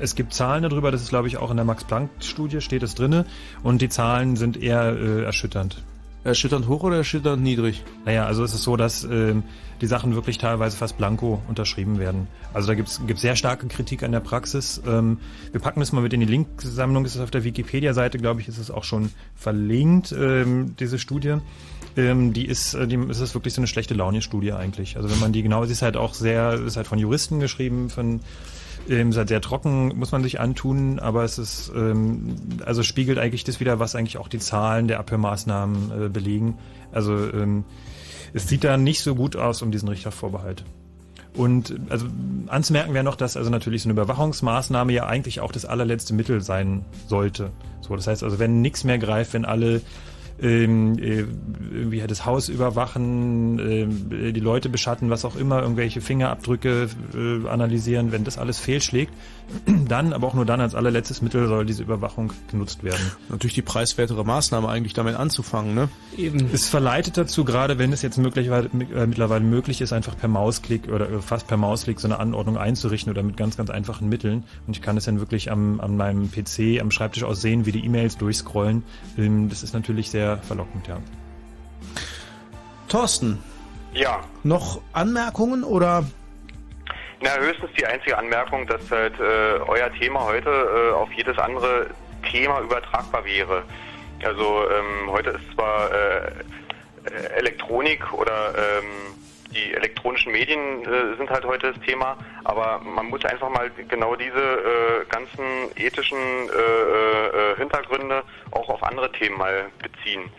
es gibt Zahlen darüber, das ist glaube ich auch in der Max-Planck-Studie, steht es drinne und die Zahlen sind eher äh, erschütternd. Erschütternd hoch oder erschütternd niedrig? Naja, also es ist so, dass ähm, die Sachen wirklich teilweise fast blanko unterschrieben werden. Also da gibt's gibt's sehr starke Kritik an der Praxis. Ähm, wir packen das mal mit in die Linksammlung. Ist es auf der Wikipedia-Seite, glaube ich, ist es auch schon verlinkt, ähm, diese Studie. Ähm, die ist, äh, die ist es wirklich so eine schlechte Laune-Studie eigentlich. Also wenn man die genau, sie ist halt auch sehr, ist halt von Juristen geschrieben, von ähm, sehr trocken, muss man sich antun, aber es ist, ähm, also spiegelt eigentlich das wieder, was eigentlich auch die Zahlen der Abhörmaßnahmen äh, belegen. Also ähm, es sieht da nicht so gut aus um diesen Richtervorbehalt. Und also anzumerken wäre noch, dass also natürlich so eine Überwachungsmaßnahme ja eigentlich auch das allerletzte Mittel sein sollte. So, das heißt also, wenn nichts mehr greift, wenn alle ähm, äh, irgendwie halt das Haus überwachen, äh, die Leute beschatten, was auch immer, irgendwelche Fingerabdrücke äh, analysieren, wenn das alles fehlschlägt, dann, aber auch nur dann als allerletztes Mittel soll diese Überwachung genutzt werden. Natürlich die preiswertere Maßnahme eigentlich damit anzufangen, ne? Eben. Es verleitet dazu, gerade wenn es jetzt möglicherweise, äh, mittlerweile möglich ist, einfach per Mausklick oder fast per Mausklick so eine Anordnung einzurichten oder mit ganz, ganz einfachen Mitteln. Und ich kann es dann wirklich am, an meinem PC, am Schreibtisch aus sehen, wie die E-Mails durchscrollen. Ähm, das ist natürlich sehr verlockend, ja. Thorsten. Ja. Noch Anmerkungen oder? Na, höchstens die einzige Anmerkung, dass halt äh, euer Thema heute äh, auf jedes andere Thema übertragbar wäre. Also ähm, heute ist zwar äh, äh Elektronik oder ähm, die elektronischen Medien äh, sind halt heute das Thema, aber man muss einfach mal genau diese äh, ganzen ethischen Hintergründe auch auf andere Themen mal beziehen.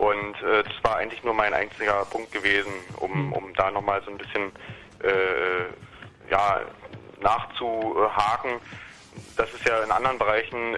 Und äh, das war eigentlich nur mein einziger Punkt gewesen, um, hm. um da nochmal so ein bisschen äh, ja, nachzuhaken, dass es ja in anderen Bereichen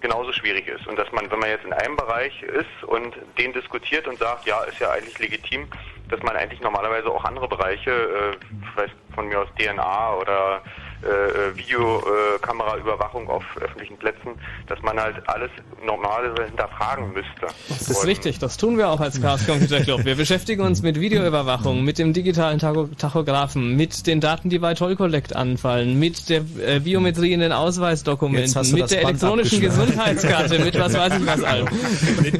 genauso schwierig ist. Und dass man, wenn man jetzt in einem Bereich ist und den diskutiert und sagt, ja, ist ja eigentlich legitim, dass man eigentlich normalerweise auch andere Bereiche, äh, vielleicht von mir aus DNA oder äh, äh, Videokameraüberwachung auf öffentlichen Plätzen, dass man halt alles normalerweise hinterfragen müsste. Das ist Und richtig, das tun wir auch als Chaos Computer Club. Wir beschäftigen uns mit Videoüberwachung, mit dem digitalen Tachografen, mit den Daten, die bei Toll Collect anfallen, mit der äh, Biometrie in den Ausweisdokumenten, mit der elektronischen Gesundheitskarte, mit was weiß ich was allem.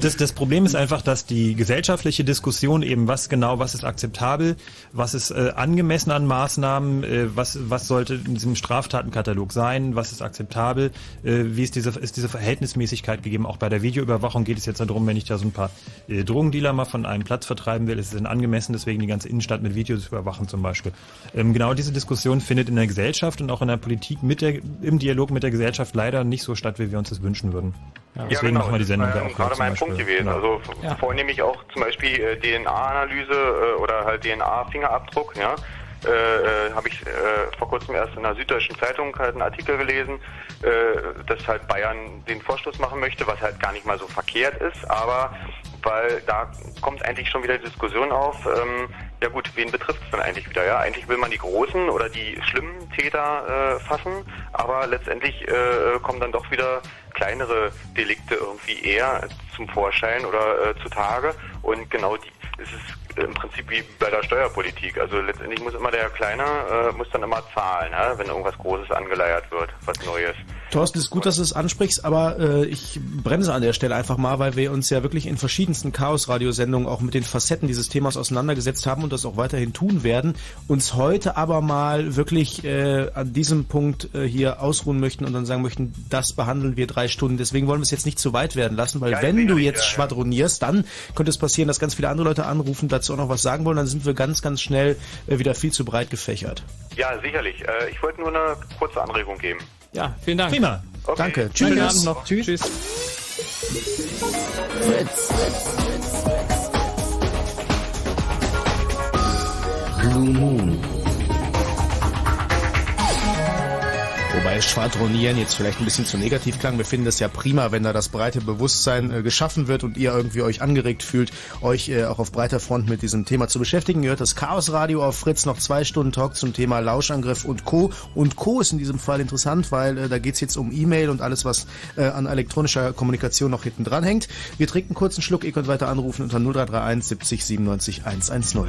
Das, das Problem ist einfach, dass die gesellschaftliche Diskussion eben, was genau, was ist akzeptabel, was ist äh, angemessen an Maßnahmen, äh, was, was sollte diesem Straftatenkatalog sein, was ist akzeptabel, äh, wie ist diese, ist diese Verhältnismäßigkeit gegeben. Auch bei der Videoüberwachung geht es jetzt darum, wenn ich da so ein paar äh, Drogendealer mal von einem Platz vertreiben will, ist es denn angemessen, deswegen die ganze Innenstadt mit Videos zu überwachen zum Beispiel. Ähm, genau diese Diskussion findet in der Gesellschaft und auch in der Politik mit der, im Dialog mit der Gesellschaft leider nicht so statt, wie wir uns das wünschen würden. Ja, deswegen ja, genau. machen wir die Sendung da auch gerade mein Punkt gewesen. Genau. Also ja. vornehmlich auch zum Beispiel äh, DNA-Analyse äh, oder halt DNA-Fingerabdruck, ja äh, äh habe ich äh, vor kurzem erst in der Süddeutschen Zeitung halt einen Artikel gelesen, äh, dass halt Bayern den Vorstoß machen möchte, was halt gar nicht mal so verkehrt ist, aber weil da kommt eigentlich schon wieder die Diskussion auf, ähm, ja gut, wen betrifft es denn eigentlich wieder? Ja, eigentlich will man die großen oder die schlimmen Täter äh, fassen, aber letztendlich äh, kommen dann doch wieder kleinere Delikte irgendwie eher zum Vorschein oder äh, zutage und genau die ist es im Prinzip wie bei der Steuerpolitik. Also letztendlich muss immer der Kleine, äh, muss dann immer zahlen, ja, wenn irgendwas Großes angeleiert wird, was Neues. Thorsten, ist gut, dass du es ansprichst, aber äh, ich bremse an der Stelle einfach mal, weil wir uns ja wirklich in verschiedensten Chaos-Radiosendungen auch mit den Facetten dieses Themas auseinandergesetzt haben und das auch weiterhin tun werden, uns heute aber mal wirklich äh, an diesem Punkt äh, hier ausruhen möchten und dann sagen möchten, das behandeln wir drei Stunden. Deswegen wollen wir es jetzt nicht zu weit werden lassen, weil ja, wenn du jetzt ja, schwadronierst, dann könnte es passieren, dass ganz viele andere Leute anrufen, dazu auch noch was sagen wollen, dann sind wir ganz, ganz schnell äh, wieder viel zu breit gefächert. Ja, sicherlich. Äh, ich wollte nur eine kurze Anregung geben. Ja, vielen Dank. Prima. Okay. Danke. Tschüss. Schönen Abend noch. Tschüss. Tschüss. Fritz. Blue Moon. Wobei Schwadronieren jetzt vielleicht ein bisschen zu negativ klang. Wir finden es ja prima, wenn da das breite Bewusstsein äh, geschaffen wird und ihr irgendwie euch angeregt fühlt, euch äh, auch auf breiter Front mit diesem Thema zu beschäftigen. Ihr hört das Chaos Radio auf Fritz, noch zwei Stunden Talk zum Thema Lauschangriff und Co. Und Co. ist in diesem Fall interessant, weil äh, da geht's jetzt um E-Mail und alles, was äh, an elektronischer Kommunikation noch hinten dran hängt. Wir trinken kurz einen Schluck, ihr könnt weiter anrufen unter 0331 70 97 110.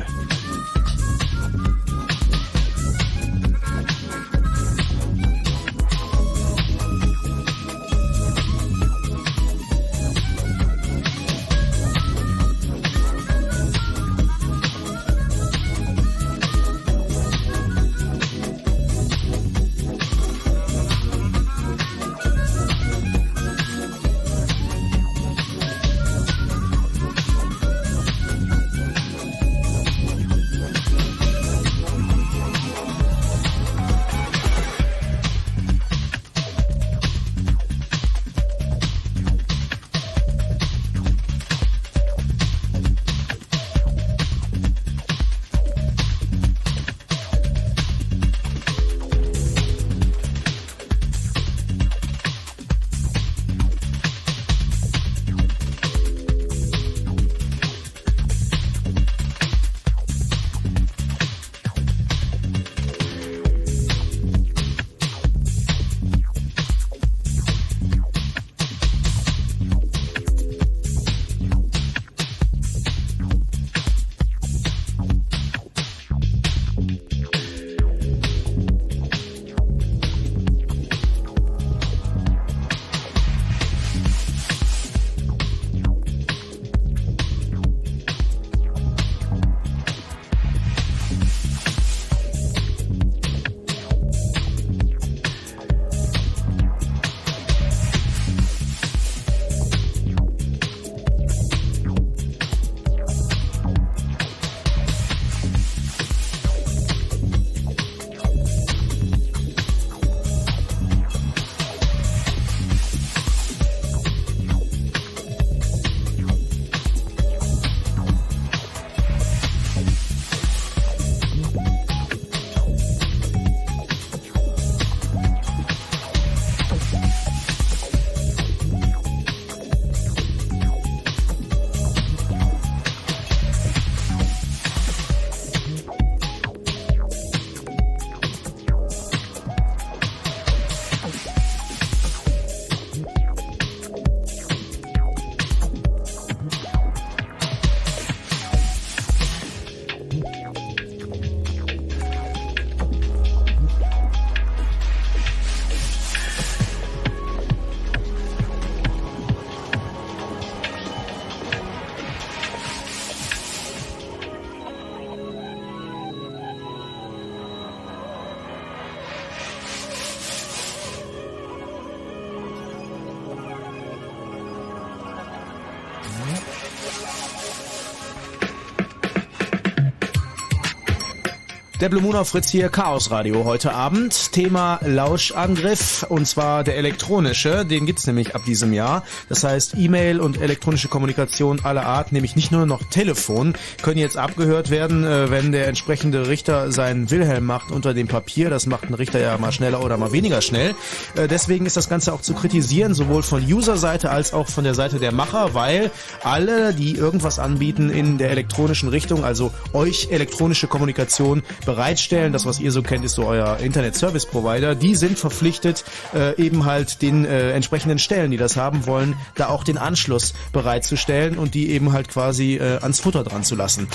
Der Blue Moon auf Fritz hier, Chaos Radio heute Abend. Thema Lauschangriff und zwar der elektronische. Den gibt's nämlich ab diesem Jahr. Das heißt, E-Mail und elektronische Kommunikation aller Art, nämlich nicht nur noch Telefon, können jetzt abgehört werden, äh, wenn der entsprechende Richter seinen Wilhelm macht unter dem Papier. Das macht ein Richter ja mal schneller oder mal weniger schnell. Äh, deswegen ist das Ganze auch zu kritisieren, sowohl von User-Seite als auch von der Seite der Macher, weil alle, die irgendwas anbieten in der elektronischen Richtung, also euch elektronische Kommunikation bereitstellen. Das, was ihr so kennt, ist so euer Internet Service Provider. Die sind verpflichtet, äh, eben halt den äh, entsprechenden Stellen, die das haben wollen, da auch den Anschluss bereitzustellen und die eben halt quasi äh, ans Futter dran zu lassen.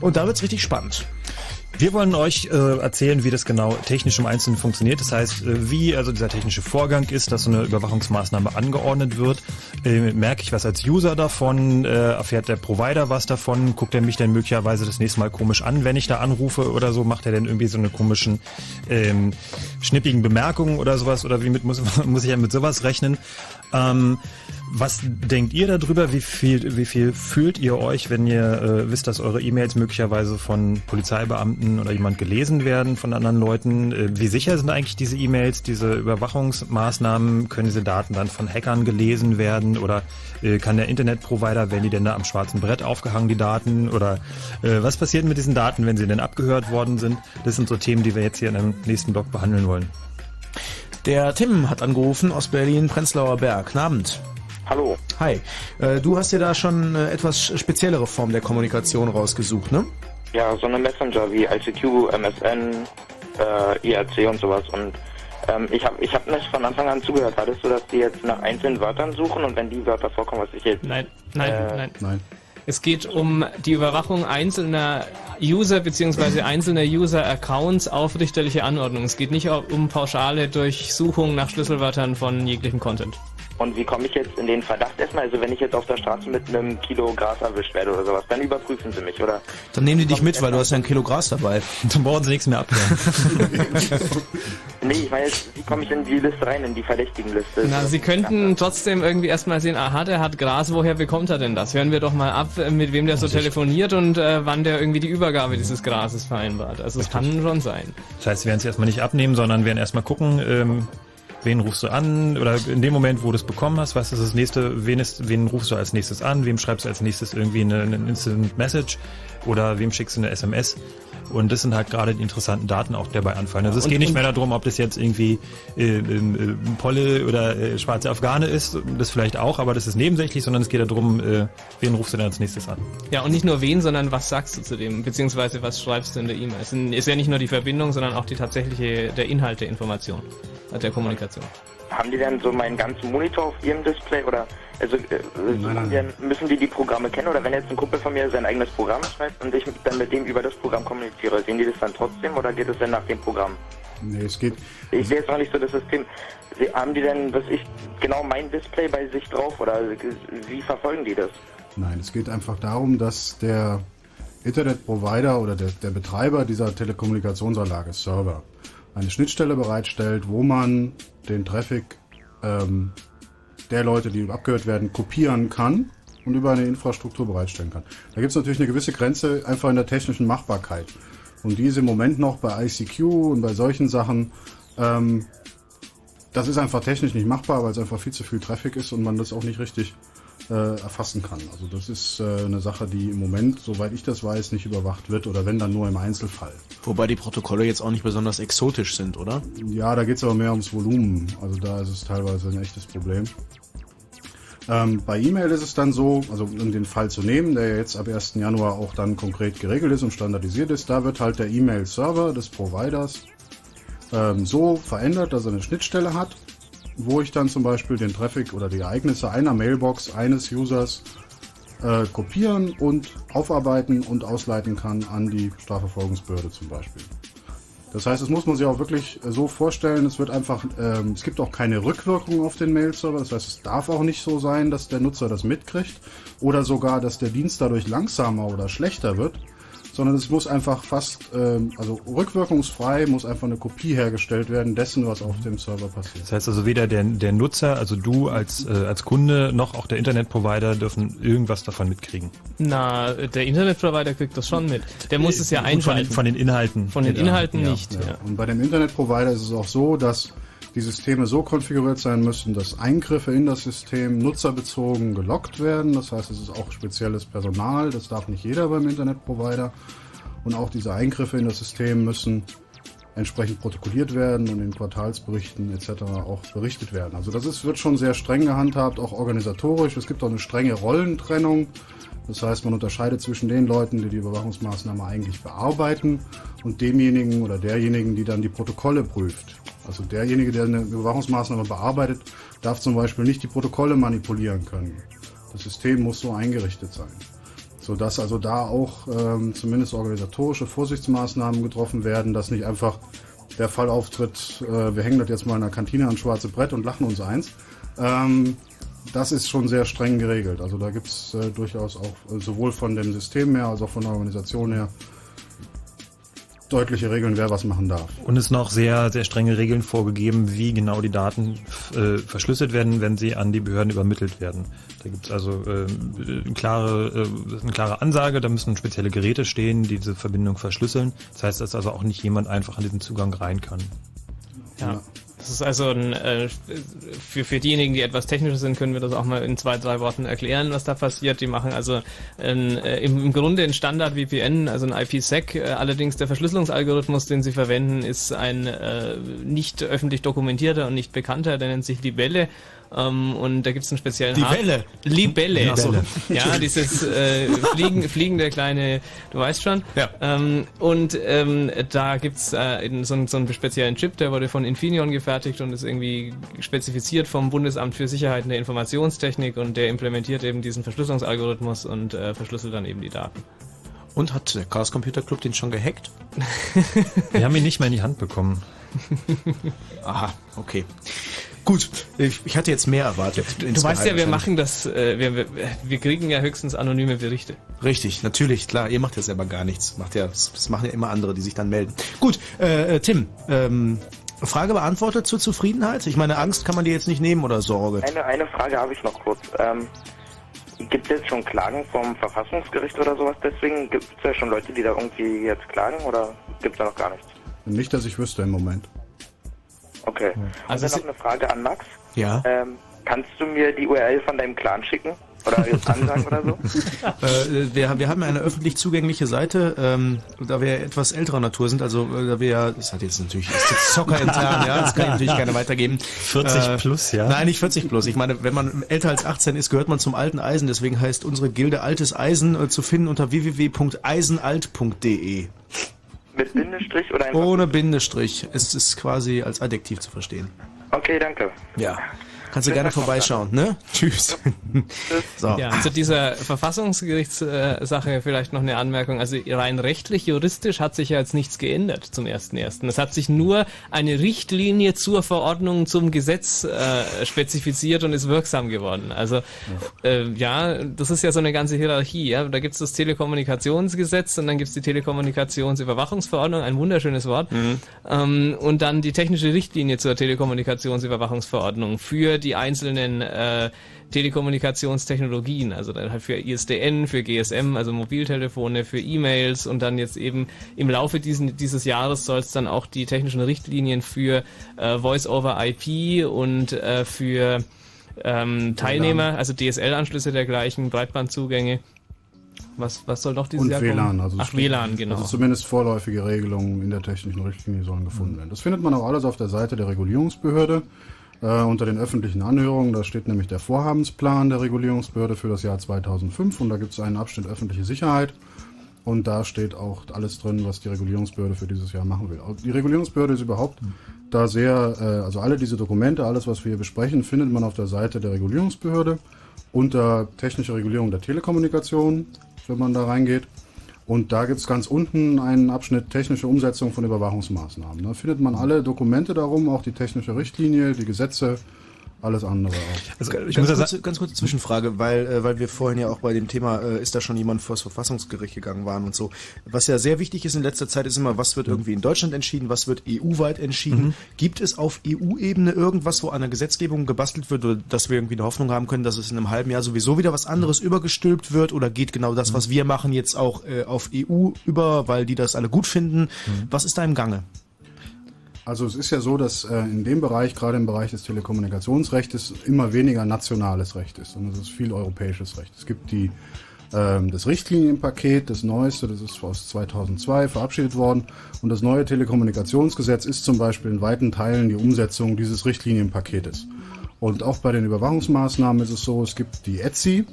Und da wird's richtig spannend. Wir wollen euch äh, erzählen, wie das genau technisch im Einzelnen funktioniert. Das heißt, äh, wie also dieser technische Vorgang ist, dass so eine Überwachungsmaßnahme angeordnet wird. Äh, merke ich was als User davon? Äh, erfährt der Provider was davon? Guckt er mich denn möglicherweise das nächste Mal komisch an, wenn ich da anrufe oder so? Macht er denn irgendwie so eine komischen ähm, schnippigen Bemerkungen oder sowas? Oder wie mit, muss, muss ich ja mit sowas rechnen? Ähm, was denkt ihr darüber? Wie viel, wie viel fühlt ihr euch, wenn ihr äh, wisst, dass eure E-Mails möglicherweise von Polizeibeamten oder jemand gelesen werden von anderen Leuten? Äh, wie sicher sind eigentlich diese E-Mails, diese Überwachungsmaßnahmen? Können diese Daten dann von Hackern gelesen werden? Oder äh, kann der Internetprovider, werden die denn da am schwarzen Brett aufgehangen, die Daten? Oder äh, was passiert mit diesen Daten, wenn sie denn abgehört worden sind? Das sind so Themen, die wir jetzt hier in einem nächsten Blog behandeln wollen. Der Tim hat angerufen aus Berlin, Prenzlauer Berg. Guten Abend. Hallo. Hi. Äh, du hast dir da schon eine etwas speziellere Form der Kommunikation rausgesucht, ne? Ja, so eine Messenger wie ICQ, MSN, äh, IRC und sowas. Und ähm, ich habe ich hab nicht von Anfang an zugehört. Hattest du, dass die jetzt nach einzelnen Wörtern suchen und wenn die Wörter vorkommen, was ich jetzt... Nein, nein, äh, nein. Nein. Es geht um die Überwachung einzelner User bzw. einzelner User-Accounts auf richterliche Anordnung. Es geht nicht um pauschale Durchsuchung nach Schlüsselwörtern von jeglichem Content. Und wie komme ich jetzt in den Verdacht erstmal? Also wenn ich jetzt auf der Straße mit einem Kilo Gras erwischt werde oder sowas, dann überprüfen sie mich, oder? Dann nehmen die dich mit, weil du hast ja ein Kilo Gras dabei. Dann brauchen sie nichts mehr abhören. Nee, ich meine jetzt, wie komme ich in die Liste rein, in die verdächtigen Liste? Na, Sie könnten trotzdem irgendwie erstmal sehen, aha, der hat Gras, woher bekommt er denn das? Hören wir doch mal ab, äh, mit wem der so telefoniert und äh, wann der irgendwie die Übergabe dieses Grases vereinbart. Also es kann schon sein. Das heißt, wir werden es erstmal nicht abnehmen, sondern werden erstmal gucken, ähm, wen rufst du an? Oder in dem Moment, wo du es bekommen hast, was ist das nächste, wen, ist, wen rufst du als nächstes an, wem schreibst du als nächstes irgendwie eine, eine Instant Message? Oder wem schickst du eine SMS und das sind halt gerade die interessanten Daten auch, die dabei anfallen. Also es Und- geht nicht mehr darum, ob das jetzt irgendwie äh, äh, äh, Polle oder äh, schwarze Afghane ist, das vielleicht auch, aber das ist nebensächlich, sondern es geht darum, äh, wen rufst du denn als nächstes an. Ja, und nicht nur wen, sondern was sagst du zu dem, beziehungsweise was schreibst du in der E-Mail. Es ist ja nicht nur die Verbindung, sondern auch die tatsächliche, der Inhalt der Information, äh, der Kommunikation. Haben die denn so meinen ganzen Monitor auf ihrem Display oder also äh, müssen die die Programme kennen oder wenn jetzt ein Kumpel von mir sein eigenes Programm schreibt und ich dann mit dem über das Programm kommuniziere, sehen die das dann trotzdem oder geht es denn nach dem Programm? Nee, es geht. Ich sehe jetzt noch nicht so das System. Sie, haben die denn, was ich, genau mein Display bei sich drauf oder wie verfolgen die das? Nein, es geht einfach darum, dass der Internetprovider oder der, der Betreiber dieser Telekommunikationsanlage, Server, eine Schnittstelle bereitstellt, wo man den Traffic ähm, der Leute, die abgehört werden, kopieren kann und über eine Infrastruktur bereitstellen kann. Da gibt es natürlich eine gewisse Grenze einfach in der technischen Machbarkeit. Und die ist im Moment noch bei ICQ und bei solchen Sachen, ähm, das ist einfach technisch nicht machbar, weil es einfach viel zu viel Traffic ist und man das auch nicht richtig äh, erfassen kann. Also das ist äh, eine Sache, die im Moment, soweit ich das weiß, nicht überwacht wird oder wenn dann nur im Einzelfall. Wobei die Protokolle jetzt auch nicht besonders exotisch sind, oder? Ja, da geht es aber mehr ums Volumen. Also da ist es teilweise ein echtes Problem. Ähm, bei E-Mail ist es dann so, also um den Fall zu nehmen, der jetzt ab 1. Januar auch dann konkret geregelt ist und standardisiert ist, da wird halt der E-Mail-Server des Providers ähm, so verändert, dass er eine Schnittstelle hat, wo ich dann zum Beispiel den Traffic oder die Ereignisse einer Mailbox eines Users äh, kopieren und aufarbeiten und ausleiten kann an die Strafverfolgungsbehörde zum Beispiel. Das heißt, das muss man sich auch wirklich äh, so vorstellen. Es wird einfach, ähm, es gibt auch keine Rückwirkung auf den Mail-Server. Das heißt, es darf auch nicht so sein, dass der Nutzer das mitkriegt oder sogar, dass der Dienst dadurch langsamer oder schlechter wird, sondern es muss einfach fast, ähm, also rückwirkungsfrei muss einfach eine Kopie hergestellt werden dessen, was auf dem Server passiert. Das heißt also weder der, der Nutzer, also du als, äh, als Kunde, noch auch der Internetprovider dürfen irgendwas davon mitkriegen. Na, der Internetprovider kriegt das schon mit. Der muss es ja Von den, einschalten. von den Inhalten. Von den Inhalten Ja, nicht. ja. Ja. Und bei dem Internetprovider ist es auch so, dass die Systeme so konfiguriert sein müssen, dass Eingriffe in das System nutzerbezogen gelockt werden. Das heißt, es ist auch spezielles Personal. Das darf nicht jeder beim Internetprovider. Und auch diese Eingriffe in das System müssen entsprechend protokolliert werden und in Quartalsberichten etc. auch berichtet werden. Also das ist, wird schon sehr streng gehandhabt, auch organisatorisch. Es gibt auch eine strenge Rollentrennung. Das heißt, man unterscheidet zwischen den Leuten, die die Überwachungsmaßnahme eigentlich bearbeiten und demjenigen oder derjenigen, die dann die Protokolle prüft. Also derjenige, der eine Überwachungsmaßnahme bearbeitet, darf zum Beispiel nicht die Protokolle manipulieren können. Das System muss so eingerichtet sein. Sodass also da auch ähm, zumindest organisatorische Vorsichtsmaßnahmen getroffen werden, dass nicht einfach der Fall auftritt, äh, wir hängen das jetzt mal in der Kantine ans schwarze Brett und lachen uns eins. Ähm, das ist schon sehr streng geregelt. Also da gibt es äh, durchaus auch äh, sowohl von dem System her als auch von der Organisation her deutliche Regeln, wer was machen darf. Und es noch sehr, sehr strenge Regeln vorgegeben, wie genau die Daten äh, verschlüsselt werden, wenn sie an die Behörden übermittelt werden. Da gibt es also äh, eine, klare, äh, eine klare Ansage, da müssen spezielle Geräte stehen, die diese Verbindung verschlüsseln. Das heißt, dass also auch nicht jemand einfach an diesen Zugang rein kann. Ja. Das ist also ein, äh, für, für diejenigen, die etwas technischer sind, können wir das auch mal in zwei, drei Worten erklären, was da passiert. Die machen also ein, äh, im, im Grunde ein Standard-VPN, also ein IPsec. Äh, allerdings der Verschlüsselungsalgorithmus, den sie verwenden, ist ein äh, nicht öffentlich dokumentierter und nicht bekannter, der nennt sich Libelle. Ähm, und da gibt es einen speziellen Die Welle. Libelle. Ja, so. Ja, dieses äh, Fliegen, fliegende kleine, du weißt schon. Ja. Ähm, und ähm, da gibt's äh, eben so, einen- so einen speziellen Chip, der wurde von Infineon gefertigt und ist irgendwie spezifiziert vom Bundesamt für Sicherheit in der Informationstechnik und der implementiert eben diesen Verschlüsselungsalgorithmus und äh, verschlüsselt dann eben die Daten. Und hat der Chaos Computer Club den schon gehackt? Wir haben ihn nicht mal in die Hand bekommen. Aha, okay. Gut, ich, ich hatte jetzt mehr erwartet. Du weißt ja, wir machen das, äh, wir, wir, wir kriegen ja höchstens anonyme Berichte. Richtig, natürlich, klar. Ihr macht ja selber gar nichts. Macht ja, das machen ja immer andere, die sich dann melden. Gut, äh, äh, Tim, ähm, Frage beantwortet zur Zufriedenheit? Ich meine, Angst kann man dir jetzt nicht nehmen oder Sorge. Eine, eine Frage habe ich noch kurz. Ähm, gibt es jetzt schon Klagen vom Verfassungsgericht oder sowas? Deswegen gibt es ja schon Leute, die da irgendwie jetzt klagen oder gibt es da noch gar nichts? Nicht, dass ich wüsste im Moment. Okay. Also Also noch eine Frage an Max. Ja. Ähm, kannst du mir die URL von deinem Clan schicken? Oder jetzt ansagen oder so? Äh, wir, wir haben ja eine öffentlich zugängliche Seite, ähm, da wir etwas älterer Natur sind, also äh, da wir ja, das hat jetzt natürlich, ist jetzt Zocker intern, ja, das kann ich natürlich gerne weitergeben. 40 plus, ja? Nein, nicht 40 plus. Ich meine, wenn man älter als 18 ist, gehört man zum alten Eisen, deswegen heißt unsere Gilde Altes Eisen äh, zu finden unter www.eisenalt.de. Mit Bindestrich oder einfach? Ohne Bindestrich. Es ist quasi als Adjektiv zu verstehen. Okay, danke. Ja. Kannst du gerne vorbeischauen, ne? Tschüss. So. Ja, zu dieser Verfassungsgerichtssache vielleicht noch eine Anmerkung. Also rein rechtlich, juristisch hat sich ja jetzt nichts geändert zum 1.1. Es hat sich nur eine Richtlinie zur Verordnung zum Gesetz äh, spezifiziert und ist wirksam geworden. Also äh, ja, das ist ja so eine ganze Hierarchie. Ja? Da gibt's das Telekommunikationsgesetz und dann gibt's die Telekommunikationsüberwachungsverordnung, ein wunderschönes Wort. Ähm, und dann die technische Richtlinie zur Telekommunikationsüberwachungsverordnung für die einzelnen äh, Telekommunikationstechnologien, also dann halt für ISDN, für GSM, also Mobiltelefone, für E-Mails und dann jetzt eben im Laufe diesen, dieses Jahres soll es dann auch die technischen Richtlinien für äh, Voice-over-IP und äh, für ähm, Teilnehmer, also DSL-Anschlüsse dergleichen, Breitbandzugänge. Was, was soll noch dieses Und Jahr WLAN. kommen? Also Ach, WLAN, genau. Also zumindest vorläufige Regelungen in der technischen Richtlinie sollen gefunden werden. Das findet man auch alles auf der Seite der Regulierungsbehörde. Äh, unter den öffentlichen Anhörungen, da steht nämlich der Vorhabensplan der Regulierungsbehörde für das Jahr 2005 und da gibt es einen Abschnitt öffentliche Sicherheit und da steht auch alles drin, was die Regulierungsbehörde für dieses Jahr machen will. Die Regulierungsbehörde ist überhaupt da sehr, äh, also alle diese Dokumente, alles was wir hier besprechen, findet man auf der Seite der Regulierungsbehörde unter technische Regulierung der Telekommunikation, wenn man da reingeht. Und da gibt es ganz unten einen Abschnitt technische Umsetzung von Überwachungsmaßnahmen. Da findet man alle Dokumente darum, auch die technische Richtlinie, die Gesetze alles andere auch. Also, ich ganz, muss kurze, ganz kurze Zwischenfrage, weil, äh, weil wir vorhin ja auch bei dem Thema, äh, ist da schon jemand vor das Verfassungsgericht gegangen waren und so. Was ja sehr wichtig ist in letzter Zeit, ist immer, was wird mhm. irgendwie in Deutschland entschieden, was wird EU-weit entschieden. Mhm. Gibt es auf EU-Ebene irgendwas, wo an der Gesetzgebung gebastelt wird, oder dass wir irgendwie eine Hoffnung haben können, dass es in einem halben Jahr sowieso wieder was anderes mhm. übergestülpt wird, oder geht genau das, was wir machen, jetzt auch äh, auf EU über, weil die das alle gut finden? Mhm. Was ist da im Gange? Also es ist ja so, dass äh, in dem Bereich, gerade im Bereich des Telekommunikationsrechts, immer weniger nationales Recht ist, sondern es ist viel europäisches Recht. Es gibt die, äh, das Richtlinienpaket, das neueste, das ist aus 2002 verabschiedet worden. Und das neue Telekommunikationsgesetz ist zum Beispiel in weiten Teilen die Umsetzung dieses Richtlinienpaketes. Und auch bei den Überwachungsmaßnahmen ist es so, es gibt die ETSI,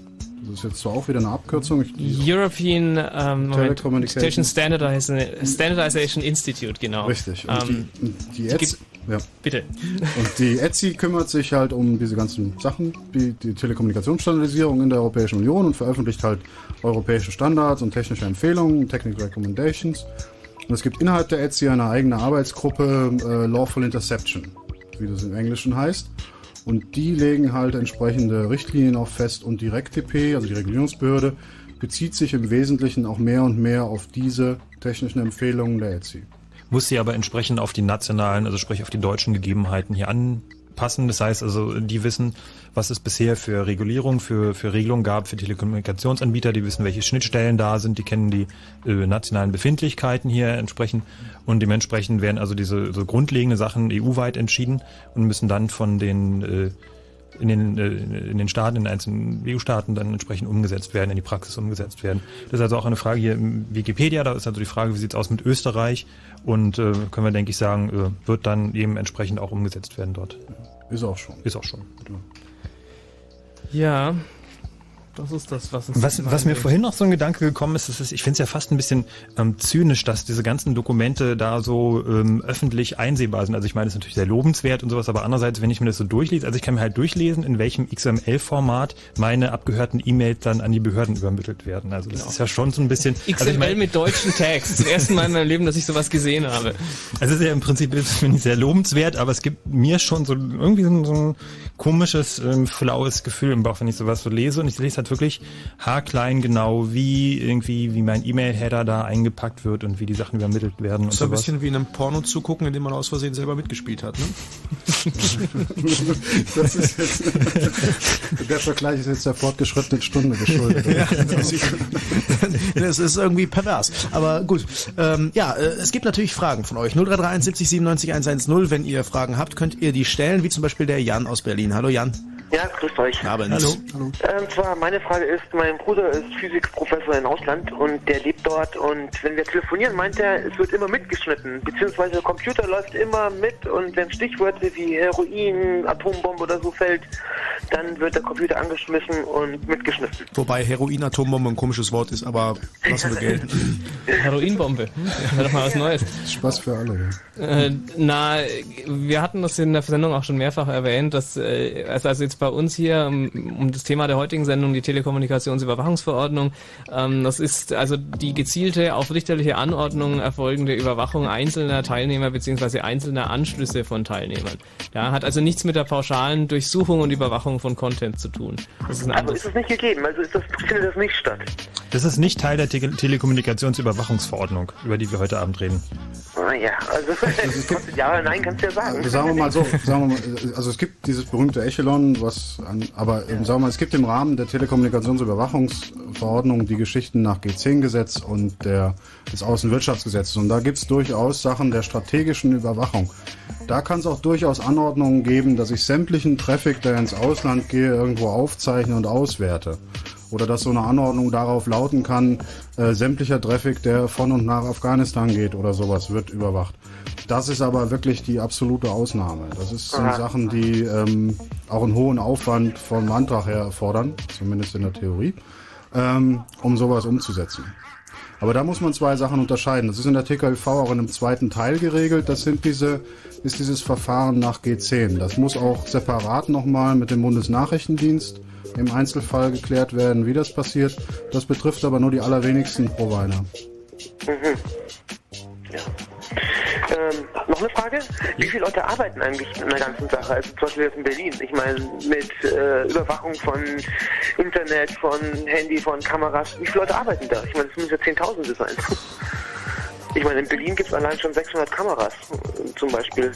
das ist jetzt zwar auch wieder eine Abkürzung. European ähm, Telecommunication Standardization Institute, genau. Richtig. Und ähm, die, die ETSI, ja. Bitte. Und die ETSI kümmert sich halt um diese ganzen Sachen, die, die Telekommunikationsstandardisierung in der Europäischen Union und veröffentlicht halt europäische Standards und technische Empfehlungen, Technical Recommendations. Und es gibt innerhalb der ETSI eine eigene Arbeitsgruppe äh, Lawful Interception, wie das im Englischen heißt. Und die legen halt entsprechende Richtlinien auch fest und die RECTP, also die Regulierungsbehörde, bezieht sich im Wesentlichen auch mehr und mehr auf diese technischen Empfehlungen der ETSI. Muss sie aber entsprechend auf die nationalen, also sprich auf die deutschen Gegebenheiten hier an, passen. Das heißt also, die wissen, was es bisher für Regulierung, für, für Regelungen gab für Telekommunikationsanbieter, die wissen, welche Schnittstellen da sind, die kennen die äh, nationalen Befindlichkeiten hier entsprechend und dementsprechend werden also diese so grundlegende Sachen EU-weit entschieden und müssen dann von den äh, in den, äh, in den Staaten, in den einzelnen EU-Staaten dann entsprechend umgesetzt werden, in die Praxis umgesetzt werden. Das ist also auch eine Frage hier im Wikipedia, da ist also die Frage, wie sieht's aus mit Österreich und äh, können wir, denke ich, sagen, äh, wird dann eben entsprechend auch umgesetzt werden dort. Ist auch schon. Ist auch schon. Ja, Yeah. Das ist das, was es Was, was mir vorhin noch so ein Gedanke gekommen ist, ist, ich finde es ja fast ein bisschen ähm, zynisch, dass diese ganzen Dokumente da so ähm, öffentlich einsehbar sind. Also ich meine, das ist natürlich sehr lobenswert und sowas, aber andererseits, wenn ich mir das so durchlese, also ich kann mir halt durchlesen, in welchem XML-Format meine abgehörten E-Mails dann an die Behörden übermittelt werden. Also das genau. ist ja schon so ein bisschen. XML also ich mein, mit deutschen Tags. Zum ersten Mal in meinem Leben, dass ich sowas gesehen habe. Also es ist ja im Prinzip finde ich sehr lobenswert, aber es gibt mir schon so irgendwie so, so ein komisches, ähm, flaues Gefühl im Bauch, wenn ich sowas so lese und ich lese halt wirklich haarklein genau, wie irgendwie, wie mein E-Mail-Header da eingepackt wird und wie die Sachen übermittelt werden. Das ist und ein bisschen wie in einem Porno zu gucken, in dem man aus Versehen selber mitgespielt hat, ne? das ist jetzt, der Vergleich ist jetzt der fortgeschrittenen Stunde geschuldet. ja, das ist irgendwie pervers. Aber gut, ähm, ja, äh, es gibt natürlich Fragen von euch. 0331 70 97 110. Wenn ihr Fragen habt, könnt ihr die stellen, wie zum Beispiel der Jan aus Berlin. Hallo Jan. Ja, grüßt euch. Abend. Hallo. Hallo. Und zwar, meine Frage ist, mein Bruder ist Physikprofessor in Ausland und der lebt dort und wenn wir telefonieren, meint er, es wird immer mitgeschnitten, beziehungsweise der Computer läuft immer mit und wenn Stichworte wie Heroin, Atombombe oder so fällt, dann wird der Computer angeschmissen und mitgeschnitten. Wobei Heroin, Atombombe ein komisches Wort ist, aber lassen wir gelten. Heroinbombe, hm? wäre doch mal was Neues. Spaß für alle. Ja. Äh, na, wir hatten das in der Sendung auch schon mehrfach erwähnt, dass äh, also jetzt bei uns hier um, um das Thema der heutigen Sendung, die Telekommunikationsüberwachungsverordnung. Ähm, das ist also die gezielte auf richterliche Anordnung erfolgende Überwachung einzelner Teilnehmer beziehungsweise einzelner Anschlüsse von Teilnehmern. Ja, hat also nichts mit der pauschalen Durchsuchung und Überwachung von Content zu tun. Das ist ein Aber ist es nicht gegeben? Also ist das, findet das nicht statt? Das ist nicht Teil der Te Telekommunikationsüberwachungsverordnung, über die wir heute Abend reden. Ah ja, also ja, nein, kannst du ja sagen. Also sagen wir mal so, sagen wir mal, also es gibt dieses berühmte Echelon, was an, aber ja. sagen es gibt im Rahmen der Telekommunikationsüberwachungsverordnung die Geschichten nach G10-Gesetz und der, des Außenwirtschaftsgesetzes. Und da gibt es durchaus Sachen der strategischen Überwachung. Da kann es auch durchaus Anordnungen geben, dass ich sämtlichen Traffic, der ins Ausland gehe, irgendwo aufzeichne und auswerte. Oder dass so eine Anordnung darauf lauten kann, äh, sämtlicher Traffic, der von und nach Afghanistan geht oder sowas, wird überwacht. Das ist aber wirklich die absolute Ausnahme. Das ist, sind. Sachen, die ähm, auch einen hohen Aufwand vom Antrag her erfordern, zumindest in der Theorie, ähm, um sowas umzusetzen. Aber da muss man zwei Sachen unterscheiden. Das ist in der TKV auch in einem zweiten Teil geregelt. Das sind diese, ist dieses Verfahren nach G10. Das muss auch separat nochmal mit dem Bundesnachrichtendienst im Einzelfall geklärt werden, wie das passiert. Das betrifft aber nur die allerwenigsten Provider. Mhm. Ja. Ähm, Noch eine Frage? Wie viele Leute arbeiten eigentlich in der ganzen Sache? Also zum Beispiel jetzt in Berlin. Ich meine, mit äh, Überwachung von Internet, von Handy, von Kameras. Wie viele Leute arbeiten da? Ich meine, das müssen ja Zehntausende sein. Ich meine, in Berlin gibt es allein schon 600 Kameras zum Beispiel.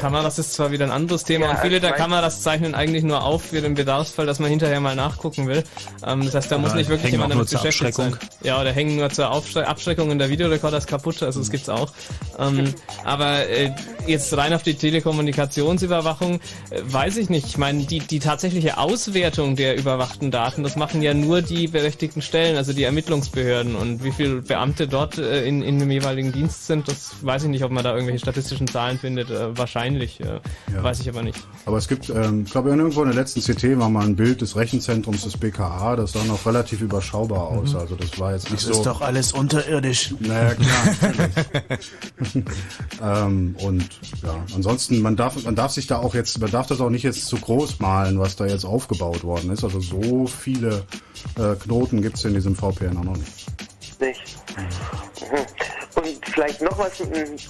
Kameras ist zwar wieder ein anderes Thema Ja, und viele der Kameras zeichnen eigentlich nur auf für den Bedarfsfall, dass man hinterher mal nachgucken will. Ähm, das heißt, da muss nicht wirklich jemand damit zur beschäftigt sein. Abschreckung. Ja, oder hängen nur zur Aufschre Abschreckung und der Videorekorder ist kaputt, also das gibt's auch. Ähm, aber äh, jetzt rein auf die Telekommunikationsüberwachung, äh, weiß ich nicht. Ich meine, die, die tatsächliche Auswertung der überwachten Daten, das machen ja nur die berechtigten Stellen, also die Ermittlungsbehörden. Und wie viele Beamte dort äh, in, in dem jeweiligen Dienst sind, das weiß ich nicht, ob man da irgendwelche statistischen Zahlen findet. Äh, wahrscheinlich, äh, Ja. weiß ich aber nicht. Aber es gibt, ähm, ich glaube, irgendwo in der letzten CT war mal ein Bild des Rechenzentrums des BKA, das sah noch relativ überschaubar aus. Mhm. Also das war jetzt nicht Das so. ist doch alles unterirdisch. Naja, klar. ähm, und ja, ansonsten, man darf, man darf sich da auch jetzt, man darf das auch nicht jetzt zu groß malen, was da jetzt aufgebaut worden ist. Also so viele äh, Knoten gibt's in diesem VPN auch noch nicht. Nicht. Mhm. Und vielleicht noch was,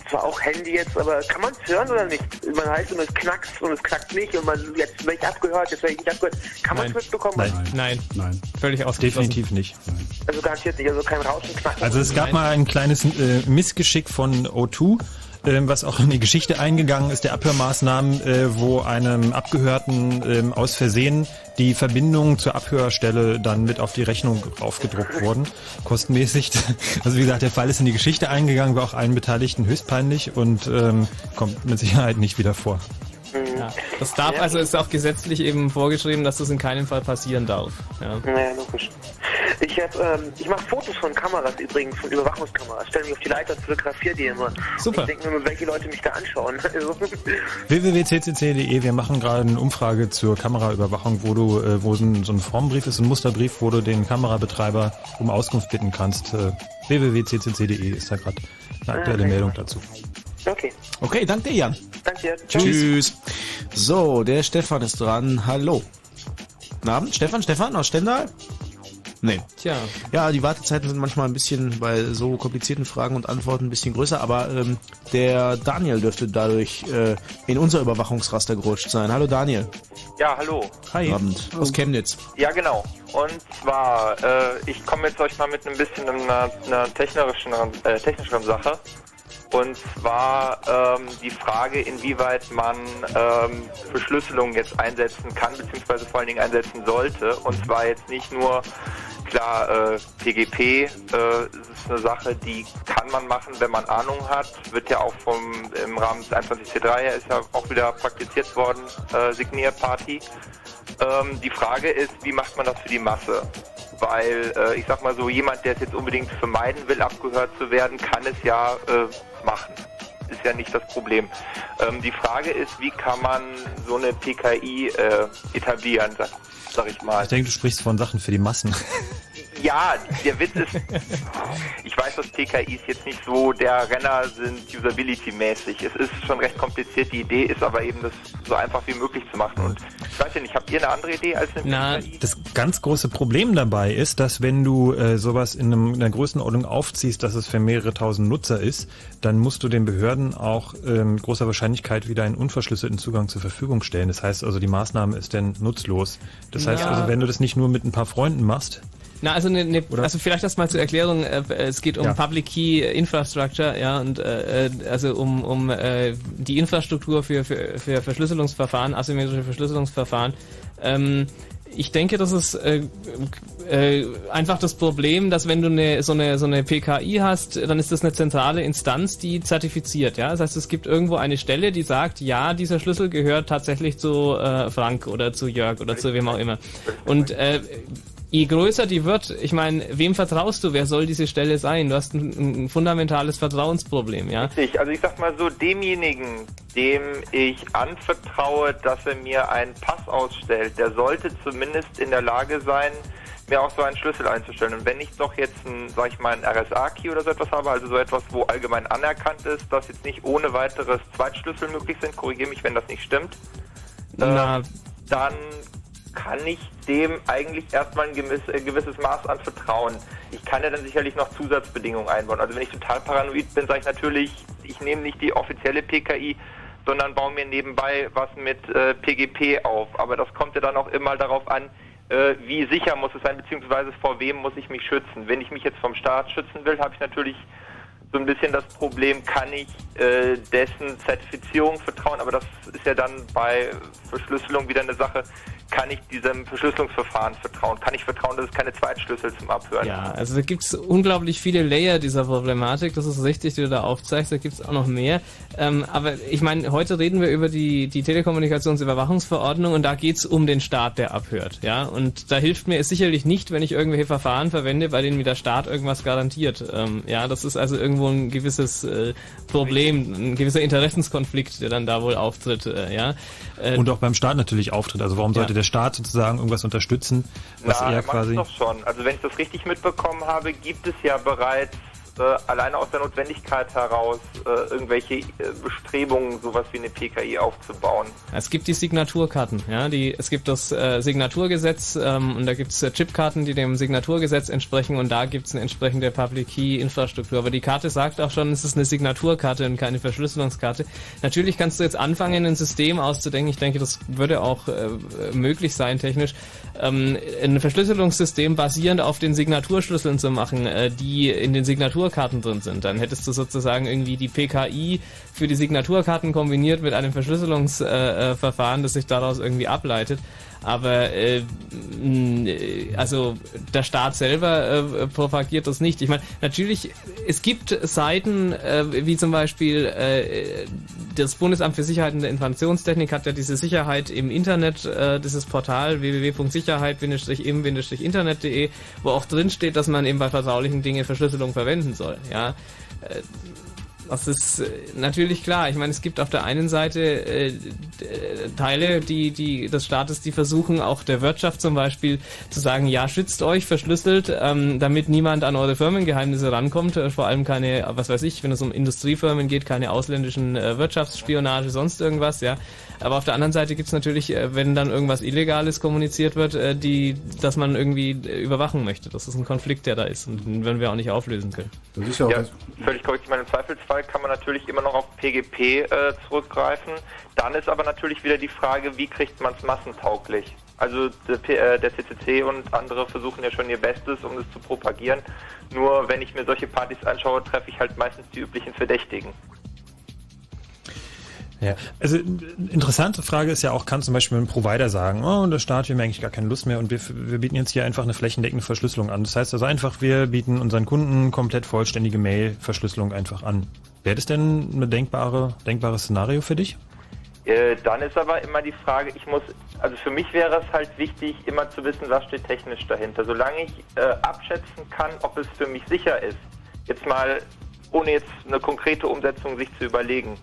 zwar auch Handy jetzt, aber kann man es hören oder nicht? Man heißt immer, es knackst und es knackt nicht und man jetzt werde ich abgehört, jetzt werde ich nicht abgehört. Kann man es Nein. mitbekommen? Nein. Nein. Nein. Völlig ausgeschlossen. Definitiv nicht. Also garantiert nicht, also kein Rauschen, Knacken. Also es gab mal ein kleines äh, Missgeschick von O2, ähm, was auch in die Geschichte eingegangen ist, der Abhörmaßnahmen, äh, wo einem Abgehörten ähm, aus Versehen die Verbindung zur Abhörstelle dann mit auf die Rechnung aufgedruckt wurden, kostenmäßig. Also wie gesagt, der Fall ist in die Geschichte eingegangen, war auch allen Beteiligten höchst peinlich und ähm, kommt mit Sicherheit nicht wieder vor. Ja. Das darf, also ist auch gesetzlich eben vorgeschrieben, dass das in keinem Fall passieren darf. Ja. Naja, logisch. Ich hab, ähm, ich mache Fotos von Kameras übrigens, von Überwachungskameras. Stelle mich auf die Leiter und fotografiere die immer. Super. Ich denke mir, welche Leute mich da anschauen. Also, www.ccc.de, wir machen gerade eine Umfrage zur Kameraüberwachung, wo du, äh, wo so ein, so ein Formbrief ist, ein Musterbrief, wo du den Kamerabetreiber um Auskunft bitten kannst. Äh, www.ccc.de ist da gerade eine aktuelle Ah, Meldung dazu. Okay. Okay, danke dir, Jan. Danke. Tschüss. So, der Stefan ist dran. Hallo. Guten Abend, Stefan, Stefan aus Stendal? Nee. Tja. Ja, die Wartezeiten sind manchmal ein bisschen bei so komplizierten Fragen und Antworten ein bisschen größer, aber ähm, der Daniel dürfte dadurch äh, in unser Überwachungsraster gerutscht sein. Hallo Daniel. Ja, hallo. Hi. Abend. Aus Chemnitz. Ja, genau. Und zwar, äh, ich komme jetzt euch mal mit ein bisschen einer, einer technischen, äh, technischeren Sache. Und zwar ähm, die Frage, inwieweit man ähm, Verschlüsselung jetzt einsetzen kann, beziehungsweise vor allen Dingen einsetzen sollte. Und zwar jetzt nicht nur, klar, äh, PGP äh, ist eine Sache, die kann man machen, wenn man Ahnung hat. Wird ja auch vom im Rahmen des 21C3 her ist ja auch wieder praktiziert worden, äh, Signierparty. Ähm, die Frage ist, wie macht man das für die Masse? Weil äh, ich sag mal so, jemand, der es jetzt unbedingt vermeiden will, abgehört zu werden, kann es ja äh, machen. Ist ja nicht das Problem. Ähm, die Frage ist, wie kann man so eine PKI äh, etablieren, sag, sag ich mal. Ich denke, du sprichst von Sachen für die Massen. Ja, der Witz ist, ich weiß, dass PKIs jetzt nicht so der Renner sind, usability-mäßig. Es ist schon recht kompliziert. Die Idee ist aber eben, das so einfach wie möglich zu machen. Und ich weiß ja nicht, habt ihr eine andere Idee als eine Na, das ganz große Problem dabei ist, dass wenn du äh, sowas in, einem, in einer Größenordnung aufziehst, dass es für mehrere tausend Nutzer ist, dann musst du den Behörden auch ähm, mit großer Wahrscheinlichkeit wieder einen unverschlüsselten Zugang zur Verfügung stellen. Das heißt also, die Maßnahme ist dann nutzlos. Das heißt Ja. also, wenn du das nicht nur mit ein paar Freunden machst, Na, also, ne, ne, also vielleicht das mal zur Erklärung. Äh, es geht um Ja. Public Key Infrastructure, ja, und äh, äh, also um, um äh, die Infrastruktur für, für, für Verschlüsselungsverfahren, asymmetrische Verschlüsselungsverfahren. Ähm, ich denke, das ist äh, äh, einfach das Problem, dass wenn du eine, so, eine, so eine PKI hast, dann ist das eine zentrale Instanz, die zertifiziert. Ja? Das heißt, es gibt irgendwo eine Stelle, die sagt, ja, dieser Schlüssel gehört tatsächlich zu äh, Frank oder zu Jörg oder zu wem auch immer. Und äh, je größer die wird, ich meine, wem vertraust du? Wer soll diese Stelle sein? Du hast ein, ein fundamentales Vertrauensproblem, ja? Richtig, also ich sag mal so, demjenigen, dem ich anvertraue, dass er mir einen Pass ausstellt, der sollte zumindest in der Lage sein, mir auch so einen Schlüssel einzustellen. Und wenn ich doch jetzt ein, sag ich mal, ein RSA-Key oder so etwas habe, also so etwas, wo allgemein anerkannt ist, dass jetzt nicht ohne weiteres Zweitschlüssel möglich sind, korrigiere mich, wenn das nicht stimmt, Na, äh, dann kann ich dem eigentlich erstmal ein gewiss, äh, gewisses Maß an Vertrauen. Ich kann ja dann sicherlich noch Zusatzbedingungen einbauen. Also wenn ich total paranoid bin, sage ich natürlich, ich nehme nicht die offizielle PKI, sondern baue mir nebenbei was mit äh, PGP auf. Aber das kommt ja dann auch immer darauf an, äh, wie sicher muss es sein, beziehungsweise vor wem muss ich mich schützen. Wenn ich mich jetzt vom Staat schützen will, habe ich natürlich so ein bisschen das Problem, kann ich äh, dessen Zertifizierung vertrauen, aber das ist ja dann bei Verschlüsselung wieder eine Sache, kann ich diesem Verschlüsselungsverfahren vertrauen? Kann ich vertrauen, dass es keine Zweitschlüssel zum Abhören Ja, also da gibt es unglaublich viele Layer dieser Problematik. Das ist richtig, die du da aufzeigst. Da gibt es auch noch mehr. Ähm, aber ich meine, heute reden wir über die, die Telekommunikationsüberwachungsverordnung und da geht es um den Staat, der abhört. Ja, und da hilft mir es sicherlich nicht, wenn ich irgendwelche Verfahren verwende, bei denen mir der Staat irgendwas garantiert. Ähm, ja, das ist also irgendwo ein gewisses äh, Problem, ein gewisser Interessenskonflikt, der dann da wohl auftritt. Äh, ja. Äh, und auch beim Staat natürlich auftritt. Also warum sollte ja der Staat sozusagen irgendwas unterstützen, was Na, er quasi. doch schon. Also wenn ich das richtig mitbekommen habe, gibt es ja bereits äh, alleine aus der Notwendigkeit heraus äh, irgendwelche äh, Bestrebungen, sowas wie eine PKI aufzubauen. Es gibt die Signaturkarten, ja, die, es gibt das äh, Signaturgesetz ähm, und da gibt es äh, Chipkarten, die dem Signaturgesetz entsprechen und da gibt es eine entsprechende Public Key Infrastruktur. Aber die Karte sagt auch schon, es ist eine Signaturkarte und keine Verschlüsselungskarte. Natürlich kannst du jetzt anfangen, ein System auszudenken. Ich denke, das würde auch äh, möglich sein technisch, ähm, ein Verschlüsselungssystem basierend auf den Signaturschlüsseln zu machen, die in den Signaturkarten drin sind. Dann hättest du sozusagen irgendwie die PKI für die Signaturkarten kombiniert mit einem Verschlüsselungsverfahren, äh, das sich daraus irgendwie ableitet. Aber äh, also der Staat selber äh, propagiert das nicht. Ich meine, natürlich, es gibt Seiten, äh, wie zum Beispiel äh, das Bundesamt für Sicherheit der Informationstechnik hat ja diese Sicherheit im Internet, äh, dieses Portal www.sicherheit-im-internet.de, wo auch drin steht, dass man eben bei vertraulichen Dingen Verschlüsselung verwenden soll. Ja. Äh, das ist äh, natürlich klar. Ich meine, es gibt auf der einen Seite äh, Teile die, die, des Staates, die versuchen, auch der Wirtschaft zum Beispiel zu sagen, ja, schützt euch, verschlüsselt, ähm, damit niemand an eure Firmengeheimnisse rankommt. Äh, vor allem keine, was weiß ich, wenn es um Industriefirmen geht, keine ausländischen äh, Wirtschaftsspionage, sonst irgendwas, ja. Aber auf der anderen Seite gibt es natürlich, äh, wenn dann irgendwas Illegales kommuniziert wird, äh, die, dass man irgendwie äh, überwachen möchte. Das ist ein Konflikt, der da ist und den werden wir auch nicht auflösen können. Das ist ja, auch ja völlig korrekt. Ich meine, im Zweifelsfall kann man natürlich immer noch auf PGP äh, zurückgreifen. Dann ist aber natürlich wieder die Frage, wie kriegt man es massentauglich? Also der, äh, der, CCC und andere versuchen ja schon ihr Bestes, um das zu propagieren. Nur wenn ich mir solche Partys anschaue, treffe ich halt meistens die üblichen Verdächtigen. Ja, also interessante Frage ist ja auch, kann zum Beispiel ein Provider sagen, oh, der Staat, wir haben eigentlich gar keine Lust mehr und wir, wir bieten jetzt hier einfach eine flächendeckende Verschlüsselung an. Das heißt also einfach, wir bieten unseren Kunden komplett vollständige Mail-Verschlüsselung einfach an. Wäre das denn ein denkbare, denkbares Szenario für dich? Äh, dann ist aber immer die Frage, ich muss, also für mich wäre es halt wichtig, immer zu wissen, was steht technisch dahinter. Solange ich äh, abschätzen kann, ob es für mich sicher ist, jetzt mal ohne jetzt eine konkrete Umsetzung sich zu überlegen,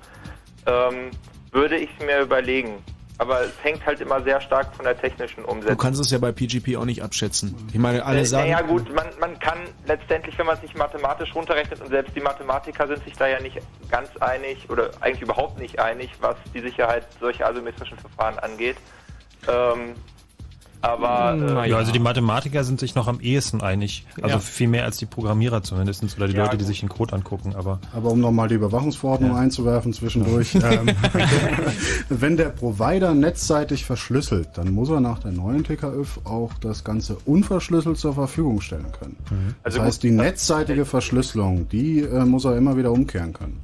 ähm, würde ich es mir überlegen. Aber es hängt halt immer sehr stark von der technischen Umsetzung. Du kannst es ja bei PGP auch nicht abschätzen. Ich meine, alle äh, sagen. Ja, gut, man, man kann letztendlich, wenn man es nicht mathematisch runterrechnet, und selbst die Mathematiker sind sich da ja nicht ganz einig oder eigentlich überhaupt nicht einig, was die Sicherheit solcher asymmetrischen Verfahren angeht. Ähm, aber äh, ja, also die Mathematiker sind sich noch am ehesten einig. Also ja. viel mehr als die Programmierer zumindest oder die ja, Leute, die sich den Code angucken. Aber, aber um nochmal die Überwachungsverordnung ja. einzuwerfen zwischendurch. ähm, wenn der Provider netzseitig verschlüsselt, dann muss er nach der neuen TKÜV auch das Ganze unverschlüsselt zur Verfügung stellen können. Mhm. Also das heißt, die netzseitige Verschlüsselung, die äh, muss er immer wieder umkehren können.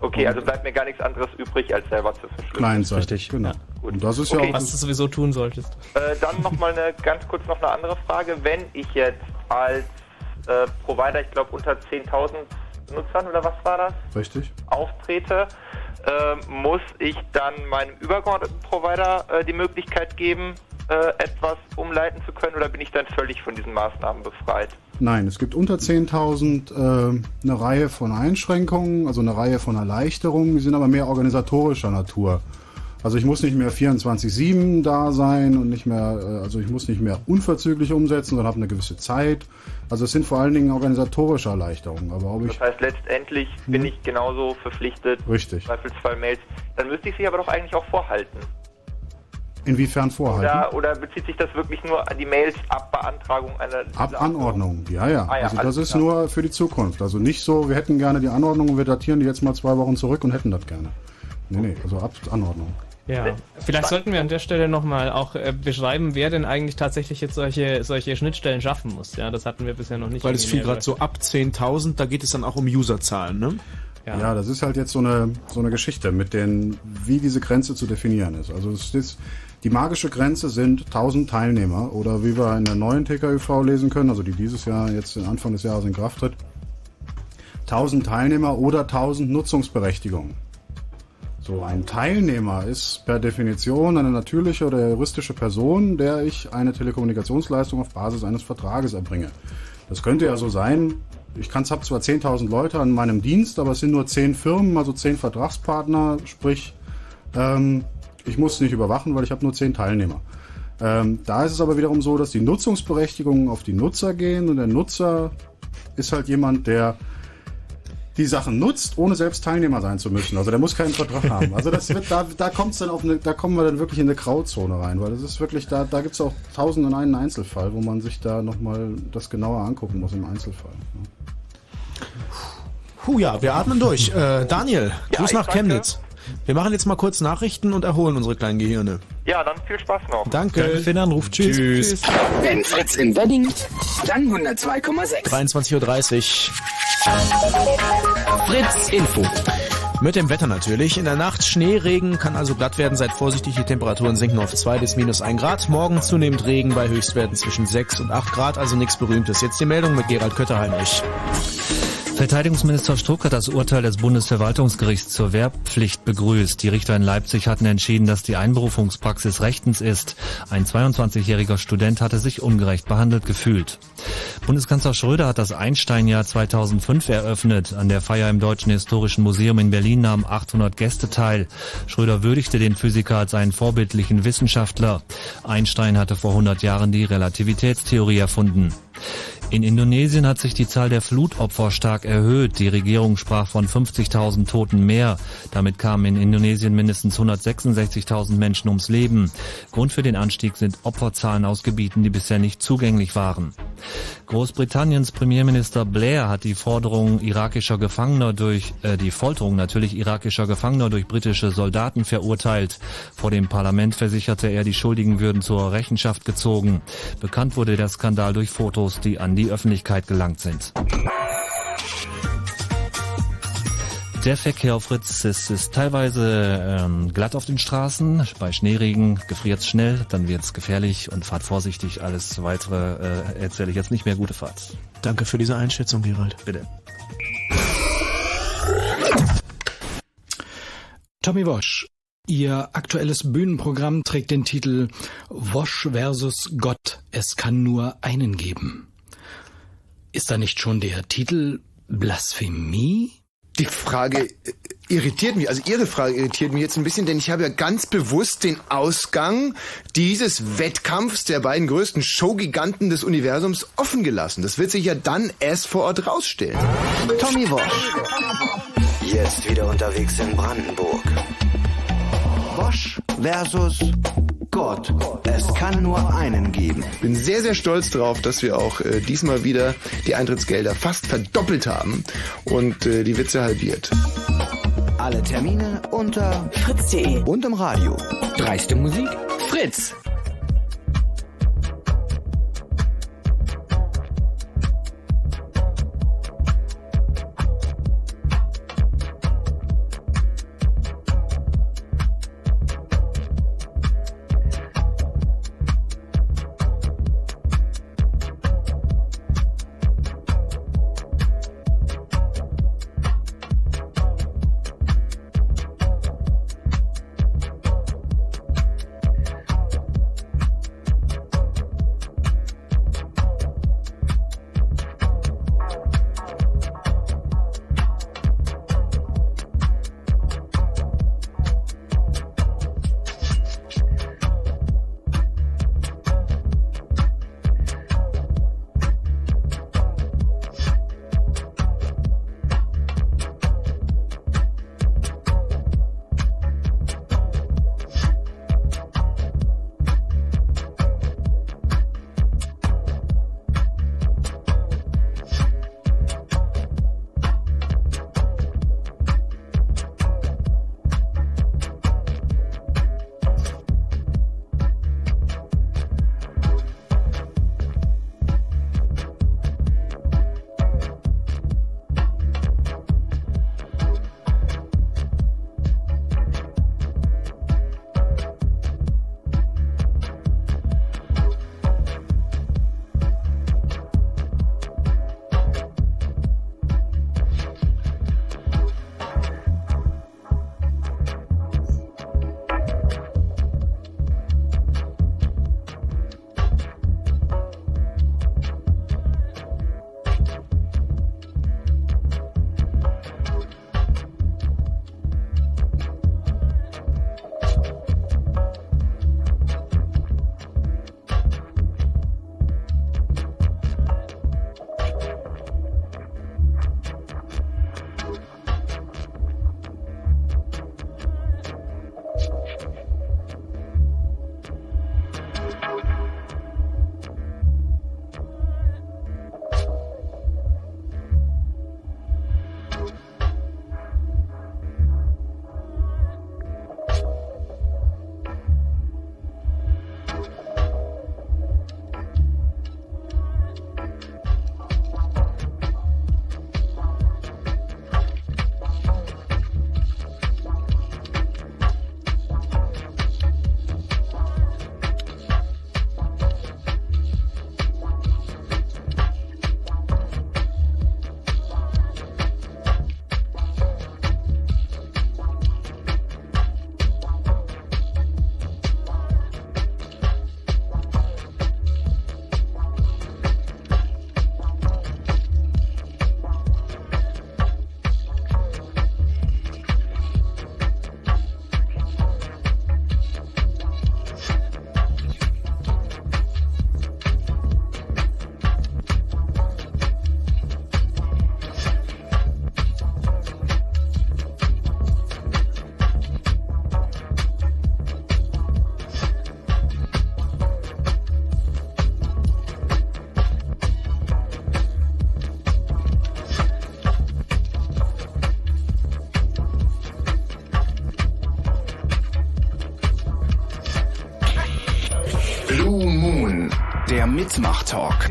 Okay, also bleibt mir gar nichts anderes übrig, als selber zu verschlüsseln. Kleinseitig, Richtig. genau. Ja. Gut. Und das ist okay. ja auch was du sowieso tun solltest. Äh, dann nochmal eine ganz kurz noch eine andere Frage. Wenn ich jetzt als äh, Provider, ich glaube unter 10.000 Nutzern oder was war das? Richtig. Auftrete, äh, muss ich dann meinem übergeordneten Provider äh, die Möglichkeit geben, äh, etwas umleiten zu können oder bin ich dann völlig von diesen Maßnahmen befreit? Nein, es gibt unter 10.000 äh, eine Reihe von Einschränkungen, also eine Reihe von Erleichterungen, die sind aber mehr organisatorischer Natur. Also ich muss nicht mehr 24-7 da sein und nicht mehr, äh, also ich muss nicht mehr unverzüglich umsetzen, sondern habe eine gewisse Zeit. Also es sind vor allen Dingen organisatorische Erleichterungen. Aber ob ich das heißt, letztendlich hm. bin ich genauso verpflichtet, Richtig. Zweifelsfall Mails. Dann müsste ich sie aber doch eigentlich auch vorhalten. Inwiefern vorhalten? Oder, oder bezieht sich das wirklich nur an die Mails ab Beantragung einer Ab Anordnung, ja, ja. Ah, ja, also das ist klar. nur für die Zukunft. Also nicht so, wir hätten gerne die Anordnung und wir datieren die jetzt mal zwei Wochen zurück und hätten das gerne. Nee, nee, also ab Anordnung. Ja, vielleicht sollten wir an der Stelle nochmal auch äh, beschreiben, wer denn eigentlich tatsächlich jetzt solche, solche Schnittstellen schaffen muss. Ja, das hatten wir bisher noch nicht. Weil es fiel gerade so ab 10.000, da geht es dann auch um Userzahlen, ne? Ja. das ist halt jetzt so eine, so eine Geschichte mit den, wie diese Grenze zu definieren ist. Also es ist, die magische Grenze sind 1000 Teilnehmer oder wie wir in der neuen TKÜV lesen können, also die dieses Jahr jetzt Anfang des Jahres in Kraft tritt, 1000 Teilnehmer oder 1000 Nutzungsberechtigungen. So, ein Teilnehmer ist per Definition eine natürliche oder juristische Person, der ich eine Telekommunikationsleistung auf Basis eines Vertrages erbringe. Das könnte ja so sein, ich habe zwar 10.000 Leute an meinem Dienst, aber es sind nur 10 Firmen, also 10 Vertragspartner, sprich, ähm, ich muss nicht überwachen, weil ich habe nur 10 Teilnehmer. Ähm, da ist es aber wiederum so, dass die Nutzungsberechtigungen auf die Nutzer gehen und der Nutzer ist halt jemand, der die Sachen nutzt, ohne selbst Teilnehmer sein zu müssen. Also der muss keinen Vertrag haben. Also das wird, da, da kommt's dann auf eine, da kommen wir dann wirklich in eine Grauzone rein, weil das ist wirklich, da, da gibt's auch tausend und einen Einzelfall, wo man sich da nochmal das genauer angucken muss im Einzelfall. Puh, ja, wir atmen durch. Äh, Daniel, Gruß ich nach danke. Chemnitz. Wir machen jetzt mal kurz Nachrichten und erholen unsere kleinen Gehirne. Ja, dann viel Spaß noch. Danke. Danke für den Anruf. Tschüss. Tschüss. Wenn Fritz in Wedding, dann 102,6. 23.30 Fritz Info. Mit dem Wetter natürlich. In der Nacht Schneeregen, kann also glatt werden. Seid vorsichtig, die Temperaturen sinken auf 2 bis minus 1 Grad. Morgen zunehmend Regen bei Höchstwerten zwischen 6 und 8 Grad, also nichts Berühmtes. Jetzt die Meldung mit Gerald Kötterheinrich. Verteidigungsminister Struck hat das Urteil des Bundesverwaltungsgerichts zur Wehrpflicht begrüßt. Die Richter in Leipzig hatten entschieden, dass die Einberufungspraxis rechtens ist. Ein 22-jähriger Student hatte sich ungerecht behandelt gefühlt. Bundeskanzler Schröder hat das Einstein-Jahr 2005 eröffnet. An der Feier im Deutschen Historischen Museum in Berlin nahmen 800 Gäste teil. Schröder würdigte den Physiker als einen vorbildlichen Wissenschaftler. Einstein hatte vor 100 Jahren die Relativitätstheorie erfunden. In Indonesien hat sich die Zahl der Flutopfer stark erhöht. Die Regierung sprach von 50.000 Toten mehr. Damit kamen in Indonesien mindestens 166.000 Menschen ums Leben. Grund für den Anstieg sind Opferzahlen aus Gebieten, die bisher nicht zugänglich waren. Großbritanniens Premierminister Blair hat die Forderung irakischer Gefangener durch äh, die Folterung natürlich irakischer Gefangener durch britische Soldaten verurteilt. Vor dem Parlament versicherte er, die Schuldigen würden zur Rechenschaft gezogen. Bekannt wurde der Skandal durch Fotos, die an die Öffentlichkeit gelangt sind. Der Verkehr auf Fritz ist, ist teilweise ähm, glatt auf den Straßen. Bei Schneeregen gefriert's schnell, dann wird's gefährlich und fahrt vorsichtig. Alles weitere äh, erzähle ich jetzt nicht mehr. Gute Fahrt. Danke für diese Einschätzung, Gerald. Bitte. Tommy Wosch. Ihr aktuelles Bühnenprogramm trägt den Titel Wosch versus Gott. Es kann nur einen geben. Ist da nicht schon der Titel Blasphemie? Die Frage äh, irritiert mich, also Ihre Frage irritiert mich jetzt ein bisschen, denn ich habe ja ganz bewusst den Ausgang dieses Wettkampfs der beiden größten Showgiganten des Universums offen gelassen. Das wird sich ja dann erst vor Ort rausstellen. Tommy Wosch. Jetzt wieder unterwegs in Brandenburg. Wosch versus Gott. Es kann nur einen geben. Bin sehr, sehr stolz darauf, dass wir auch äh, diesmal wieder die Eintrittsgelder fast verdoppelt haben und äh, die Witze halbiert. Alle Termine unter fritz.de und im Radio. Dreiste Musik? Fritz. Mitmach-Talk.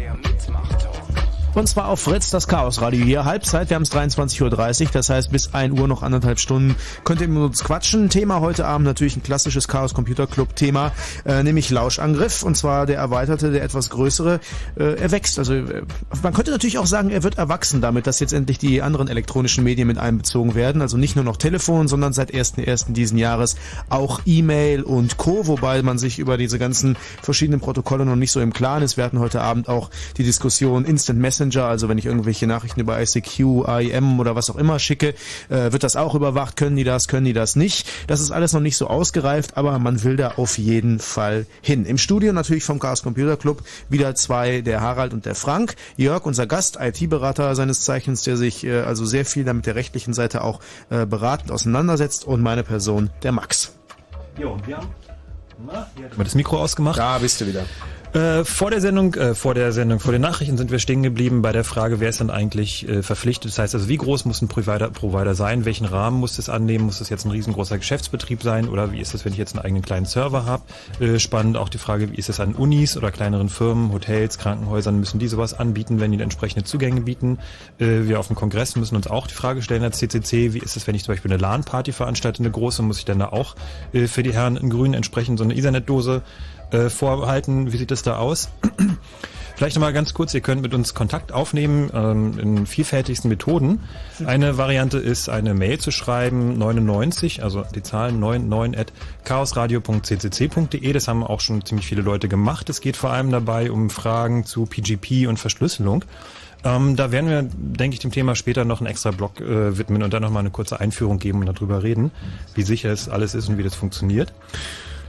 Und zwar auf Fritz, das Chaosradio hier. Halbzeit, wir haben es 23.30 Uhr, das heißt bis 1 Uhr noch anderthalb Stunden könnt ihr mit uns quatschen. Thema heute Abend natürlich ein klassisches Chaos Computer Club Thema, äh, nämlich Lauschangriff. Und zwar der erweiterte, der etwas größere. Äh, er wächst. Also äh, man könnte natürlich auch sagen, er wird erwachsen damit, dass jetzt endlich die anderen elektronischen Medien mit einbezogen werden. Also nicht nur noch Telefon, sondern seit 1.1. diesen Jahres auch E-Mail und Co., wobei man sich über diese ganzen verschiedenen Protokolle noch nicht so im Klaren ist. Wir hatten heute Abend auch die Diskussion Instant Messenger also wenn ich irgendwelche Nachrichten über ICQ, IM oder was auch immer schicke, äh, wird das auch überwacht, können die das, können die das nicht. Das ist alles noch nicht so ausgereift, aber man will da auf jeden Fall hin. Im Studio natürlich vom Chaos Computer Club wieder zwei, der Harald und der Frank. Jörg, unser Gast, IT-Berater seines Zeichens, der sich äh, also sehr viel damit der rechtlichen Seite auch äh, beratend auseinandersetzt und meine Person, der Max. Jo, und wir haben das Mikro ausgemacht. Da bist du wieder. Äh, vor der Sendung, äh, vor der Sendung, vor den Nachrichten sind wir stehen geblieben bei der Frage, wer ist denn eigentlich äh, verpflichtet? Das heißt also, wie groß muss ein Provider, Provider sein? Welchen Rahmen muss es annehmen? Muss es jetzt ein riesengroßer Geschäftsbetrieb sein? Oder wie ist es, wenn ich jetzt einen eigenen kleinen Server habe? Äh, spannend auch die Frage, wie ist es an Unis oder kleineren Firmen, Hotels, Krankenhäusern? Müssen die sowas anbieten, wenn die entsprechende Zugänge bieten? Äh, wir auf dem Kongress müssen uns auch die Frage stellen als CCC, wie ist es, wenn ich zum Beispiel eine LAN-Party veranstalte, eine große, muss ich dann da auch für die Herren in Grün entsprechend so eine Ethernet-Dose äh, vorhalten. Wie sieht es da aus? Vielleicht nochmal ganz kurz, ihr könnt mit uns Kontakt aufnehmen ähm, in vielfältigsten Methoden. Eine Variante ist, eine Mail zu schreiben, 99, also die Zahlen 99 at chaosradio.ccc.de. Das haben auch schon ziemlich viele Leute gemacht. Es geht vor allem dabei um Fragen zu PGP und Verschlüsselung. Ähm, da werden wir, denke ich, dem Thema später noch einen extra Blog äh, widmen und dann nochmal eine kurze Einführung geben und darüber reden, wie sicher es alles ist und wie das funktioniert.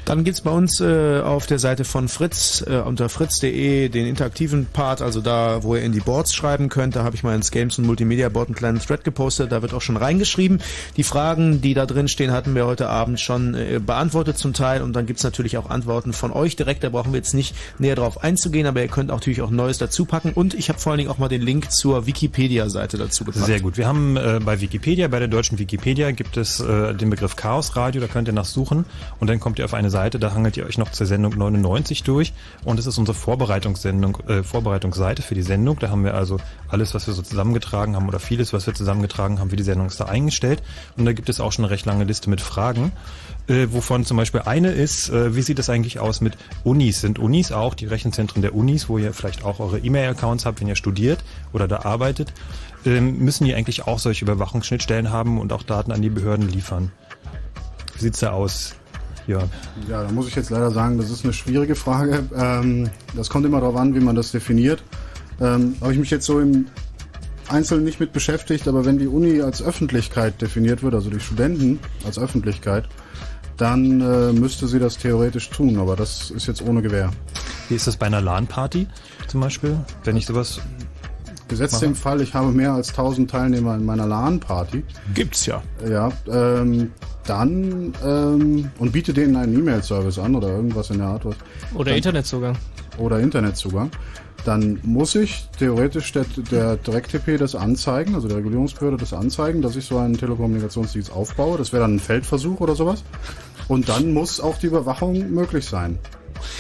Dann gibt's bei uns äh, auf der Seite von Fritz äh, unter fritz.de den interaktiven Part, also da, wo ihr in die Boards schreiben könnt. Da habe ich mal ins Games und Multimedia Board einen kleinen Thread gepostet. Da wird auch schon reingeschrieben. Die Fragen, die da drin stehen, hatten wir heute Abend schon äh, beantwortet zum Teil. Und dann gibt's natürlich auch Antworten von euch direkt. Da brauchen wir jetzt nicht näher drauf einzugehen, aber ihr könnt auch natürlich auch Neues dazu packen. Und ich habe vor allen Dingen auch mal den Link zur Wikipedia-Seite dazu gepackt. Sehr gut. Wir haben äh, bei Wikipedia, bei der deutschen Wikipedia gibt es äh, den Begriff Chaos Radio. Da könnt ihr nachsuchen und dann kommt ihr auf eine Seite, da hangelt ihr euch noch zur Sendung 99 durch und es ist unsere Vorbereitungssendung, äh, Vorbereitungsseite für die Sendung. Da haben wir also alles, was wir so zusammengetragen haben oder vieles, was wir zusammengetragen haben für die Sendung ist da eingestellt und da gibt es auch schon eine recht lange Liste mit Fragen, äh, wovon zum Beispiel eine ist, äh, wie sieht es eigentlich aus mit Unis? Sind Unis auch die Rechenzentren der Unis, wo ihr vielleicht auch eure E-Mail-Accounts habt, wenn ihr studiert oder da arbeitet? Ähm, müssen die eigentlich auch solche Überwachungsschnittstellen haben und auch Daten an die Behörden liefern? Wie sieht's da aus? Ja. Ja, da muss ich jetzt leider sagen, das ist eine schwierige Frage. Ähm, das kommt immer darauf an, wie man das definiert. Ähm, Habe ich mich jetzt so im Einzelnen nicht mit beschäftigt, aber wenn die Uni als Öffentlichkeit definiert wird, also die Studenten als Öffentlichkeit, dann äh, müsste sie das theoretisch tun, aber das ist jetzt ohne Gewähr. Wie ist das bei einer LAN-Party zum Beispiel? Wenn ich sowas Gesetzt im Fall, ich habe mehr als 1000 Teilnehmer in meiner LAN-Party. Gibt's ja. Ja, ähm, dann ähm, und biete denen einen E-Mail-Service an oder irgendwas in der Art. Was, Oder dann, Internetzugang. Oder Internetzugang. Dann muss ich theoretisch der, der DirectTP das anzeigen, also der Regulierungsbehörde das anzeigen, dass ich so einen Telekommunikationsdienst aufbaue. Das wäre dann ein Feldversuch oder sowas. Und dann muss auch die Überwachung möglich sein.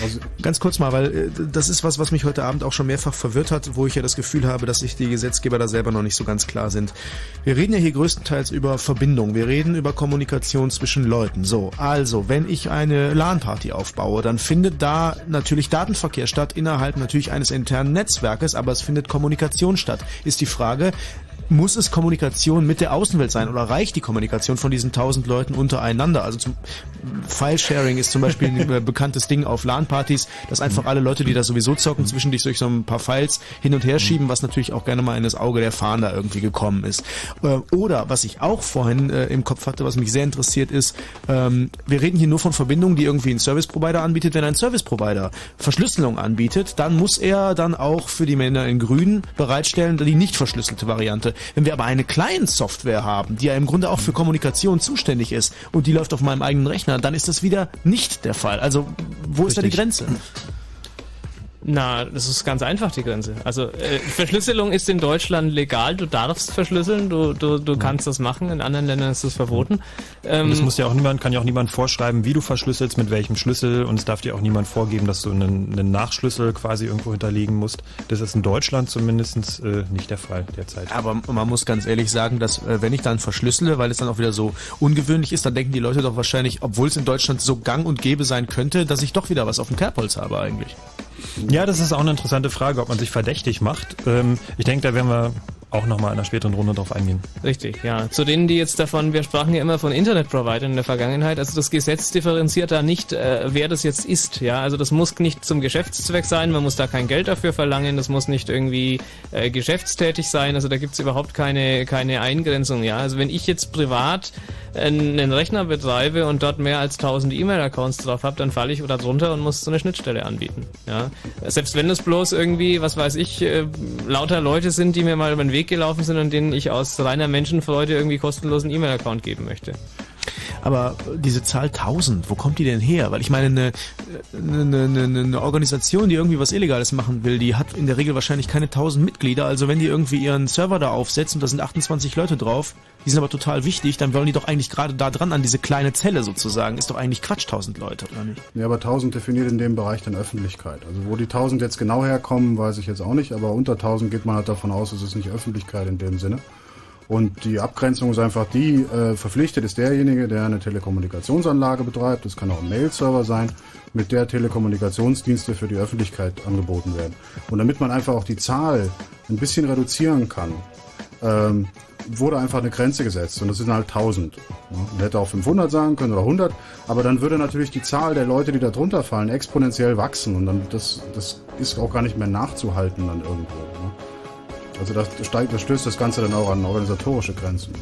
Also Ganz kurz mal, weil äh, das ist was, was mich heute Abend auch schon mehrfach verwirrt hat, wo ich ja das Gefühl habe, dass sich die Gesetzgeber da selber noch nicht so ganz klar sind. Wir reden ja hier größtenteils über Verbindung, wir reden über Kommunikation zwischen Leuten. So, also, wenn ich eine LAN-Party aufbaue, dann findet da natürlich Datenverkehr statt innerhalb natürlich eines internen Netzwerkes, aber es findet Kommunikation statt. Ist die Frage, muss es Kommunikation mit der Außenwelt sein oder reicht die Kommunikation von diesen tausend Leuten untereinander? Also zum File-Sharing ist zum Beispiel ein äh, bekanntes Ding auf LAN-Partys, dass einfach alle Leute, die da sowieso zocken, zwischendurch durch so ein paar Files hin und her schieben, was natürlich auch gerne mal in das Auge der Fahnder irgendwie gekommen ist. Äh, Oder was ich auch vorhin äh, im Kopf hatte, was mich sehr interessiert ist, ähm, wir reden hier nur von Verbindungen, die irgendwie ein Service-Provider anbietet. Wenn ein Service-Provider Verschlüsselung anbietet, dann muss er dann auch für die Männer in Grün bereitstellen, die nicht verschlüsselte Variante. Wenn wir aber eine Client-Software haben, die ja im Grunde auch für Kommunikation zuständig ist und die läuft auf meinem eigenen Rechner, dann ist das wieder nicht der Fall. Also wo ist da die Richtig. Grenze? Na, das ist ganz einfach die Grenze. Also äh, Verschlüsselung ist in Deutschland legal, du darfst verschlüsseln, du, du, du kannst das machen, in anderen Ländern ist das verboten. Ähm, das muss ja auch niemand, kann ja auch niemand vorschreiben, wie du verschlüsselst, mit welchem Schlüssel und es darf dir auch niemand vorgeben, dass du einen, einen Nachschlüssel quasi irgendwo hinterlegen musst. Das ist in Deutschland zumindest äh, nicht der Fall derzeit. Aber man muss ganz ehrlich sagen, dass äh, wenn ich dann verschlüssele, weil es dann auch wieder so ungewöhnlich ist, dann denken die Leute doch wahrscheinlich, obwohl es in Deutschland so gang und gäbe sein könnte, dass ich doch wieder was auf dem Kerbholz habe eigentlich. Ja, das ist auch eine interessante Frage, ob man sich verdächtig macht. Ähm, ich denke, da werden wir auch nochmal in einer späteren Runde drauf eingehen. Richtig, ja. Zu denen, die jetzt davon, wir sprachen ja immer von Internetprovidern in der Vergangenheit, also das Gesetz differenziert da nicht, äh, wer das jetzt ist, ja. Also das muss nicht zum Geschäftszweck sein, man muss da kein Geld dafür verlangen, das muss nicht irgendwie äh, geschäftstätig sein, also da gibt's überhaupt keine, keine Eingrenzung, ja. Also wenn ich jetzt privat einen Rechner betreibe und dort mehr als 1000 E-Mail-Accounts drauf habe, dann falle ich oder drunter und muss so eine Schnittstelle anbieten, ja. Selbst wenn es bloß irgendwie, was weiß ich, äh, lauter Leute sind, die mir mal über den Weg gelaufen sind und denen ich aus reiner Menschenfreude irgendwie kostenlosen E-Mail-Account geben möchte. Aber diese Zahl 1000, wo kommt die denn her? Weil ich meine, eine, eine, eine, eine Organisation, die irgendwie was Illegales machen will, die hat in der Regel wahrscheinlich keine 1000 Mitglieder. Also wenn die irgendwie ihren Server da aufsetzen, da sind 28 Leute drauf, die sind aber total wichtig, dann wollen die doch eigentlich gerade da dran an diese kleine Zelle sozusagen. Ist doch eigentlich Quatsch, 1000 Leute, oder nicht? Ja, aber 1000 definiert in dem Bereich dann Öffentlichkeit. Also wo die 1000 jetzt genau herkommen, weiß ich jetzt auch nicht, aber unter 1000 geht man halt davon aus, es ist nicht Öffentlichkeit in dem Sinne. Und die Abgrenzung ist einfach die, äh, verpflichtet ist derjenige, der eine Telekommunikationsanlage betreibt, das kann auch ein Mail-Server sein, mit der Telekommunikationsdienste für die Öffentlichkeit angeboten werden. Und damit man einfach auch die Zahl ein bisschen reduzieren kann, ähm, wurde einfach eine Grenze gesetzt und das sind halt 1000. Man hätte auch 500 sagen können oder 100, aber dann würde natürlich die Zahl der Leute, die da drunter fallen, exponentiell wachsen und dann das, das ist auch gar nicht mehr nachzuhalten dann irgendwo. Also das, steigt, das stößt das Ganze dann auch an organisatorische Grenzen.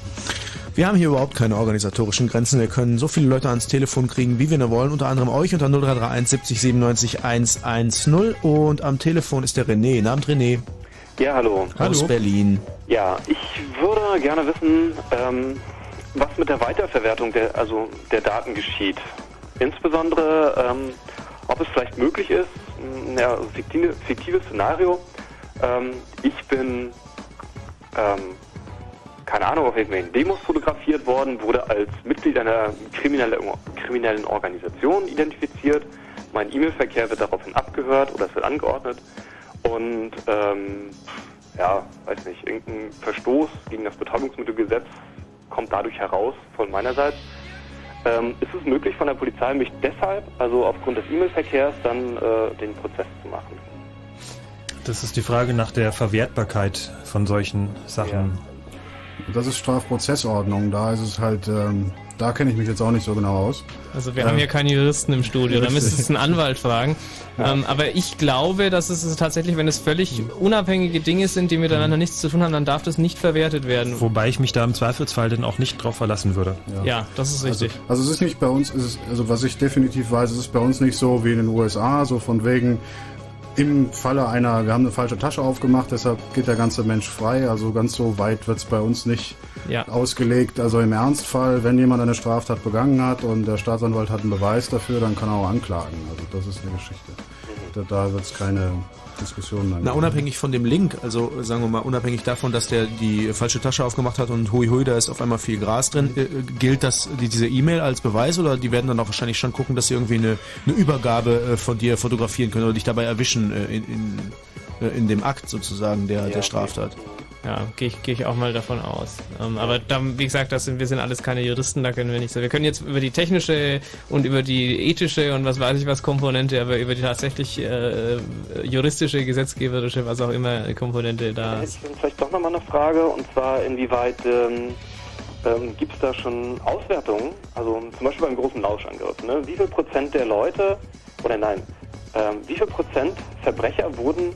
Wir haben hier überhaupt keine organisatorischen Grenzen. Wir können so viele Leute ans Telefon kriegen, wie wir nur wollen. Unter anderem euch unter 0331 70 97 110. Und am Telefon ist der René. Namt René. Ja, hallo. Aus hallo. Berlin. Ja, ich würde gerne wissen, ähm, was mit der Weiterverwertung der, also der Daten geschieht. Insbesondere, ähm, ob es vielleicht möglich ist, ein ja, fiktives Szenario, ähm, ich bin, ähm, keine Ahnung, auf irgendwelchen Demos fotografiert worden, wurde als Mitglied einer kriminelle, kriminellen Organisation identifiziert. Mein E-Mail-Verkehr wird daraufhin abgehört oder es wird angeordnet. Und ähm, ja, weiß nicht, irgendein Verstoß gegen das Betäubungsmittelgesetz kommt dadurch heraus von meiner Seite. Ähm, ist es möglich von der Polizei, mich deshalb, also aufgrund des E-Mail-Verkehrs, dann äh, den Prozess zu machen? Das ist die Frage nach der Verwertbarkeit von solchen Sachen. Ja. Das ist Strafprozessordnung. Da ist es halt, ähm, da kenne ich mich jetzt auch nicht so genau aus. Also wir äh, haben hier keine Juristen im Studio, da müsstest du einen Anwalt fragen. Ja. Ähm, aber ich glaube, dass es tatsächlich, wenn es völlig unabhängige Dinge sind, die miteinander nichts zu tun haben, dann darf das nicht verwertet werden. Wobei ich mich da im Zweifelsfall dann auch nicht drauf verlassen würde. Ja, ja das ist richtig. Also, also, es ist nicht bei uns, ist, also was ich definitiv weiß, es ist bei uns nicht so wie in den USA, so von wegen, im Falle einer, wir haben eine falsche Tasche aufgemacht, deshalb geht der ganze Mensch frei. Also ganz so weit wird es bei uns nicht ja. ausgelegt. Also im Ernstfall, wenn jemand eine Straftat begangen hat und der Staatsanwalt hat einen Beweis dafür, dann kann er auch anklagen. Also das ist eine Geschichte. Da, da wird es keine Diskussionen Na, unabhängig von dem Link, also sagen wir mal, unabhängig davon, dass der die falsche Tasche aufgemacht hat und hui hui, da ist auf einmal viel Gras drin, äh, gilt das die, diese E-Mail als Beweis oder die werden dann auch wahrscheinlich schon gucken, dass sie irgendwie eine, eine Übergabe äh, von dir fotografieren können oder dich dabei erwischen äh, in, in, äh, in dem Akt sozusagen der, ja, der Straftat. Ja, gehe ich, geh ich auch mal davon aus. Ähm, aber da, wie gesagt, das sind, wir sind alles keine Juristen, da können wir nicht so. Wir können jetzt über die technische und über die ethische und was weiß ich was Komponente, aber über die tatsächlich äh, juristische, gesetzgeberische, was auch immer Komponente da. Hätte ich vielleicht doch nochmal eine Frage und zwar inwieweit ähm, ähm, gibt es da schon Auswertungen? Also zum Beispiel beim großen Lauschangriff. Ne? Wie viel Prozent der Leute, oder nein, ähm, wie viel Prozent Verbrecher wurden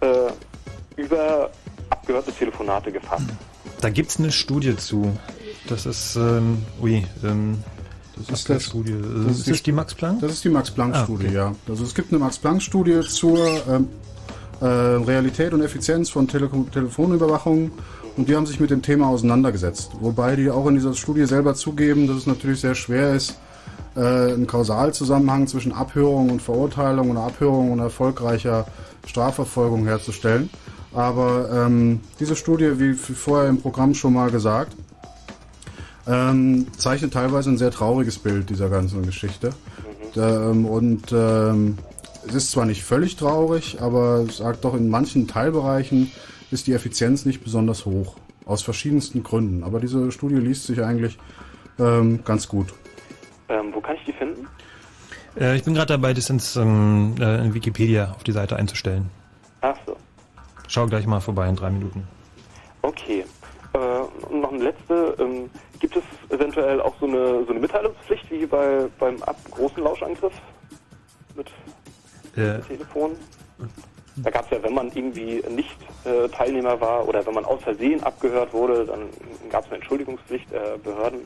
äh, über abgehörte Telefonate gefasst. Da gibt es eine Studie zu. Das ist, ähm, ui, ähm, das ist das, Studie. Das ist, das die, Max Planck? Das ist die Max Planck Studie, ah, okay. ja. Also es gibt eine Max Planck Studie zur ähm, äh, Realität und Effizienz von Tele Telefonüberwachung und die haben sich mit dem Thema auseinandergesetzt. Wobei die auch in dieser Studie selber zugeben, dass es natürlich sehr schwer ist, äh, einen Kausalzusammenhang zwischen Abhörung und Verurteilung und Abhörung und erfolgreicher Strafverfolgung herzustellen. Aber ähm, diese Studie, wie vorher im Programm schon mal gesagt, ähm, zeichnet teilweise ein sehr trauriges Bild dieser ganzen Geschichte. Mhm. Ähm, und ähm, es ist zwar nicht völlig traurig, aber es sagt doch, in manchen Teilbereichen ist die Effizienz nicht besonders hoch. Aus verschiedensten Gründen. Aber diese Studie liest sich eigentlich ähm, ganz gut. Ähm, wo kann ich die finden? Äh, ich bin gerade dabei, das ins ähm, äh, in Wikipedia auf die Seite einzustellen. Ach so. Schau gleich mal vorbei in drei Minuten. Okay. Äh, und noch eine letzte. Ähm, gibt es eventuell auch so eine, so eine Mitteilungspflicht wie bei, beim ab großen Lauschangriff mit Äh, Telefon? Da gab es ja, wenn man irgendwie nicht äh, Teilnehmer war oder wenn man aus Versehen abgehört wurde, dann gab es eine Entschuldigungspflicht äh, Behörden.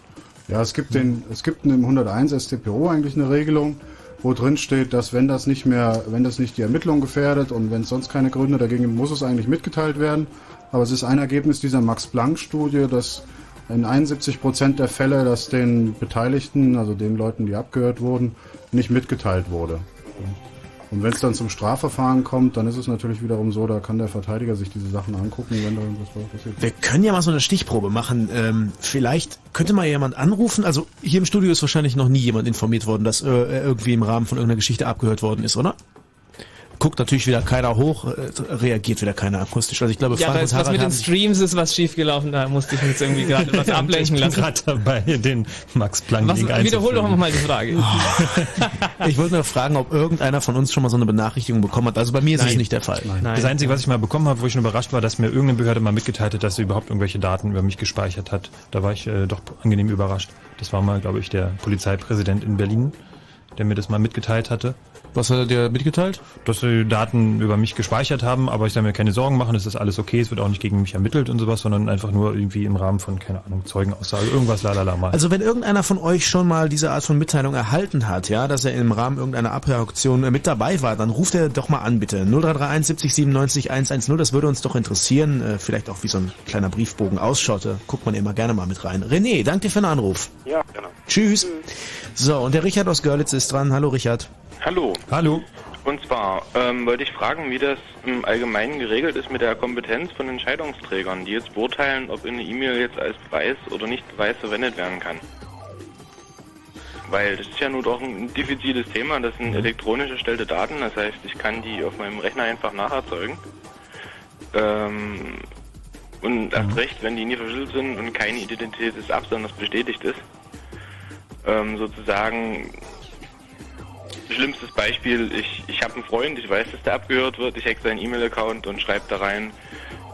Ja, es gibt den, es gibt im 101 StPO eigentlich eine Regelung, wo drin steht, dass wenn das nicht mehr, wenn das nicht die Ermittlung gefährdet und wenn es sonst keine Gründe dagegen gibt, muss es eigentlich mitgeteilt werden. Aber es ist ein Ergebnis dieser Max-Planck-Studie, dass in 71 Prozent der Fälle, dass den Beteiligten, also den Leuten, die abgehört wurden, nicht mitgeteilt wurde. Und wenn es dann zum Strafverfahren kommt, dann ist es natürlich wiederum so, da kann der Verteidiger sich diese Sachen angucken, wenn da irgendwas passiert. Wir können ja mal so eine Stichprobe machen. Ähm, vielleicht könnte mal jemand anrufen. Also hier im Studio ist wahrscheinlich noch nie jemand informiert worden, dass äh, irgendwie im Rahmen von irgendeiner Geschichte abgehört worden ist, oder? Guckt natürlich wieder keiner hoch, äh, reagiert wieder keiner akustisch. Also ich glaube, Ja, Frank da und was mit den Streams ist was schiefgelaufen, da musste ich mich jetzt irgendwie gerade was ablenken ich bin lassen. gerade dabei, den Max Planck Was, wiederhol doch nochmal die Frage. Ich wollte nur fragen, ob irgendeiner von uns schon mal so eine Benachrichtigung bekommen hat. Also bei mir ist es Nein. nicht der Fall. Das Einzige, was ich mal bekommen habe, wo ich schon überrascht war, dass mir irgendeine Behörde mal mitgeteilt hat, dass sie überhaupt irgendwelche Daten über mich gespeichert hat. Da war ich äh, doch angenehm überrascht. Das war mal, glaube ich, der Polizeipräsident in Berlin, der mir das mal mitgeteilt hatte. Was hat er dir mitgeteilt? Dass sie Daten über mich gespeichert haben, aber ich soll mir keine Sorgen machen, es ist alles okay, es wird auch nicht gegen mich ermittelt und sowas, sondern einfach nur irgendwie im Rahmen von, keine Ahnung, Zeugenaussage, irgendwas lalala mal. Also wenn irgendeiner von euch schon mal diese Art von Mitteilung erhalten hat, ja, dass er im Rahmen irgendeiner Abhöraktion äh, mit dabei war, dann ruft er doch mal an, bitte. 0331 70 97 110, das würde uns doch interessieren. Äh, vielleicht auch wie so ein kleiner Briefbogen ausschaut, da guckt man immer gerne mal mit rein. René, danke dir für den Anruf. Ja, genau. Tschüss. So, und der Richard aus Görlitz ist dran. Hallo Richard. Hallo. Hallo. Und zwar ähm, wollte ich fragen, wie das im Allgemeinen geregelt ist mit der Kompetenz von Entscheidungsträgern, die jetzt beurteilen, ob eine E-Mail jetzt als Beweis oder nicht Beweis verwendet werden kann. Weil das ist ja nur doch ein diffiziles Thema, das sind elektronisch erstellte Daten, das heißt, ich kann die auf meinem Rechner einfach nacherzeugen. Ähm, und erst recht, wenn die nie verschlüsselt sind und keine Identität des Absenders bestätigt ist. Ähm, sozusagen Schlimmstes Beispiel, ich, ich habe einen Freund, ich weiß, dass der abgehört wird, ich hack seinen E-Mail-Account und schreibe da rein,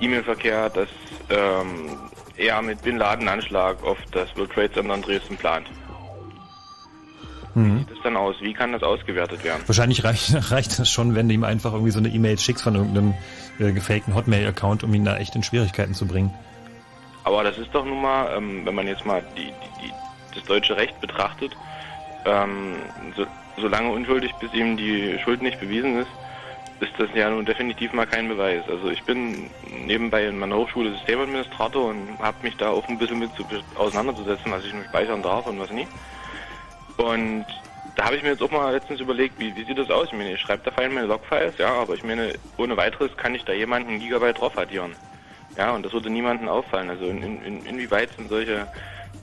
E-Mail-Verkehr, dass ähm, er mit Bin Laden-Anschlag auf das World Trade Center in Dresden plant. Wie Mhm. sieht das dann aus? Wie kann das ausgewertet werden? Wahrscheinlich reicht, reicht das schon, wenn du ihm einfach irgendwie so eine E-Mail schickst von irgendeinem äh, gefakten Hotmail-Account, um ihn da echt in Schwierigkeiten zu bringen. Aber das ist doch nun mal, ähm, wenn man jetzt mal die, die, die, das deutsche Recht betrachtet, ähm, so, solange unschuldig, bis ihm die Schuld nicht bewiesen ist, ist das ja nun definitiv mal kein Beweis. Also ich bin nebenbei in meiner Hochschule Systemadministrator und habe mich da auch ein bisschen mit zu, auseinanderzusetzen, was ich nur speichern darf und was nicht. Und da habe ich mir jetzt auch mal letztens überlegt, wie, wie sieht das aus? Ich meine, ich schreibe da fein meine Logfiles, ja, aber ich meine, ohne weiteres kann ich da jemanden Gigabyte drauf addieren. Ja, und das würde niemandem auffallen. Also in, in, inwieweit sind solche,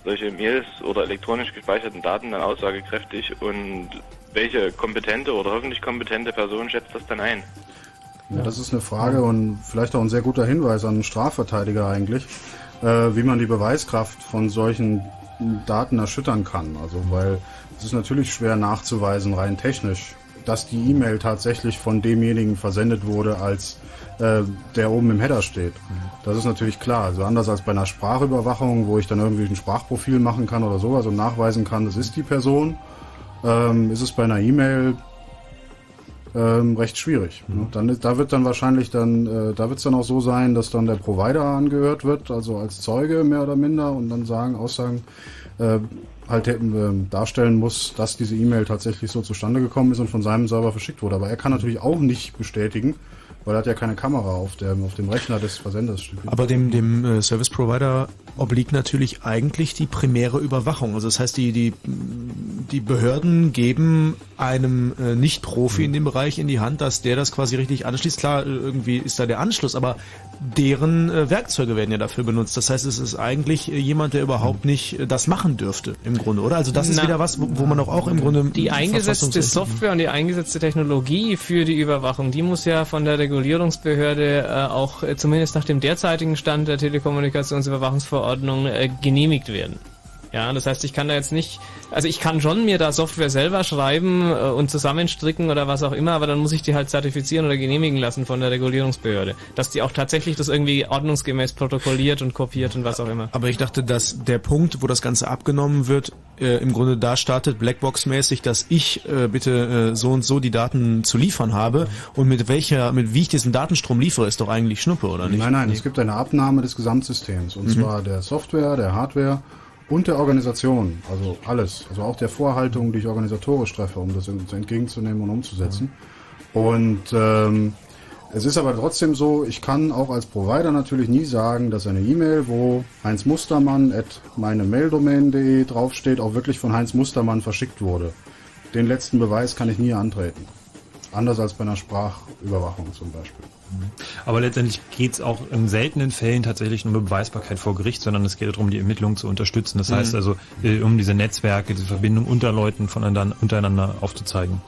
solche Mails oder elektronisch gespeicherten Daten dann aussagekräftig und welche kompetente oder hoffentlich kompetente Person schätzt das dann ein? Ja, das ist eine Frage und vielleicht auch ein sehr guter Hinweis an einen Strafverteidiger eigentlich, äh, wie man die Beweiskraft von solchen Daten erschüttern kann. Also weil es ist natürlich schwer nachzuweisen, rein technisch, dass die E-Mail tatsächlich von demjenigen versendet wurde, als äh, der oben im Header steht. Das ist natürlich klar. Also anders als bei einer Sprachüberwachung, wo ich dann irgendwie ein Sprachprofil machen kann oder sowas und nachweisen kann, das ist die Person, ähm, ist es bei einer E-Mail ähm, recht schwierig. Ne? Dann, da wird dann wahrscheinlich dann, äh, da wird es dann auch so sein, dass dann der Provider angehört wird, also als Zeuge mehr oder minder und dann sagen, Aussagen äh, halt äh, darstellen muss, dass diese E-Mail tatsächlich so zustande gekommen ist und von seinem Server verschickt wurde. Aber er kann natürlich auch nicht bestätigen, weil er hat ja keine Kamera auf, der, auf dem Rechner des Versenders. Aber dem, dem äh, Service Provider obliegt natürlich eigentlich die primäre Überwachung. Also das heißt, die, die, die Behörden geben einem äh, Nicht-Profi in dem Bereich in die Hand, dass der das quasi richtig anschließt. Klar, irgendwie ist da der Anschluss, aber deren äh, Werkzeuge werden ja dafür benutzt. Das heißt, es ist eigentlich äh, jemand, der überhaupt nicht äh, das machen dürfte, im Grunde, oder? Also das ist Na, wieder was, wo, wo man doch auch im Grunde... Die eingesetzte Software und die eingesetzte Technologie für die Überwachung, die muss ja von der Regulierungsbehörde äh, auch äh, zumindest nach dem derzeitigen Stand der Telekommunikationsüberwachungsverordnung äh, genehmigt werden. Ja, das heißt, ich kann da jetzt nicht, also ich kann schon mir da Software selber schreiben äh, und zusammenstricken oder was auch immer, aber dann muss ich die halt zertifizieren oder genehmigen lassen von der Regulierungsbehörde, dass die auch tatsächlich das irgendwie ordnungsgemäß protokolliert und kopiert und was auch immer. Aber ich dachte, dass der Punkt, wo das Ganze abgenommen wird, äh, im Grunde da startet, Blackbox-mäßig, dass ich äh, bitte äh, so und so die Daten zu liefern habe und mit welcher, mit wie ich diesen Datenstrom liefere, ist doch eigentlich Schnuppe, oder nicht? Nein, nein, es gibt eine Abnahme des Gesamtsystems. Und Mhm. zwar der Software, der Hardware und der Organisation. Also alles. Also auch der Vorhaltung, die ich organisatorisch treffe, um das ent- entgegenzunehmen und umzusetzen. Und ähm, es ist aber trotzdem so, ich kann auch als Provider natürlich nie sagen, dass eine E-Mail, wo Heinz Mustermann at meine Maildomain.de draufsteht, auch wirklich von Heinz Mustermann verschickt wurde. Den letzten Beweis kann ich nie antreten. Anders als bei einer Sprachüberwachung zum Beispiel. Aber letztendlich geht es auch in seltenen Fällen tatsächlich nur um Beweisbarkeit vor Gericht, sondern es geht darum, die Ermittlungen zu unterstützen. Das Mhm. heißt also, äh, um diese Netzwerke, diese Verbindung unter Leuten voneinander, untereinander aufzuzeigen.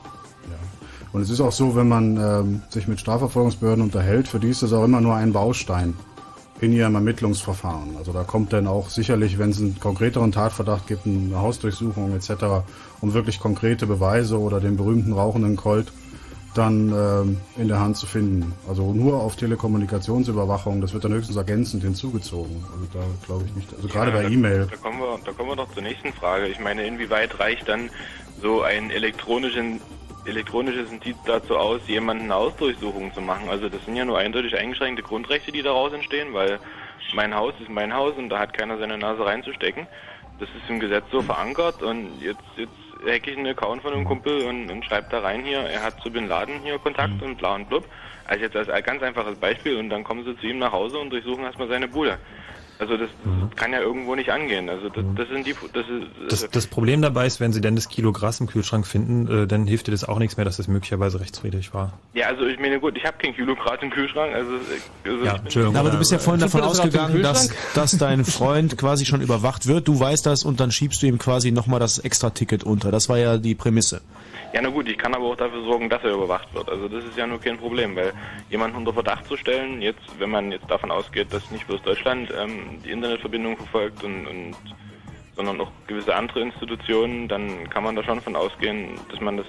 Und es ist auch so, wenn man ähm, sich mit Strafverfolgungsbehörden unterhält, für die ist das auch immer nur ein Baustein in ihrem Ermittlungsverfahren. Also da kommt dann auch sicherlich, wenn es einen konkreteren Tatverdacht gibt, eine Hausdurchsuchung etc., um wirklich konkrete Beweise oder den berühmten rauchenden Colt dann ähm, in der Hand zu finden. Also nur auf Telekommunikationsüberwachung, das wird dann höchstens ergänzend hinzugezogen. Also da glaube ich nicht. Also gerade Ja, bei da- E-Mail. Da kommen, wir, da kommen wir doch zur nächsten Frage. Ich meine, inwieweit reicht dann so ein elektronischen, elektronisches Indiz dazu aus, jemanden eine Hausdurchsuchung zu machen? Also das sind ja nur eindeutig eingeschränkte Grundrechte, die daraus entstehen, weil mein Haus ist mein Haus und da hat keiner seine Nase reinzustecken. Das ist im Gesetz so verankert und jetzt, jetzt hacke ich einen Account von einem Kumpel und, und schreibe da rein hier, er hat zu Bin Laden hier Kontakt und bla und blub. Also jetzt als ganz einfaches Beispiel und dann kommen sie zu ihm nach Hause und durchsuchen erstmal seine Bude. Also das, das kann ja irgendwo nicht angehen. Also das, das sind die, das ist, Das, das Problem dabei ist, wenn Sie denn das Kilo Gras im Kühlschrank finden, äh, dann hilft dir das auch nichts mehr, dass das möglicherweise rechtswidrig war. Ja, also ich meine, gut, ich habe kein Kilo Grad im Kühlschrank, also, also Ja, Entschuldigung. Aber du bist ja vorhin davon ausgegangen, dass, dass dein Freund quasi schon überwacht wird. Du weißt das und dann schiebst du ihm quasi nochmal das Extra-Ticket unter. Das war ja die Prämisse. Ja, na gut, ich kann aber auch dafür sorgen, dass er überwacht wird. Also das ist ja nur kein Problem, weil jemanden unter Verdacht zu stellen, jetzt, wenn man jetzt davon ausgeht, dass nicht bloß Deutschland ähm, die Internetverbindung verfolgt und, und sondern auch gewisse andere Institutionen, dann kann man da schon von ausgehen, dass man das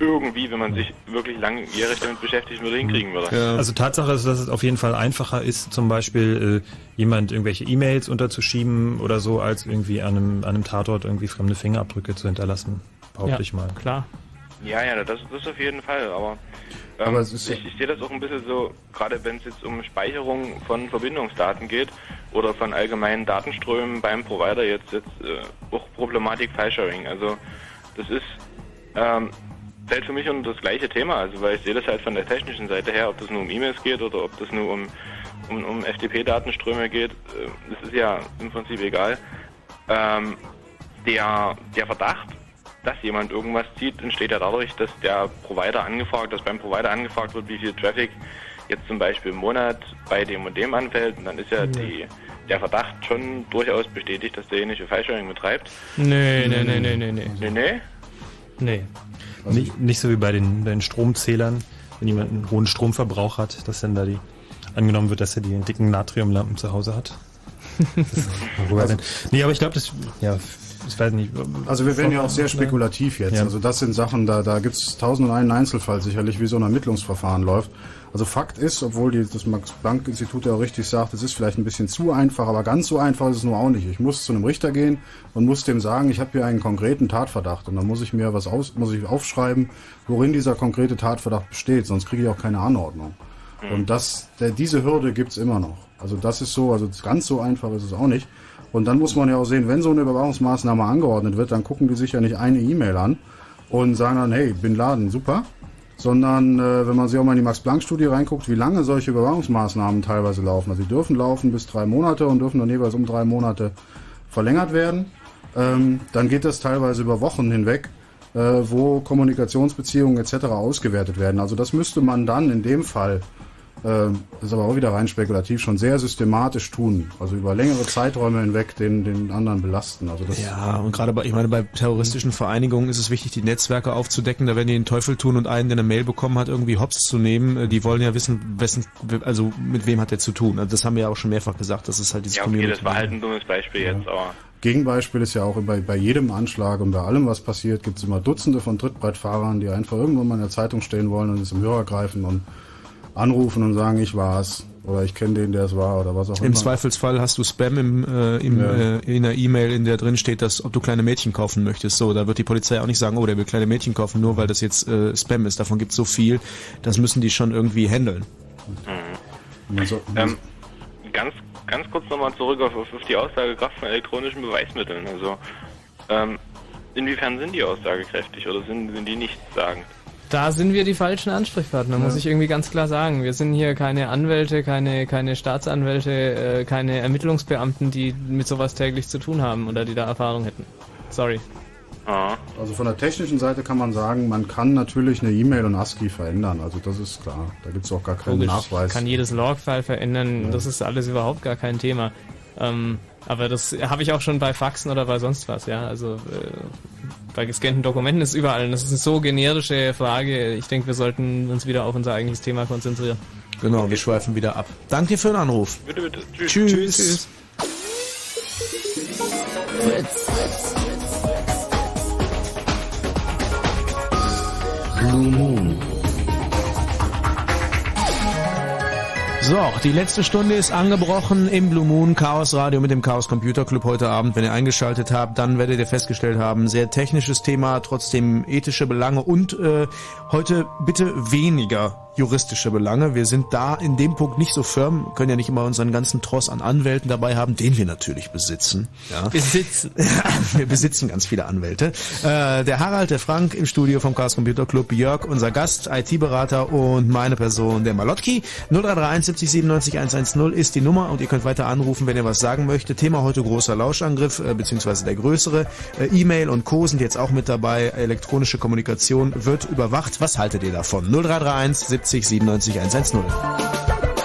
irgendwie, wenn man sich wirklich langjährig damit beschäftigt würde, hinkriegen würde. Also Tatsache ist, dass es auf jeden Fall einfacher ist, zum Beispiel äh, jemand irgendwelche E-Mails unterzuschieben oder so, als irgendwie an einem, an einem Tatort irgendwie fremde Fingerabdrücke zu hinterlassen. Behaupte Ja, ich mal. Klar. Ja, ja, das, das auf jeden Fall, aber, ähm, Aber ich, ich sehe das auch ein bisschen so, gerade wenn es jetzt um Speicherung von Verbindungsdaten geht oder von allgemeinen Datenströmen beim Provider jetzt, jetzt äh, auch Problematik File-Sharing. Also das ist, ähm, fällt für mich unter das gleiche Thema, also weil ich sehe das halt von der technischen Seite her, ob das nur um E-Mails geht oder ob das nur um, um, um FTP-Datenströme geht, äh, das ist ja im Prinzip egal. Ähm, der, der Verdacht, dass jemand irgendwas zieht, entsteht ja dadurch, dass der Provider angefragt, dass beim Provider angefragt wird, wie viel Traffic jetzt zum Beispiel im Monat bei dem und dem anfällt. Und dann ist ja Mhm. die, der Verdacht schon durchaus bestätigt, dass derjenige File-Sharing betreibt. Nee, nee, nee, nee, nee, nee. Nee, nee. Nee. Nicht, nicht so wie bei den, bei den Stromzählern, wenn jemand einen hohen Stromverbrauch hat, dass dann da die angenommen wird, dass er die dicken Natriumlampen zu Hause hat. Das, denn? Nee, aber ich glaube, das, ja, ich weiß nicht. Also wir werden ja auch sehr spekulativ jetzt. Ja. Also das sind Sachen, da, da gibt es tausend und einen Einzelfall sicherlich, wie so ein Ermittlungsverfahren läuft. Also Fakt ist, obwohl die, das Max-Planck-Institut ja auch richtig sagt, es ist vielleicht ein bisschen zu einfach, aber ganz so einfach ist es nur auch nicht. Ich muss zu einem Richter gehen und muss dem sagen, ich habe hier einen konkreten Tatverdacht und dann muss ich mir was aus, muss ich aufschreiben, worin dieser konkrete Tatverdacht besteht, sonst kriege ich auch keine Anordnung. Und das, der, diese Hürde gibt's immer noch. Also das ist so, also ganz so einfach ist es auch nicht. Und dann muss man ja auch sehen, wenn so eine Überwachungsmaßnahme angeordnet wird, dann gucken die sich ja nicht eine E-Mail an und sagen dann, hey, Bin Laden, super. sondern äh, wenn man sich auch mal in die Max-Planck-Studie reinguckt, wie lange solche Überwachungsmaßnahmen teilweise laufen. Also sie dürfen laufen bis drei Monate und dürfen dann jeweils um drei Monate verlängert werden. Ähm, dann geht das teilweise über Wochen hinweg, äh, wo Kommunikationsbeziehungen etc. ausgewertet werden. Also das müsste man dann in dem Fall äh, ist aber auch wieder rein spekulativ, schon sehr systematisch tun. Also über längere Zeiträume hinweg den, den anderen belasten. Also das Ja, und gerade bei, ich meine, bei terroristischen Vereinigungen ist es wichtig, die Netzwerke aufzudecken. Da werden die den Teufel tun und einen, der eine Mail bekommen hat, irgendwie hops zu nehmen. Äh, Die wollen ja wissen, wessen, also mit wem hat der zu tun. Also das haben wir ja auch schon mehrfach gesagt, das ist halt dieses Ja, okay, das war halt ein dummes Beispiel jetzt, aber Gegenbeispiel ist ja auch bei, bei jedem Anschlag und bei allem, was passiert, gibt es immer Dutzende von Trittbrettfahrern, die einfach irgendwann mal in der Zeitung stehen wollen und es im Hörer greifen und anrufen und sagen, ich war's oder ich kenne den, der es war oder was auch immer. Im Zweifelsfall hast du Spam im, äh, im, Ja. äh, in einer E-Mail, in der drin steht, dass ob du kleine Mädchen kaufen möchtest. So, da wird die Polizei auch nicht sagen, oh, der will kleine Mädchen kaufen, nur weil das jetzt äh, Spam ist. Davon gibt's so viel. Das müssen die schon irgendwie handeln. ähm, ganz, ganz kurz nochmal zurück auf, auf die Aussagekraft von elektronischen Beweismitteln. Also, ähm, inwiefern sind die aussagekräftig oder sind, sind die nichtssagend? Da sind wir die falschen Ansprechpartner, muss Ja. ich irgendwie ganz klar sagen. Wir sind hier keine Anwälte, keine, keine Staatsanwälte, äh, keine Ermittlungsbeamten, die mit sowas täglich zu tun haben oder die da Erfahrung hätten. Sorry. Also von der technischen Seite kann man sagen, man kann natürlich eine E-Mail und ASCII verändern. Also das ist klar. Da gibt es auch gar keinen Logisch, Nachweis. kann jedes Logfile verändern, Ja. das ist alles überhaupt gar kein Thema. Ähm, aber das habe ich auch schon bei Faxen oder bei sonst was, ja. Also äh, bei gescannten Dokumenten ist überall. Und das ist eine so generische Frage. Ich denke, wir sollten uns wieder auf unser eigentliches Thema konzentrieren. Genau, wir schweifen wieder ab. Danke für den Anruf. Bitte, bitte. Tschüss. Tschüss. Tschüss. Blue Moon. So, die letzte Stunde ist angebrochen im Blue Moon Chaos Radio mit dem Chaos Computer Club heute Abend. Wenn ihr eingeschaltet habt, dann werdet ihr festgestellt haben, sehr technisches Thema, trotzdem ethische Belange und äh, heute bitte weniger juristische Belange. Wir sind da in dem Punkt nicht so firm, können ja nicht immer unseren ganzen Tross an Anwälten dabei haben, den wir natürlich besitzen. Ja. Besitzen. wir besitzen ganz viele Anwälte. Äh, der Harald, der Frank im Studio vom Chaos Computer Club, Jörg, unser Gast, IT-Berater und meine Person, der Malotki. 0331 70 97 110 ist die Nummer und ihr könnt weiter anrufen, wenn ihr was sagen möchtet. Thema heute großer Lauschangriff, äh, beziehungsweise der größere. Äh, E-Mail und Co. sind jetzt auch mit dabei. Elektronische Kommunikation wird überwacht. Was haltet ihr davon? 0331 70 97 110.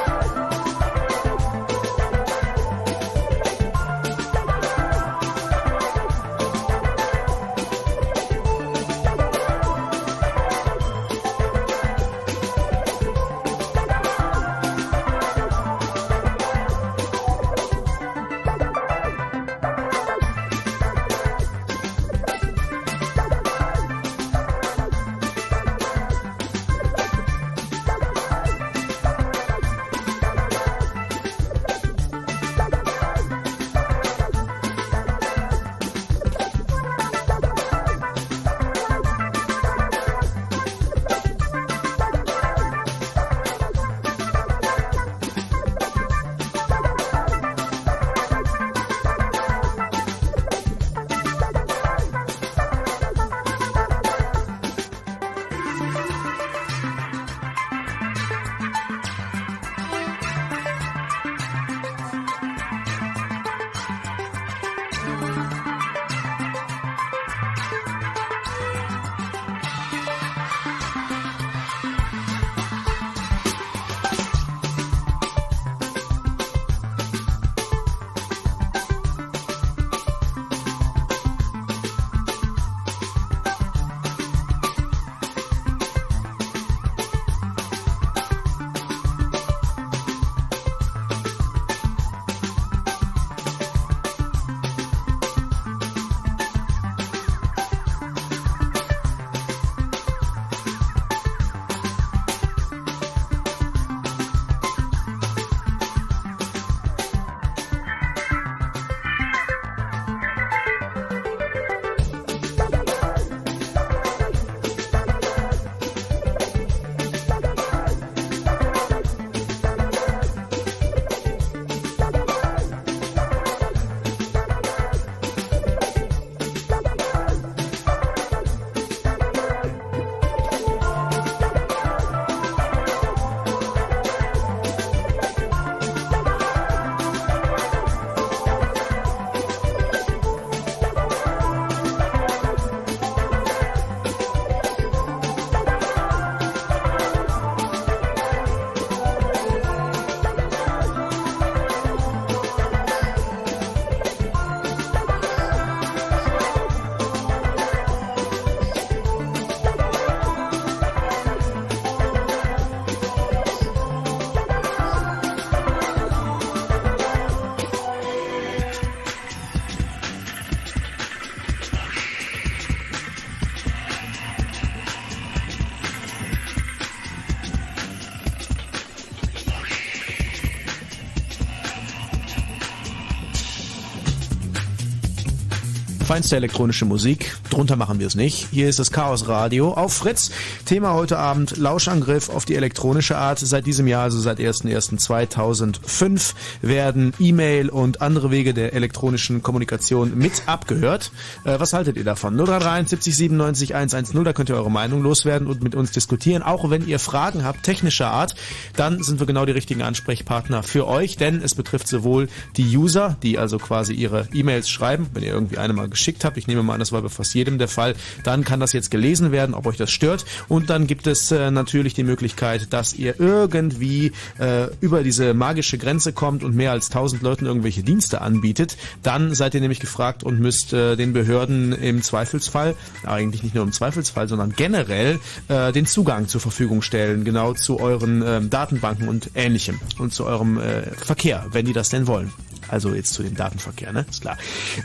Feinste elektronische Musik. Drunter machen wir es nicht. Hier ist das Chaos Radio auf Fritz. Thema heute Abend Lauschangriff auf die elektronische Art. Seit diesem Jahr, also seit 01.01.2005, werden E-Mail und andere Wege der elektronischen Kommunikation mit abgehört. Äh, was haltet ihr davon? 0331 70 97 110, da könnt ihr eure Meinung loswerden und mit uns diskutieren. Auch wenn ihr Fragen habt, technischer Art, dann sind wir genau die richtigen Ansprechpartner für euch, denn es betrifft sowohl die User, die also quasi ihre E-Mails schreiben, wenn ihr irgendwie eine mal geschickt habt, ich nehme mal an, das war bei fast jedem der Fall, dann kann das jetzt gelesen werden, ob euch das stört. Und dann gibt es äh, natürlich die Möglichkeit, dass ihr irgendwie äh, über diese magische Grenze kommt und mehr als 1000 Leuten irgendwelche Dienste anbietet, dann seid ihr nämlich gefragt und müsst äh, den Behörden im Zweifelsfall, eigentlich nicht nur im Zweifelsfall, sondern generell äh, den Zugang zur Verfügung stellen, genau zu euren ähm, Datenbanken und ähnlichem und zu eurem äh, Verkehr, wenn die das denn wollen. Also jetzt zu dem Datenverkehr, ne? Ist klar.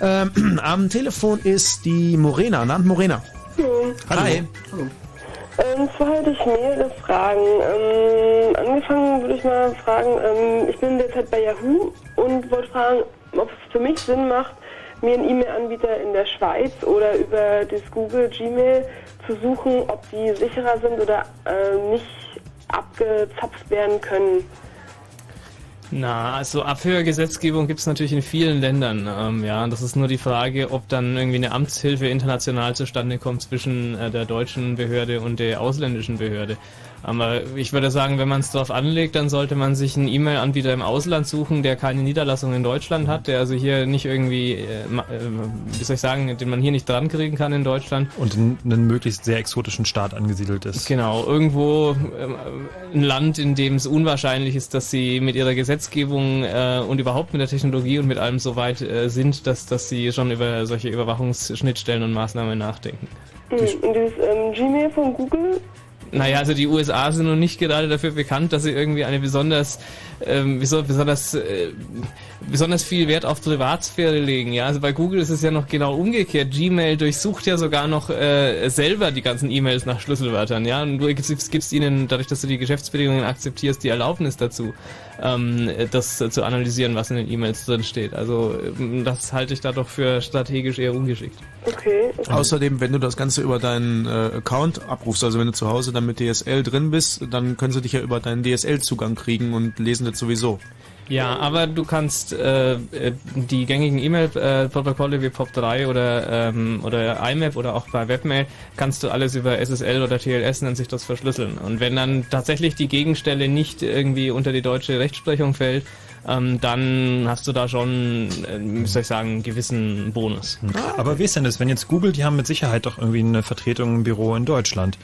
Ähm, am Telefon ist die Morena. Nannt Morena. Hallo. Hi. Hallo. Ähm, zwar hatte ich mehrere Fragen. Ähm, angefangen würde ich mal fragen, ähm, ich bin derzeit bei Yahoo und wollte fragen, ob es für mich Sinn macht, mir einen E-Mail-Anbieter in der Schweiz oder über das Google Gmail zu suchen, ob die sicherer sind oder äh, nicht abgezapft werden können. Na, also Abhörgesetzgebung gibt es natürlich in vielen Ländern. Ähm, ja, das ist nur die Frage, ob dann irgendwie eine Amtshilfe international zustande kommt zwischen äh, der deutschen Behörde und der ausländischen Behörde. Aber ich würde sagen, wenn man es darauf anlegt, dann sollte man sich einen E-Mail-Anbieter im Ausland suchen, der keine Niederlassung in Deutschland hat, der also hier nicht irgendwie, äh, wie soll ich sagen, den man hier nicht dran kriegen kann in Deutschland. Und in einem möglichst sehr exotischen Staat angesiedelt ist. Genau, irgendwo äh, ein Land, in dem es unwahrscheinlich ist, dass sie mit ihrer Gesetzgebung äh, und überhaupt mit der Technologie und mit allem so weit äh, sind, dass, dass sie schon über solche Überwachungsschnittstellen und Maßnahmen nachdenken. Mhm. Und dieses ähm, Gmail von Google, naja, also die USA sind noch nicht gerade dafür bekannt, dass sie irgendwie eine besonders, ähm, wieso, besonders, äh, besonders viel Wert auf Privatsphäre legen. Ja, also bei Google ist es ja noch genau umgekehrt. Gmail durchsucht ja sogar noch äh, selber die ganzen E-Mails nach Schlüsselwörtern. Ja, und du gibst, gibst ihnen, dadurch, dass du die Geschäftsbedingungen akzeptierst, die Erlaubnis dazu, ähm, das äh, zu analysieren, was in den E-Mails drin steht. Also ähm, das halte ich da doch für strategisch eher ungeschickt. Okay. okay. Außerdem, wenn du das Ganze über deinen äh, Account abrufst, also wenn du zu Hause dann mit DSL drin bist, dann können sie dich ja über deinen DSL-Zugang kriegen und lesen das sowieso. Ja, aber du kannst äh, die gängigen E-Mail-Protokolle wie POP3 oder, ähm, oder IMAP oder auch bei Webmail kannst du alles über SSL oder TLS nennt sich das verschlüsseln. Und wenn dann tatsächlich die Gegenstelle nicht irgendwie unter die deutsche Rechtsprechung fällt, ähm, dann hast du da schon, äh, soll ich sagen, einen gewissen Bonus. Aber wie ist denn das, wenn jetzt Google, die haben mit Sicherheit doch irgendwie eine Vertretung im Büro in Deutschland.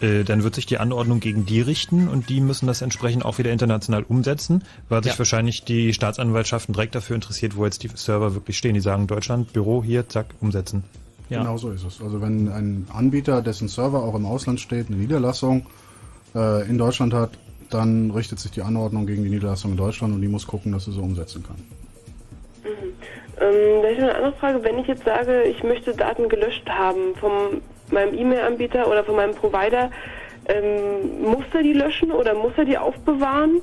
Äh, dann wird sich die Anordnung gegen die richten und die müssen das entsprechend auch wieder international umsetzen, weil sich Ja. wahrscheinlich die Staatsanwaltschaften direkt dafür interessiert, wo jetzt die Server wirklich stehen. Die sagen Deutschland, Büro hier, zack, umsetzen. Genau so ist es. Also wenn ein Anbieter, dessen Server auch im Ausland steht, eine Niederlassung äh, in Deutschland hat, dann richtet sich die Anordnung gegen die Niederlassung in Deutschland und die muss gucken, dass sie so umsetzen kann. ähm, da ist noch eine andere Frage, wenn ich jetzt sage, ich möchte Daten gelöscht haben von meinem E-Mail-Anbieter oder von meinem Provider, ähm, muss er die löschen oder muss er die aufbewahren?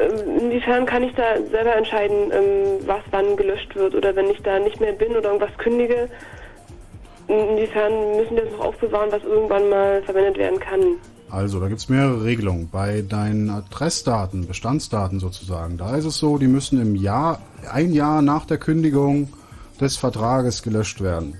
Ähm, inwiefern kann ich da selber entscheiden, ähm, was wann gelöscht wird oder wenn ich da nicht mehr bin oder irgendwas kündige? Inwiefern müssen wir das noch aufbewahren, was irgendwann mal verwendet werden kann? Also, da gibt es mehrere Regelungen. Bei deinen Adressdaten, Bestandsdaten sozusagen, da ist es so, die müssen im Jahr, ein Jahr nach der Kündigung des Vertrages gelöscht werden.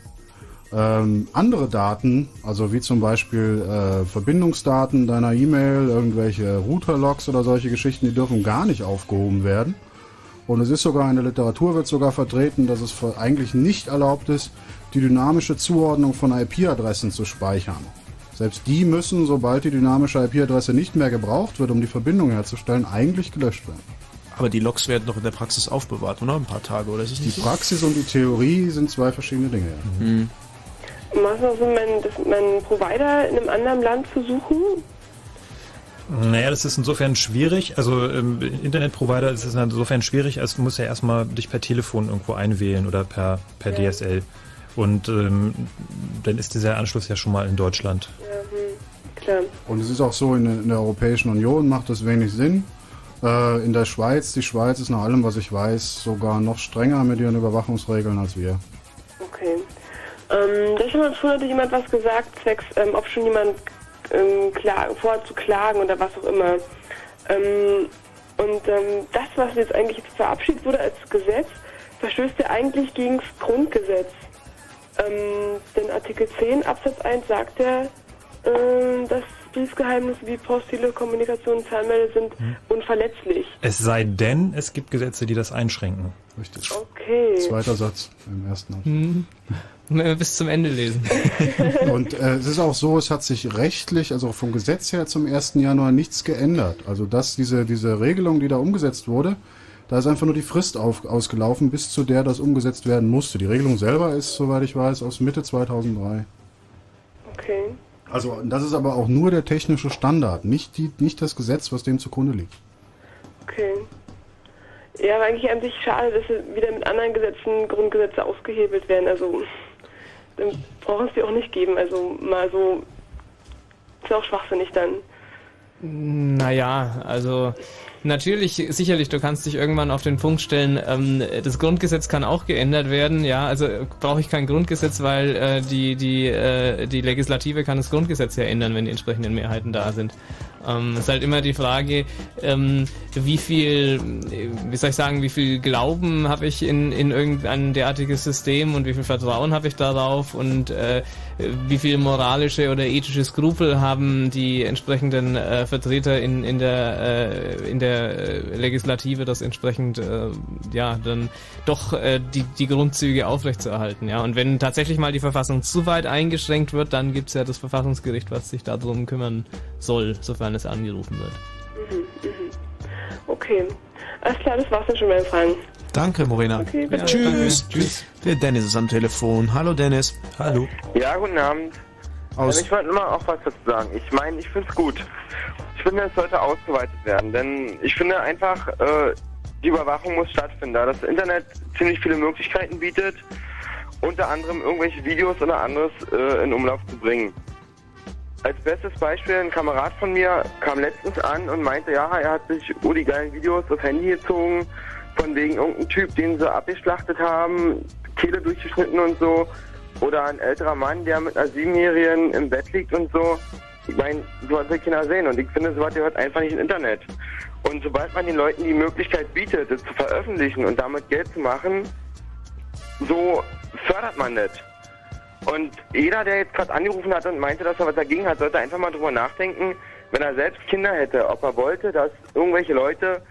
Ähm, andere Daten, also wie zum Beispiel äh, Verbindungsdaten deiner E-Mail, irgendwelche Router-Logs oder solche Geschichten, die dürfen gar nicht aufgehoben werden. Und es ist sogar in der Literatur wird sogar vertreten, dass es eigentlich nicht erlaubt ist, die dynamische Zuordnung von IP-Adressen zu speichern. Selbst die müssen, sobald die dynamische IP-Adresse nicht mehr gebraucht wird, um die Verbindung herzustellen, eigentlich gelöscht werden. Aber die Logs werden doch in der Praxis aufbewahrt, oder? Ein paar Tage, oder ist es Die nicht so? Praxis und die Theorie sind zwei verschiedene Dinge. Ja. Mhm. Macht es auch Sinn, meinen, das, meinen Provider in einem anderen Land zu suchen? Naja, das ist insofern schwierig. Also ähm, Internetprovider ist es insofern schwierig, als du musst ja erstmal dich per Telefon irgendwo einwählen oder per, per Ja. DSL. Und ähm, dann ist dieser Anschluss ja schon mal in Deutschland. Ja, hm, klar. Und es ist auch so, in, der- in der Europäischen Union macht das wenig Sinn. Äh, in der Schweiz, die Schweiz ist nach allem, was ich weiß, sogar noch strenger mit ihren Überwachungsregeln als wir. Okay. Ähm, da schon vorhin hatte jemand was gesagt, zwecks, ähm, ob schon jemand ähm, klar, vorhat zu klagen oder was auch immer. Ähm, und ähm, das, was jetzt eigentlich jetzt verabschiedet wurde als Gesetz, verstößt ja eigentlich gegen das Grundgesetz. Ähm, denn Artikel 10 Absatz 1 sagt ja, äh, dass Briefgeheimnisse wie postile Kommunikation, Zahlmelde sind unverletzlich. Es sei denn, es gibt Gesetze, die das einschränken. Richtig. Okay. Zweiter Satz im ersten Abschnitt. Hm. Bis zum Ende lesen. Und äh, es ist auch so, es hat sich rechtlich, also vom Gesetz her zum 1. Januar nichts geändert. Also dass diese, diese Regelung, die da umgesetzt wurde, da ist einfach nur die Frist auf, ausgelaufen, bis zu der das umgesetzt werden musste. Die Regelung selber ist, soweit ich weiß, aus Mitte 2003. Okay. Also das ist aber auch nur der technische Standard, nicht, die, nicht das Gesetz, was dem zugrunde liegt. Okay. Ja, aber eigentlich an sich schade, dass sie wieder mit anderen Gesetzen, Grundgesetze ausgehebelt werden. Also, dann brauchen es die auch nicht geben. Also, mal so, ist auch schwachsinnig dann. Naja, also natürlich, sicherlich, du kannst dich irgendwann auf den Punkt stellen, ähm, das Grundgesetz kann auch geändert werden, ja, also äh, brauche ich kein Grundgesetz, weil äh, die, die, äh, die Legislative kann das Grundgesetz ja ändern, wenn die entsprechenden Mehrheiten da sind. Ähm, ist halt immer die Frage, ähm, wie viel, äh, wie soll ich sagen, wie viel Glauben habe ich in, in irgendein derartiges System und wie viel Vertrauen habe ich darauf und äh, wie viel moralische oder ethische Skrupel haben die entsprechenden äh, Vertreter in, in der, äh, in der äh, Legislative, das entsprechend äh, ja dann doch äh, die, die Grundzüge aufrechtzuerhalten. Ja? Und wenn tatsächlich mal die Verfassung zu weit eingeschränkt wird, dann gibt es ja das Verfassungsgericht, was sich darum kümmern soll, sofern es angerufen wird. Mhm, mhm. Okay. Alles klar, das war's dann schon meine Fragen. Danke, Morena. Okay, bitte. Tschüss. Tschüss. Der Dennis ist am Telefon. Hallo, Dennis. Hallo. Ja, guten Abend. Aus- ich wollte mal auch was dazu sagen. Ich meine, ich finde es gut. Ich finde, es sollte ausgeweitet werden, denn ich finde einfach, äh, die Überwachung muss stattfinden, da das Internet ziemlich viele Möglichkeiten bietet, unter anderem irgendwelche Videos oder anderes äh, in Umlauf zu bringen. Als bestes Beispiel, ein Kamerad von mir kam letztens an und meinte, ja, er hat sich oh, die geilen Videos auf Handy gezogen, von wegen irgendeinem Typ, den sie abgeschlachtet haben, Kehle durchgeschnitten und so. Oder ein älterer Mann, der mit einer Siebenjährigen im Bett liegt und so. Ich meine, sowas will Kinder sehen und ich finde, sowas gehört einfach nicht ins Internet. Und sobald man den Leuten die Möglichkeit bietet, es zu veröffentlichen und damit Geld zu machen, so fördert man das. Und jeder, der jetzt gerade angerufen hat und meinte, dass er was dagegen hat, sollte einfach mal drüber nachdenken, wenn er selbst Kinder hätte, ob er wollte, dass irgendwelche Leute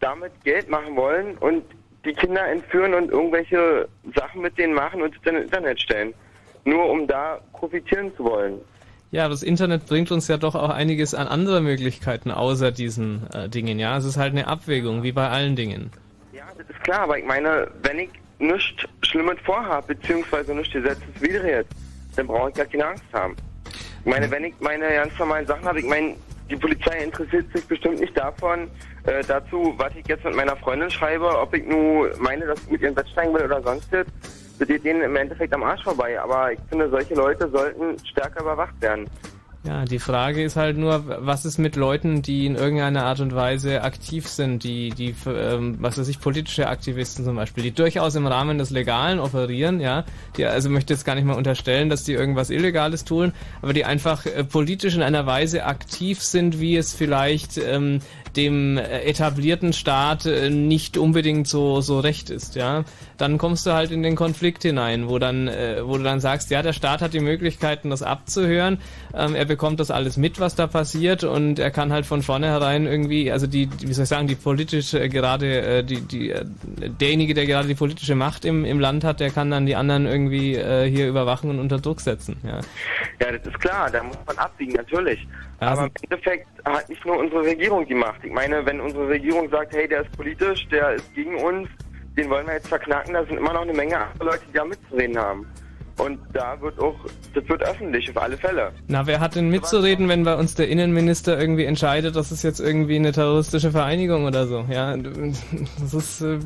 damit Geld machen wollen und die Kinder entführen und irgendwelche Sachen mit denen machen und es dann ins Internet stellen. Nur um da profitieren zu wollen. Ja, das Internet bringt uns ja doch auch einiges an andere Möglichkeiten außer diesen äh, Dingen. Ja, es ist halt eine Abwägung, wie bei allen Dingen. Ja, das ist klar, aber ich meine, wenn ich nichts Schlimmes vorhabe, beziehungsweise nichts Gesetzeswidriges, dann brauche ich gar keine Angst haben. Ich meine, wenn ich meine ganz normalen Sachen habe, ich meine, die Polizei interessiert sich bestimmt nicht davon, äh, dazu, was ich jetzt mit meiner Freundin schreibe, ob ich nur meine, dass ich mit ihrem Bett steigen will oder sonst was. Das geht denen im Endeffekt am Arsch vorbei. Aber ich finde, solche Leute sollten stärker überwacht werden. Ja, die Frage ist halt nur, was ist mit Leuten, die in irgendeiner Art und Weise aktiv sind, die, die, ähm, was weiß ich, politische Aktivisten zum Beispiel, die durchaus im Rahmen des Legalen operieren, ja, die, also möchte jetzt gar nicht mal unterstellen, dass die irgendwas Illegales tun, aber die einfach äh, politisch in einer Weise aktiv sind, wie es vielleicht ähm, dem äh, etablierten Staat äh, nicht unbedingt so, so recht ist, ja, dann kommst du halt in den Konflikt hinein, wo dann, äh, wo du dann sagst, ja, der Staat hat die Möglichkeiten, das abzuhören, ähm, er bekommt das alles mit, was da passiert und er kann halt von vornherein irgendwie, also die, wie soll ich sagen, die politische äh, gerade, äh, die, die, äh, derjenige, der gerade die politische Macht im, im Land hat, der kann dann die anderen irgendwie äh, hier überwachen und unter Druck setzen, ja. Ja, das ist klar, da muss man abwiegen, natürlich. Aber im Endeffekt hat nicht nur unsere Regierung die Macht. Ich meine, wenn unsere Regierung sagt, hey, der ist politisch, der ist gegen uns, den wollen wir jetzt verknacken, da sind immer noch eine Menge andere Leute, die da mitzureden haben. Und da wird auch, das wird öffentlich, auf alle Fälle. Na, wer hat denn mitzureden, wenn bei uns der Innenminister irgendwie entscheidet, das ist jetzt irgendwie eine terroristische Vereinigung oder so? Ja, das ist, äh,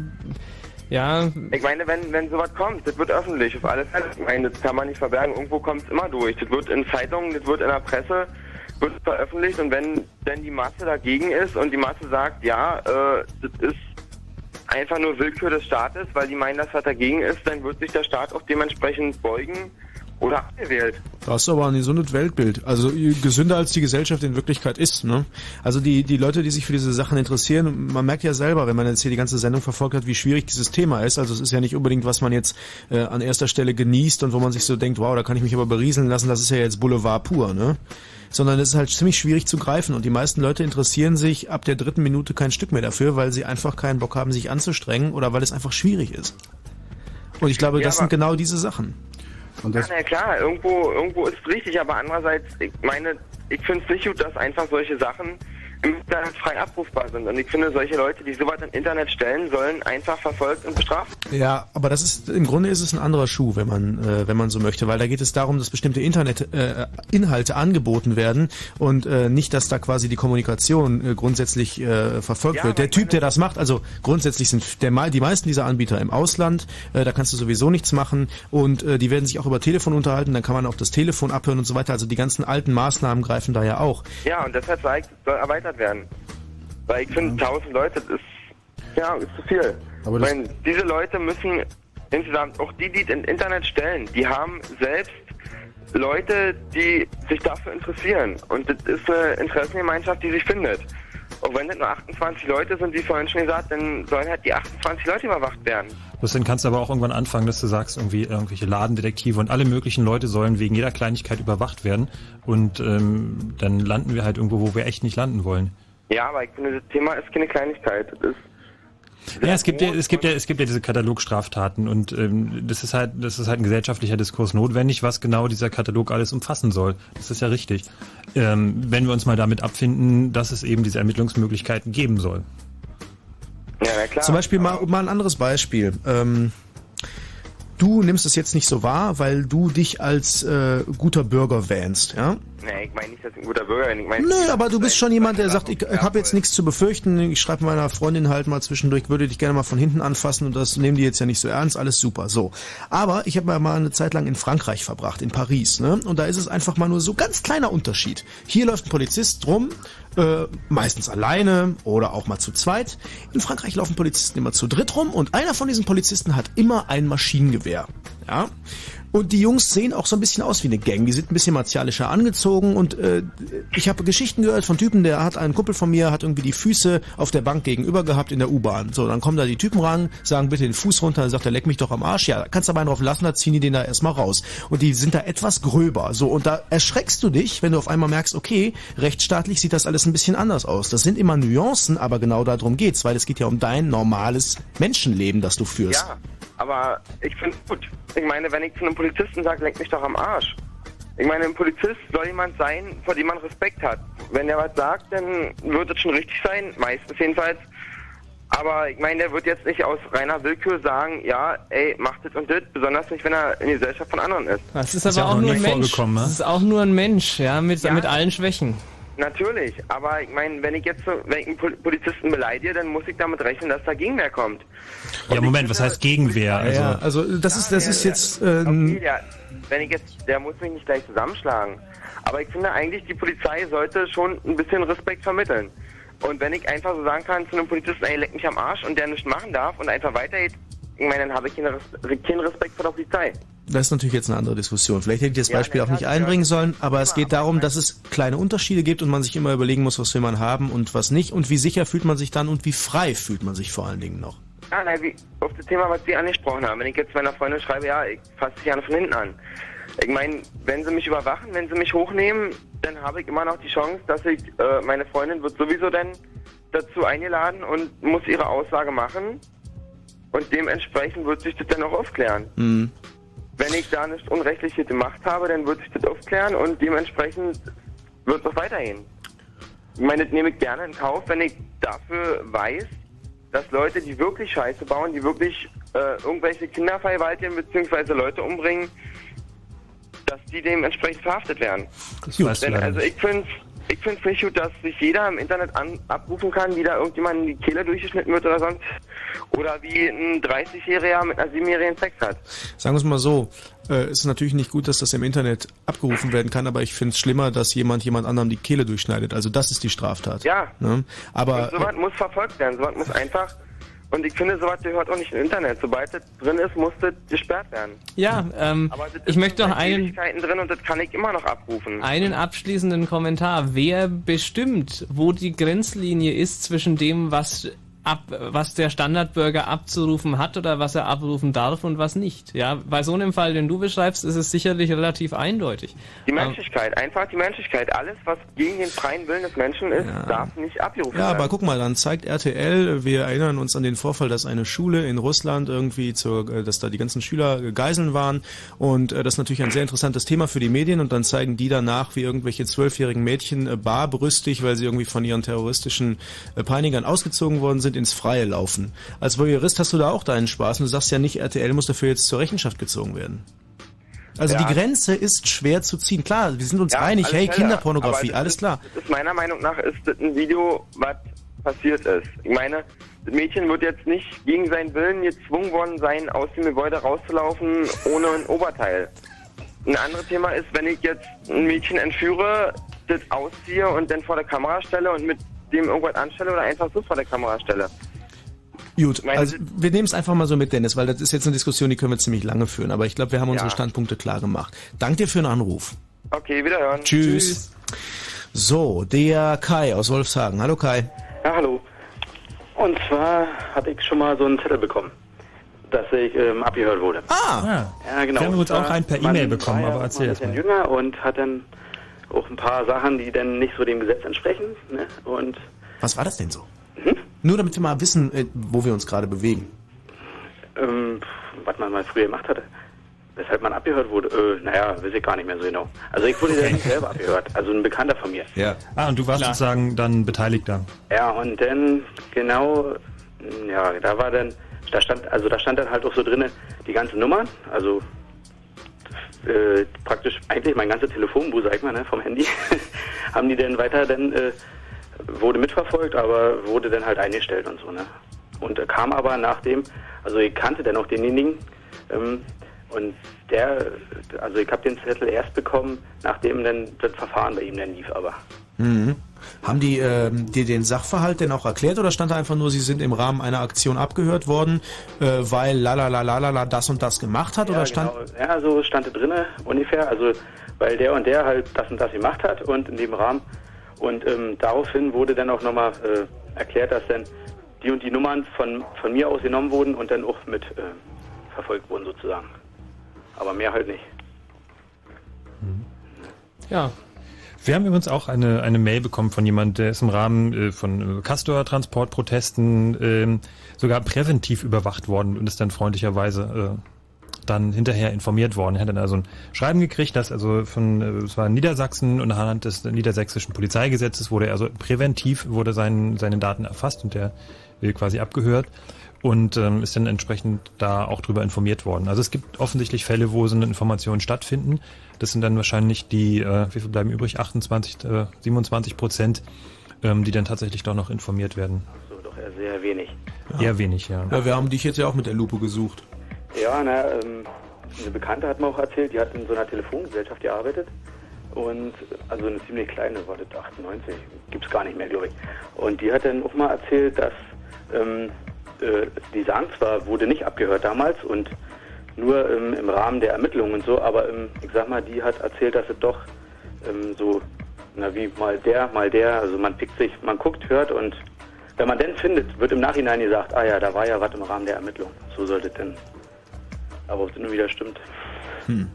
ja, Ich meine, wenn, wenn sowas kommt, das wird öffentlich, auf alle Fälle. Ich meine, das kann man nicht verbergen, irgendwo kommt es immer durch. Das wird in Zeitungen, das wird in der Presse, wird veröffentlicht und wenn denn die Masse dagegen ist und die Masse sagt, ja, äh, das ist einfach nur Willkür des Staates, weil die meinen, dass was dagegen ist, dann wird sich der Staat auch dementsprechend beugen oder abgewählt. Das ist aber ein gesundes Weltbild. Also gesünder als die Gesellschaft in Wirklichkeit ist. Ne? Also die, die Leute, die sich für diese Sachen interessieren, man merkt ja selber, wenn man jetzt hier die ganze Sendung verfolgt hat, wie schwierig dieses Thema ist. Also es ist ja nicht unbedingt, was man jetzt äh, an erster Stelle genießt und wo man sich so denkt, wow, da kann ich mich aber berieseln lassen, das ist ja jetzt Boulevard pur. Ne? sondern es ist halt ziemlich schwierig zu greifen und die meisten Leute interessieren sich ab der dritten Minute kein Stück mehr dafür, weil sie einfach keinen Bock haben, sich anzustrengen oder weil es einfach schwierig ist. Und ich glaube, Ja, das sind genau diese Sachen. Und Ja, na klar, irgendwo, irgendwo ist es richtig, aber andererseits, ich meine, ich finde es nicht gut, dass einfach solche Sachen Internet frei abrufbar sind. Und ich finde, solche Leute, die sowas im Internet stellen, sollen einfach verfolgt und bestraft. Ja, aber das ist im Grunde ist es ein anderer Schuh, wenn man äh, wenn man so möchte, weil da geht es darum, dass bestimmte Internet äh, Inhalte angeboten werden und äh, nicht, dass da quasi die Kommunikation äh, grundsätzlich äh, verfolgt Ja, wird. Der Typ, der das macht, also grundsätzlich sind der, die meisten dieser Anbieter im Ausland, äh, da kannst du sowieso nichts machen und die werden sich auch über Telefon unterhalten, dann kann man auch das Telefon abhören und so weiter. Also die ganzen alten Maßnahmen greifen da ja auch. Ja, und deshalb sage ich, es soll erweitert werden. Weil ich finde, 1000 Leute, das ist, ja, ist zu viel. Aber ich meine, diese Leute müssen insgesamt, auch die, die ins Internet stellen, die haben selbst Leute, die sich dafür interessieren. Und das ist eine Interessengemeinschaft, die sich findet. Auch wenn das nur 28 Leute sind, wie vorhin schon gesagt, dann sollen halt die 28 Leute überwacht werden. Das dann kannst du aber auch irgendwann anfangen, dass du sagst, irgendwie irgendwelche Ladendetektive und alle möglichen Leute sollen wegen jeder Kleinigkeit überwacht werden. Und ähm, dann landen wir halt irgendwo, wo wir echt nicht landen wollen. Ja, aber ich finde, das Thema ist keine Kleinigkeit. Das ist Ja, es gibt ja, es gibt ja, es gibt ja diese Katalogstraftaten und ähm, das ist halt, das ist halt ein gesellschaftlicher Diskurs notwendig, was genau dieser Katalog alles umfassen soll. Das ist ja richtig. Ähm, wenn wir uns mal damit abfinden, dass es eben diese Ermittlungsmöglichkeiten geben soll. Ja, na klar. Zum Beispiel mal, mal ein anderes Beispiel. Ähm, du nimmst es jetzt nicht so wahr, weil du dich als äh, guter Bürger wähnst, ja? Nee, ich meine nicht, dass ich ein guter Bürger bin. Ich meine, Nö, aber du bist schon jemand, der sagt, ich, ich habe jetzt nichts zu befürchten. Ich schreibe meiner Freundin halt mal zwischendurch, würde dich gerne mal von hinten anfassen und das nehmen die jetzt ja nicht so ernst, alles super. So. Aber ich habe mal eine Zeit lang in Frankreich verbracht, in Paris, ne? Und da ist es einfach mal nur so ganz kleiner Unterschied. Hier läuft ein Polizist rum, äh, meistens alleine oder auch mal zu zweit. In Frankreich laufen Polizisten immer zu dritt rum und einer von diesen Polizisten hat immer ein Maschinengewehr. Ja? Und die Jungs sehen auch so ein bisschen aus wie eine Gang. Die sind ein bisschen martialischer angezogen und äh, ich habe Geschichten gehört von Typen, der hat einen Kumpel von mir, hat irgendwie die Füße auf der Bank gegenüber gehabt in der U-Bahn. So, dann kommen da die Typen ran, sagen bitte den Fuß runter, dann sagt er, leck mich doch am Arsch. Ja, kannst aber einen drauf lassen, da ziehen die den da erstmal raus. Und die sind da etwas gröber. So, und da erschreckst du dich, wenn du auf einmal merkst, okay, rechtsstaatlich sieht das alles ein bisschen anders aus. Das sind immer Nuancen, aber genau darum geht's, weil es geht ja um dein normales Menschenleben, das du führst. Ja, aber ich finde es gut. Ich meine, wenn ich zu einem Polizisten sage, leck mich doch am Arsch. Ich meine, ein Polizist soll jemand sein, vor dem man Respekt hat. Wenn er was sagt, dann wird es schon richtig sein, meistens jedenfalls. Aber ich meine, der wird jetzt nicht aus reiner Willkür sagen, ja, ey, mach das und das, besonders nicht, wenn er in die Gesellschaft von anderen ist. Das ist aber auch nur ein Mensch. Das ist auch nur ein Mensch, ja, mit, Ja. mit allen Schwächen. Natürlich, aber ich meine, wenn ich jetzt so, wenn ich einen Pol- Polizisten beleidige, dann muss ich damit rechnen, dass da Gegenwehr kommt. Ja, Moment, was heißt Gegenwehr? Also, Ja, also das ist das ist jetzt äh, Okay, der, wenn ich jetzt, der muss mich nicht gleich zusammenschlagen. Aber ich finde eigentlich, die Polizei sollte schon ein bisschen Respekt vermitteln. Und wenn ich einfach so sagen kann zu einem Polizisten, ey, leck mich am Arsch und der nichts machen darf und einfach weitergeht, ich meine, dann habe ich keinen Res- keinen Respekt vor der Polizei. Das ist natürlich jetzt eine andere Diskussion. Vielleicht hätte ich das Ja, Beispiel auch nicht einbringen sollen, aber es geht darum, dass es kleine Unterschiede gibt und man sich immer überlegen muss, was will man haben und was nicht und wie sicher fühlt man sich dann und wie frei fühlt man sich vor allen Dingen noch. Ja, na, wie, auf das Thema, was Sie angesprochen haben. Wenn ich jetzt meiner Freundin schreibe, ja, ich fasse dich gerne von hinten an. Ich meine, wenn sie mich überwachen, wenn sie mich hochnehmen, dann habe ich immer noch die Chance, dass ich, äh, meine Freundin wird sowieso dann dazu eingeladen und muss ihre Aussage machen. Und dementsprechend wird sich das dann auch aufklären. Mhm. Wenn ich da nichts Unrechtliches gemacht habe, dann wird sich das aufklären und dementsprechend wird es auch weitergehen. Ich meine, das nehme ich gerne in Kauf, wenn ich dafür weiß, dass Leute, die wirklich Scheiße bauen, die wirklich äh, irgendwelche Kinder vergewaltigen bzw. Leute umbringen, dass die dementsprechend verhaftet werden. Das weißt du Denn, also nicht. ich finde ich finde nicht gut, dass sich jeder im Internet an, abrufen kann, wie da irgendjemand die Kehle durchgeschnitten wird oder sonst. Oder wie ein 30-Jähriger mit einer 7-Jährigen Sex hat. Sagen wir es mal so, äh, es ist natürlich nicht gut, dass das im Internet abgerufen werden kann, aber ich finde es schlimmer, dass jemand jemand anderem die Kehle durchschneidet. Also das ist die Straftat. Ja. Ne? Aber und sowas muss verfolgt werden. Sowas muss einfach Und ich finde, sowas gehört auch nicht im Internet. Sobald das drin ist, muss das gesperrt werden. Ja, ähm, Aber ich möchte noch einen, drin und das kann ich immer noch abrufen. einen abschließenden Kommentar. Wer bestimmt, wo die Grenzlinie ist zwischen dem, was ab, was der Standardbürger abzurufen hat oder was er abrufen darf und was nicht? Ja, bei so einem Fall, den du beschreibst, ist es sicherlich relativ eindeutig. Die Menschlichkeit, einfach die Menschlichkeit. Alles, was gegen den freien Willen des Menschen ist, darf nicht abgerufen Ja, werden. aber guck mal, dann zeigt RTL, wir erinnern uns an den Vorfall, dass eine Schule in Russland irgendwie zur, äh, dass da die ganzen Schüler äh, Geiseln waren und äh, das ist natürlich ein sehr interessantes Thema für die Medien und dann zeigen die danach, wie irgendwelche zwölfjährigen Mädchen äh, barbrüstig, weil sie irgendwie von ihren terroristischen äh, Peinigern ausgezogen worden sind, ins Freie laufen. Als Voyeurist hast du da auch deinen Spaß und du sagst ja nicht, RTL muss dafür jetzt zur Rechenschaft gezogen werden. Also Ja. die Grenze ist schwer zu ziehen. Klar, wir sind uns Ja, einig, hey, Fälle. Kinderpornografie, alles ist, klar. Das ist meiner Meinung nach ist das ein Video, was passiert ist. Ich meine, das Mädchen wird jetzt nicht gegen seinen Willen gezwungen worden sein, aus dem Gebäude rauszulaufen ohne ein Oberteil. Ein anderes Thema ist, wenn ich jetzt ein Mädchen entführe, das ausziehe und dann vor der Kamera stelle und mit dem irgendwas anstelle oder einfach so vor der Kamera stelle. Gut, also wir nehmen es einfach mal so mit, Dennis, weil das ist jetzt eine Diskussion, die können wir ziemlich lange führen. Aber ich glaube, wir haben unsere Ja. Standpunkte klar gemacht. Dank dir für den Anruf. Okay, wiederhören. Tschüss. So, der Kai aus Wolfshagen. Hallo Kai. Ja, hallo. Und zwar hatte ich schon mal so einen Zettel bekommen, dass ich ähm, abgehört wurde. Ah! Ja, genau. Wir haben uns auch einen per E-Mail bekommen, aber erzähl mal erst mal. jünger und hat dann auch ein paar Sachen, die dann nicht so dem Gesetz entsprechen. Ne? Und Was war das denn so? Nur damit wir mal wissen, äh, wo wir uns gerade bewegen. ähm, was man mal früher gemacht hatte. Weshalb man abgehört wurde, äh, naja, weiß ich gar nicht mehr so genau. Also ich wurde ja nicht selber abgehört, also ein Bekannter von mir. Ja. Ah, und du warst sozusagen dann Beteiligter. Ja, und dann genau, ja, da war dann, da stand, also da stand dann halt auch so drinne die ganzen Nummern, also äh, praktisch eigentlich mein ganzes Telefonbuch, sag ich mal, ne, vom Handy, haben die dann weiter dann, äh, wurde mitverfolgt, aber wurde dann halt eingestellt und so, ne. Und äh, kam aber nachdem, also ich kannte dann auch denjenigen, ähm, und der, also ich habe den Zettel erst bekommen, nachdem dann das Verfahren bei ihm dann lief, aber. Mhm. Haben die ähm, dir den Sachverhalt denn auch erklärt oder stand da einfach nur, sie sind im Rahmen einer Aktion abgehört worden, äh, weil la la la la la la das und das gemacht hat? oder stand Genau. Ja, so stand es drinne ungefähr. Also weil der und der halt das und das gemacht hat und in dem Rahmen. Und ähm, daraufhin wurde dann auch nochmal äh, erklärt, dass dann die und die Nummern von, von mir aus genommen wurden und dann auch mit äh, verfolgt wurden sozusagen. Aber mehr halt nicht. Ja. Wir haben übrigens auch eine, eine Mail bekommen von jemand, der ist im Rahmen äh, von äh, Castor-Transportprotesten ähm, sogar präventiv überwacht worden und ist dann freundlicherweise äh, dann hinterher informiert worden. Er hat dann also ein Schreiben gekriegt, dass also von, äh, es war in Niedersachsen und anhand des niedersächsischen Polizeigesetzes wurde er also präventiv, wurde sein, seine Daten erfasst und der äh, quasi abgehört und ähm, ist dann entsprechend da auch drüber informiert worden. Also es gibt offensichtlich Fälle, wo so eine Informationen stattfinden. Das sind dann wahrscheinlich die, äh, wie viel bleiben übrig? 28, äh, 27 Prozent, ähm, die dann tatsächlich doch noch informiert werden. So doch eher sehr wenig. Eher wenig, ja. Ja, wir haben dich jetzt ja auch mit der Lupe gesucht. Ja, na, ähm, eine Bekannte hat mir auch erzählt, die hat in so einer Telefongesellschaft gearbeitet. Und also eine ziemlich kleine, war das 98, gibt's gar nicht mehr, glaube ich. Und die hat dann auch mal erzählt, dass ähm, äh, die sagen zwar, wurde nicht abgehört damals und nur ähm, im Rahmen der Ermittlungen und so, aber ähm, ich sag mal, die hat erzählt, dass es doch ähm, so, na wie mal der, mal der, also man pickt sich, man guckt, hört und wenn man denn findet, wird im Nachhinein gesagt, ah ja, da war ja was im Rahmen der Ermittlung. So sollte es denn. Aber ob es nur wieder stimmt. Hm.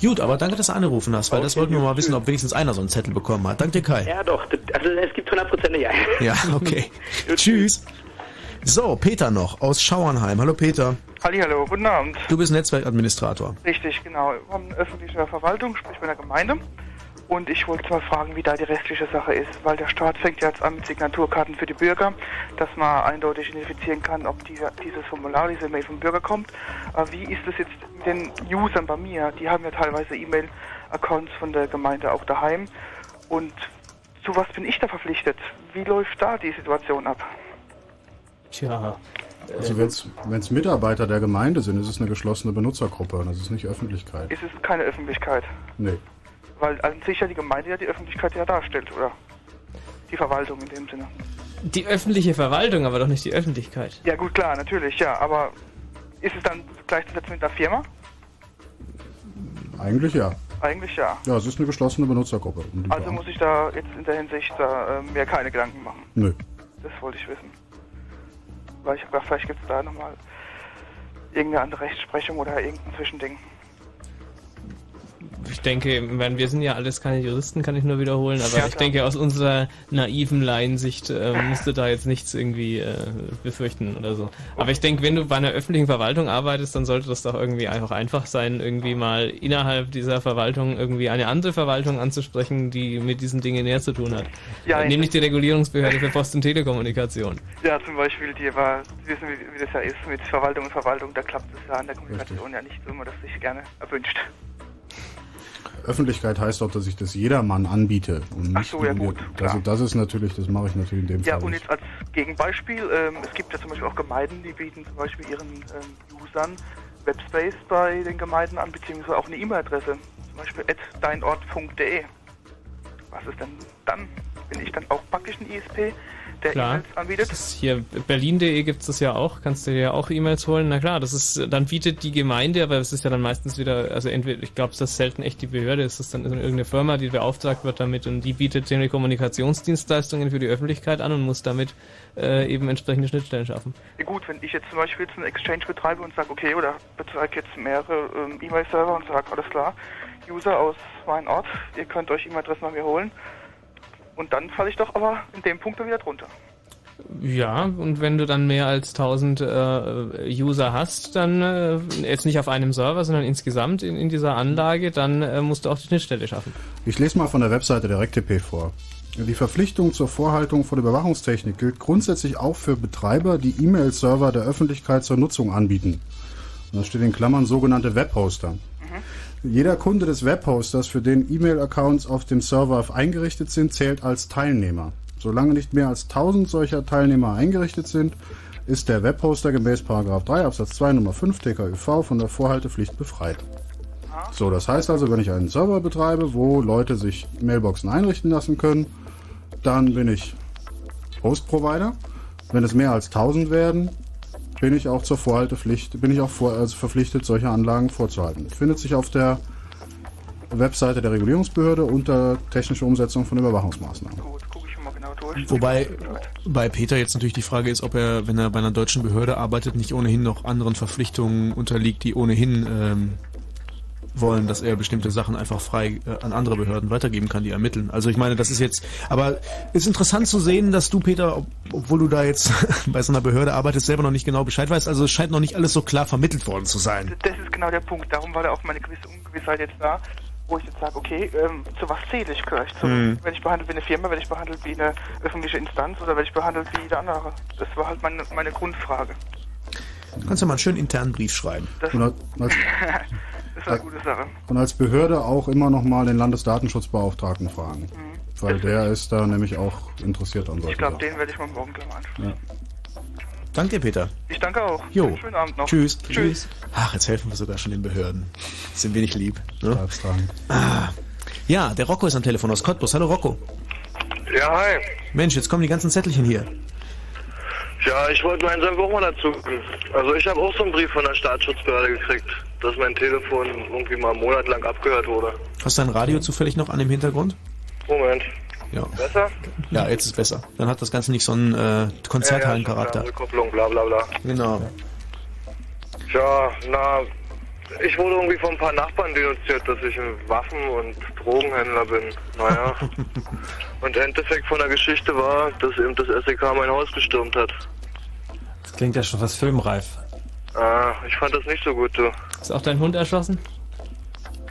Gut, aber danke, dass du angerufen hast, weil das wollten wir mal wissen, ob wenigstens einer so einen Zettel bekommen hat. Danke dir, Kai. Ja doch, also es gibt hundertprozentig einen. Ja, okay. Tschüss. So, Peter noch aus Schauernheim. Hallo Peter. Hallo, guten Abend. Du bist Netzwerkadministrator. Richtig, genau. Wir haben eine öffentliche Verwaltung, sprich bei der Gemeinde. Und ich wollte mal fragen, wie da die restliche Sache ist, weil der Staat fängt jetzt an mit Signaturkarten für die Bürger, dass man eindeutig identifizieren kann, ob dieser, dieses Formular, diese Mail vom Bürger kommt. Aber wie ist es jetzt mit den Usern bei mir? Die haben ja teilweise E-Mail-Accounts von der Gemeinde auch daheim. Und zu was bin ich da verpflichtet? Wie läuft da die Situation ab? Tja. Also wenn es Mitarbeiter der Gemeinde sind, ist es eine geschlossene Benutzergruppe und das ist nicht Öffentlichkeit. Ist es keine Öffentlichkeit? Nee. Weil an sich ja die Gemeinde ja die Öffentlichkeit ja darstellt, oder? Die Verwaltung in dem Sinne. Die öffentliche Verwaltung, aber doch nicht die Öffentlichkeit. Ja gut, klar, natürlich, ja. Aber ist es dann gleichzusetzen mit der Firma? Eigentlich ja. Eigentlich ja. Ja, es ist eine geschlossene Benutzergruppe. um Also muss ich da jetzt in der Hinsicht da, äh, mir keine Gedanken machen. Nö. Das wollte ich wissen. Weil ich gedacht, vielleicht gibt es da nochmal irgendeine andere Rechtsprechung oder irgendein Zwischending. Ich denke, wir sind ja alles keine Juristen, kann ich nur wiederholen, aber Ja, ich denke, aus unserer naiven Laiensicht äh, musst du da jetzt nichts irgendwie äh, befürchten oder so. Aber ich denke, wenn du bei einer öffentlichen Verwaltung arbeitest, dann sollte das doch irgendwie einfach einfach sein, irgendwie mal innerhalb dieser Verwaltung irgendwie eine andere Verwaltung anzusprechen, die mit diesen Dingen näher zu tun hat. Ja, Nämlich die Regulierungsbehörde für Post- und Telekommunikation. Ja, zum Beispiel, die war, wissen, wie, wie das ja ist mit Verwaltung und Verwaltung, da klappt es ja an der Kommunikation ja nicht so, wie man das sich gerne erwünscht. Öffentlichkeit heißt auch, dass ich das jedermann anbiete. Und nicht so, ja gut, Also das ist natürlich, das mache ich natürlich in dem Ja, Fall und nicht. jetzt als Gegenbeispiel, ähm, es gibt ja zum Beispiel auch Gemeinden, die bieten zum Beispiel ihren ähm, Usern Webspace bei den Gemeinden an, beziehungsweise auch eine E-Mail-Adresse, zum Beispiel at deinort.de. Was ist denn dann? Bin ich dann auch praktisch ein ISP, der Klar. E-Mails anbietet? Das ist hier berlin.de gibt es das ja auch, kannst du dir ja auch E-Mails holen. Na klar, das ist dann bietet die Gemeinde, aber es ist ja dann meistens wieder, also entweder, ich glaube, das ist selten echt die Behörde, es ist dann irgendeine Firma, die beauftragt wird damit und die bietet Telekommunikationsdienstleistungen für die Öffentlichkeit an und muss damit äh, eben entsprechende Schnittstellen schaffen. Ja gut, wenn ich jetzt zum Beispiel jetzt einen Exchange betreibe und sage, okay, oder betreibe jetzt mehrere ähm, E-Mail-Server und sage, alles klar, User aus meinem Ort, ihr könnt euch E-Mail-Adressen bei mir holen. Und dann falle ich doch aber in dem Punkt wieder drunter. Ja, und wenn du dann mehr als 1000 äh, User hast, dann äh, jetzt nicht auf einem Server, sondern insgesamt in, in dieser Anlage, dann äh, musst du auch die Schnittstelle schaffen. Ich lese mal von der Webseite der RecTP vor. Die Verpflichtung zur Vorhaltung von Überwachungstechnik gilt grundsätzlich auch für Betreiber, die E-Mail-Server der Öffentlichkeit zur Nutzung anbieten. Und da steht in Klammern sogenannte Webhoster. Jeder Kunde des Webhosters, für den E-Mail-Accounts auf dem Server eingerichtet sind, zählt als Teilnehmer. Solange nicht mehr als 1000 solcher Teilnehmer eingerichtet sind, ist der Webhoster gemäß 3 Absatz 2 Nummer 5 TKÜV von der Vorhaltepflicht befreit. So, das heißt also, wenn ich einen Server betreibe, wo Leute sich Mailboxen einrichten lassen können, dann bin ich Host-Provider. Wenn es mehr als 1000 werden, bin ich auch zur Vorhaltepflicht, bin ich auch vor, also verpflichtet, solche Anlagen vorzuhalten. Findet sich auf der Webseite der Regulierungsbehörde unter technische Umsetzung von Überwachungsmaßnahmen. Wobei bei Peter jetzt natürlich die Frage ist, ob er, wenn er bei einer deutschen Behörde arbeitet, nicht ohnehin noch anderen Verpflichtungen unterliegt, die ohnehin ähm, wollen, dass er bestimmte Sachen einfach frei äh, an andere Behörden weitergeben kann, die ermitteln. Also ich meine, das ist jetzt, aber ist interessant zu sehen, dass du, Peter, ob, obwohl du da jetzt bei so einer Behörde arbeitest, selber noch nicht genau Bescheid weißt. Also es scheint noch nicht alles so klar vermittelt worden zu sein. Das ist genau der Punkt. Darum war da auch meine gewisse Ungewissheit jetzt da, wo ich jetzt sage, okay, ähm, zu was zähle ich gleich? Zu, Hm. Werde ich behandelt wie eine Firma, werde ich behandelt wie eine öffentliche Instanz oder werde ich behandelt wie der andere? Das war halt meine, meine Grundfrage. Du kannst ja mal einen schönen internen Brief schreiben. Das ist eine gute Sache. und als Behörde auch immer noch mal den Landesdatenschutzbeauftragten fragen. Weil der ist da nämlich auch interessiert an Ich solchen glaube, Sachen. den werde ich mal morgen gleich mal anschauen. Ja. Danke, Peter. Ich danke auch. Jo. Schönen Abend noch. Tschüss. Tschüss. Ach, jetzt helfen wir sogar schon den Behörden. Sind wir nicht lieb. Ne? Ah. Ja, der Rocco ist am Telefon aus Cottbus. Hallo Rocco. Ja, hi. Mensch, jetzt kommen die ganzen Zettelchen hier. Ja, ich wollte meinen Senf auch mal dazu. Also ich habe auch so einen Brief von der Staatsschutzbehörde gekriegt, dass mein Telefon irgendwie mal einen Monat lang abgehört wurde. Hast du dein Radio zufällig noch an dem Hintergrund? Moment. Ja. Besser? Ja, jetzt ist besser. Dann hat das Ganze nicht so einen äh, Konzerthallencharakter. Ja, ja, Rückkopplung, bla bla bla. Genau. Ja, na, ich wurde irgendwie von ein paar Nachbarn denunziert, dass ich ein Waffen- und Drogenhändler bin. Naja. und Endeffekt von der Geschichte war, dass eben das SEK mein Haus gestürmt hat. Das klingt ja schon fast filmreif. Ah, ich fand das nicht so gut, du. Ist auch dein Hund erschossen?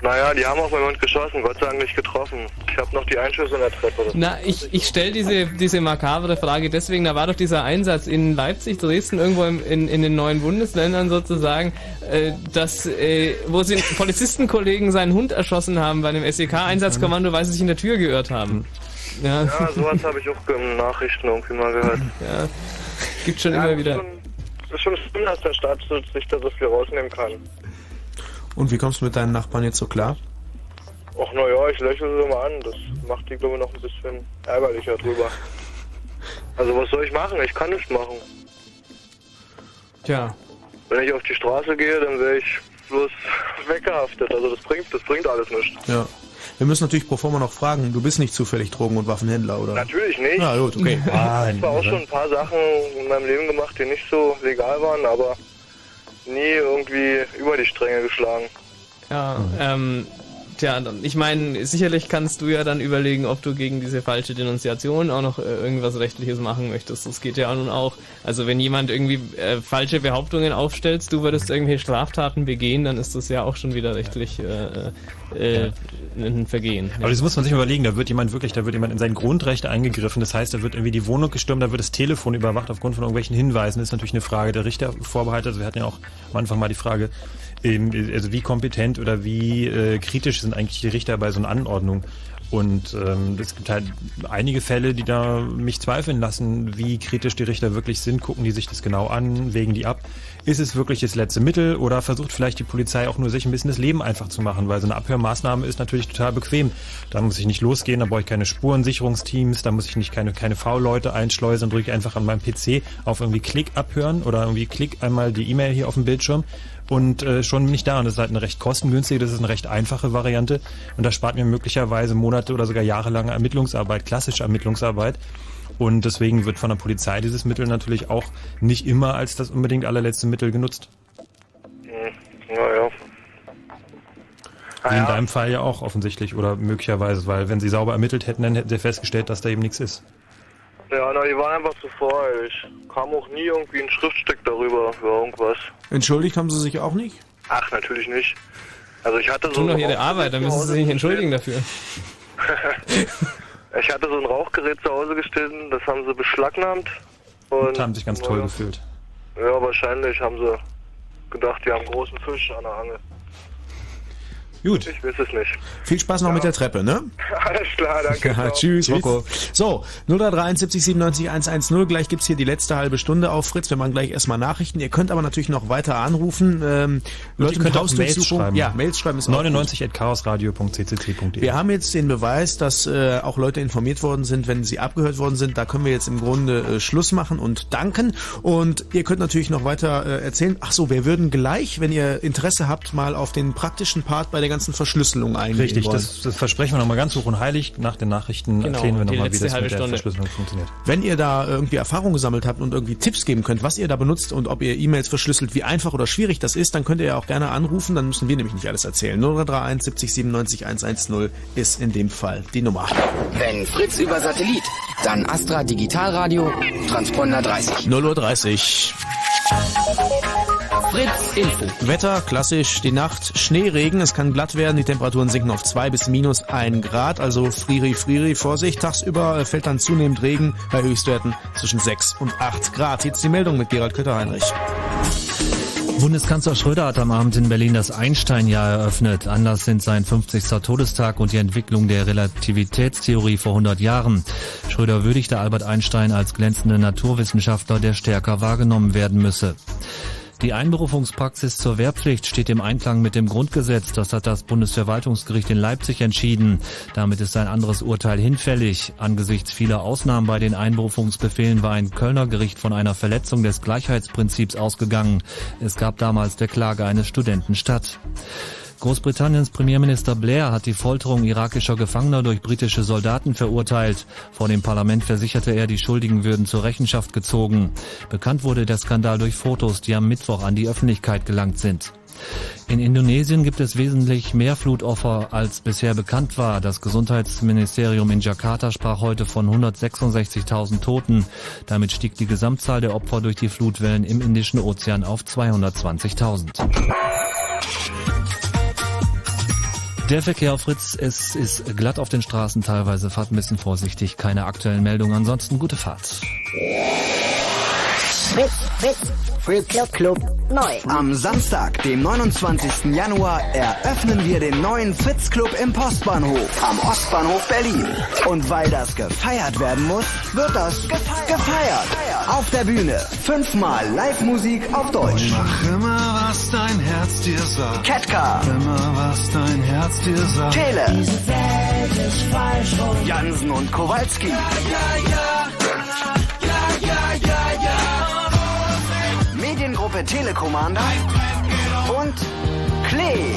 Naja, die haben auf meinen Hund geschossen, Gott sei Dank nicht getroffen. Ich habe noch die Einschüsse in der Treppe. Na, ich, ich stelle diese, diese makabere Frage deswegen, da war doch dieser Einsatz in Leipzig, Dresden, irgendwo im, in, in den neuen Bundesländern sozusagen, äh, dass, äh, wo sie Polizistenkollegen seinen Hund erschossen haben bei einem SEK-Einsatzkommando, weil sie sich in der Tür geirrt haben. Ja, Ja, sowas habe ich auch in Nachrichten irgendwie mal gehört. ja. gibt schon Ja, immer wieder. Schon, ist schon schlimm, dass der Staatsschutz sich da so viel rausnehmen kann. Und wie kommst du mit deinen Nachbarn jetzt so klar? Ach naja, ich lächle sie mal an. Das macht die, glaube ich, noch ein bisschen ärgerlicher drüber. Also was soll ich machen? Ich kann nichts machen. Tja. Wenn ich auf die Straße gehe, dann wäre ich bloß weggehaftet. Also das bringt, das bringt alles nichts. Ja. Wir müssen natürlich pro forma noch fragen, du bist nicht zufällig Drogen- und Waffenhändler, oder? Natürlich nicht. Na gut, okay. Ich habe zwar auch schon ein paar Sachen in meinem Leben gemacht, die nicht so legal waren, aber nie irgendwie über die Stränge geschlagen. Ja, ähm, tja, dann- ich meine, sicherlich kannst du ja dann überlegen, ob du gegen diese falsche Denunziation auch noch äh, irgendwas Rechtliches machen möchtest. Das geht ja nun auch. Also wenn jemand irgendwie äh, falsche Behauptungen aufstellt, du würdest irgendwelche Straftaten begehen, dann ist das ja auch schon wieder rechtlich äh, äh, ein Vergehen. Aber das muss man sich überlegen, da wird jemand wirklich, da wird jemand in sein Grundrechte eingegriffen. Das heißt, da wird irgendwie die Wohnung gestürmt, da wird das Telefon überwacht aufgrund von irgendwelchen Hinweisen. Das ist natürlich eine Frage der Richtervorbehalte. Also wir hatten ja auch am Anfang mal die Frage, also wie kompetent oder wie äh, kritisch sind eigentlich die Richter bei so einer Anordnung. Und ähm, es gibt halt einige Fälle, die da mich zweifeln lassen, wie kritisch die Richter wirklich sind. Gucken die sich das genau an, wägen die ab. Ist es wirklich das letzte Mittel oder versucht vielleicht die Polizei auch nur sich ein bisschen das Leben einfach zu machen? Weil so eine Abhörmaßnahme ist natürlich total bequem. Da muss ich nicht losgehen, da brauche ich keine Spurensicherungsteams, da muss ich nicht keine, keine V-Leute einschleusen, drücke ich einfach an meinem PC auf irgendwie Klick abhören oder irgendwie Klick einmal die E-Mail hier auf dem Bildschirm und äh, schon bin ich da. Und das ist halt eine recht kostengünstige, das ist eine recht einfache Variante und das spart mir möglicherweise Monate oder sogar jahrelange Ermittlungsarbeit, klassische Ermittlungsarbeit. Und deswegen wird von der Polizei dieses Mittel natürlich auch nicht immer als das unbedingt allerletzte Mittel genutzt. Hm, Naja. Wie in deinem Fall ja auch offensichtlich oder möglicherweise, weil wenn sie sauber ermittelt hätten, dann hätten sie festgestellt, dass da eben nichts ist. Ja, na, die waren einfach zu voreilig. Kam auch nie irgendwie ein Schriftstück darüber für irgendwas. Entschuldigt haben sie sich auch nicht? Ach, natürlich nicht. Also ich hatte so Tun doch ein ihre Arbeit, dann müssen sie sich nicht entschuldigen dafür. Ich hatte so ein Rauchgerät zu Hause gestellt, das haben sie beschlagnahmt. Und haben sich ganz toll ja. gefühlt. Ja, wahrscheinlich haben sie gedacht, die haben einen großen Fisch an der Angel. Gut. Ich weiß es nicht. Viel Spaß noch mit der Treppe, ne? Alles klar, danke. Ja, tschüss, Rocco. So, 0373 97 110. Gleich gibt's hier die letzte halbe Stunde auf Fritz. Wir machen gleich erstmal Nachrichten. Ihr könnt aber natürlich noch weiter anrufen. Ähm, Leute könnt mit auch Mails schreiben. Ja, Mails schreiben ist auch gut. 99 at chaosradio.ccc.de. Wir haben jetzt den Beweis, dass äh, auch Leute informiert worden sind, wenn sie abgehört worden sind. Da können wir jetzt im Grunde äh, Schluss machen und danken. Und ihr könnt natürlich noch weiter äh, erzählen. Ach so, wir würden gleich, wenn ihr Interesse habt, mal auf den praktischen Part bei der ganzen Verschlüsselung eingehen Richtig, wollen. das, das versprechen wir nochmal ganz hoch und heilig. Nach den Nachrichten Genau, erklären wir nochmal, wie das mit der. Verschlüsselung funktioniert. Wenn ihr da irgendwie Erfahrung gesammelt habt und irgendwie Tipps geben könnt, was ihr da benutzt und ob ihr E-Mails verschlüsselt, wie einfach oder schwierig das ist, dann könnt ihr ja auch gerne anrufen, dann müssen wir nämlich nicht alles erzählen. 0331 70 97 110 ist in dem Fall die Nummer. Wenn Fritz über Satellit, dann Astra Digitalradio, Transponder 30. 0 Uhr 30. Fritz Info. Wetter, klassisch, die Nacht, Schneeregen, es kann glatt werden, die Temperaturen sinken auf 2 bis minus 1 Grad, also Friri, Friri, Vorsicht, tagsüber äh, fällt dann zunehmend Regen bei Höchstwerten zwischen 6 und 8 Grad. Jetzt die Meldung mit Gerald Kötter-Heinrich. Bundeskanzler Schröder hat am Abend in Berlin das Einstein-Jahr eröffnet. Anlass sind sein 50. Todestag und die Entwicklung der Relativitätstheorie vor 100 Jahren. Schröder würdigte Albert Einstein als glänzenden Naturwissenschaftler, der stärker wahrgenommen werden müsse. Die Einberufungspraxis zur Wehrpflicht steht im Einklang mit dem Grundgesetz. Das hat das Bundesverwaltungsgericht in Leipzig entschieden. Damit ist ein anderes Urteil hinfällig. Angesichts vieler Ausnahmen bei den Einberufungsbefehlen war ein Kölner Gericht von einer Verletzung des Gleichheitsprinzips ausgegangen. Es gab damals der Klage eines Studenten statt. Großbritanniens Premierminister Blair hat die Folterung irakischer Gefangener durch britische Soldaten verurteilt. Vor dem Parlament versicherte er, die Schuldigen würden zur Rechenschaft gezogen. Bekannt wurde der Skandal durch Fotos, die am Mittwoch an die Öffentlichkeit gelangt sind. In Indonesien gibt es wesentlich mehr Flutopfer, als bisher bekannt war. Das Gesundheitsministerium in Jakarta sprach heute von 166.000 Toten. Damit stieg die Gesamtzahl der Opfer durch die Flutwellen im Indischen Ozean auf 220.000. Der Verkehr auf Fritz, es ist glatt auf den Straßen. Teilweise, fahrt ein bisschen vorsichtig, keine aktuellen Meldungen, ansonsten gute Fahrt. Fritz, Fritz, Fritz Club, Club neu. Am Samstag, dem 29. Januar, eröffnen wir den neuen Fritz Club im Postbahnhof am Ostbahnhof Berlin. Und weil das gefeiert werden muss, wird das gefeiert. Auf der Bühne fünfmal Live-Musik auf Deutsch. Mach immer, was dein Herz dir sagt. Ketka, Immer, was dein Herz dir sagt. Tele, Diese Welt ist falsch rum. Jansen und Kowalski. Ja, ja, ja, Telekommander und Klee.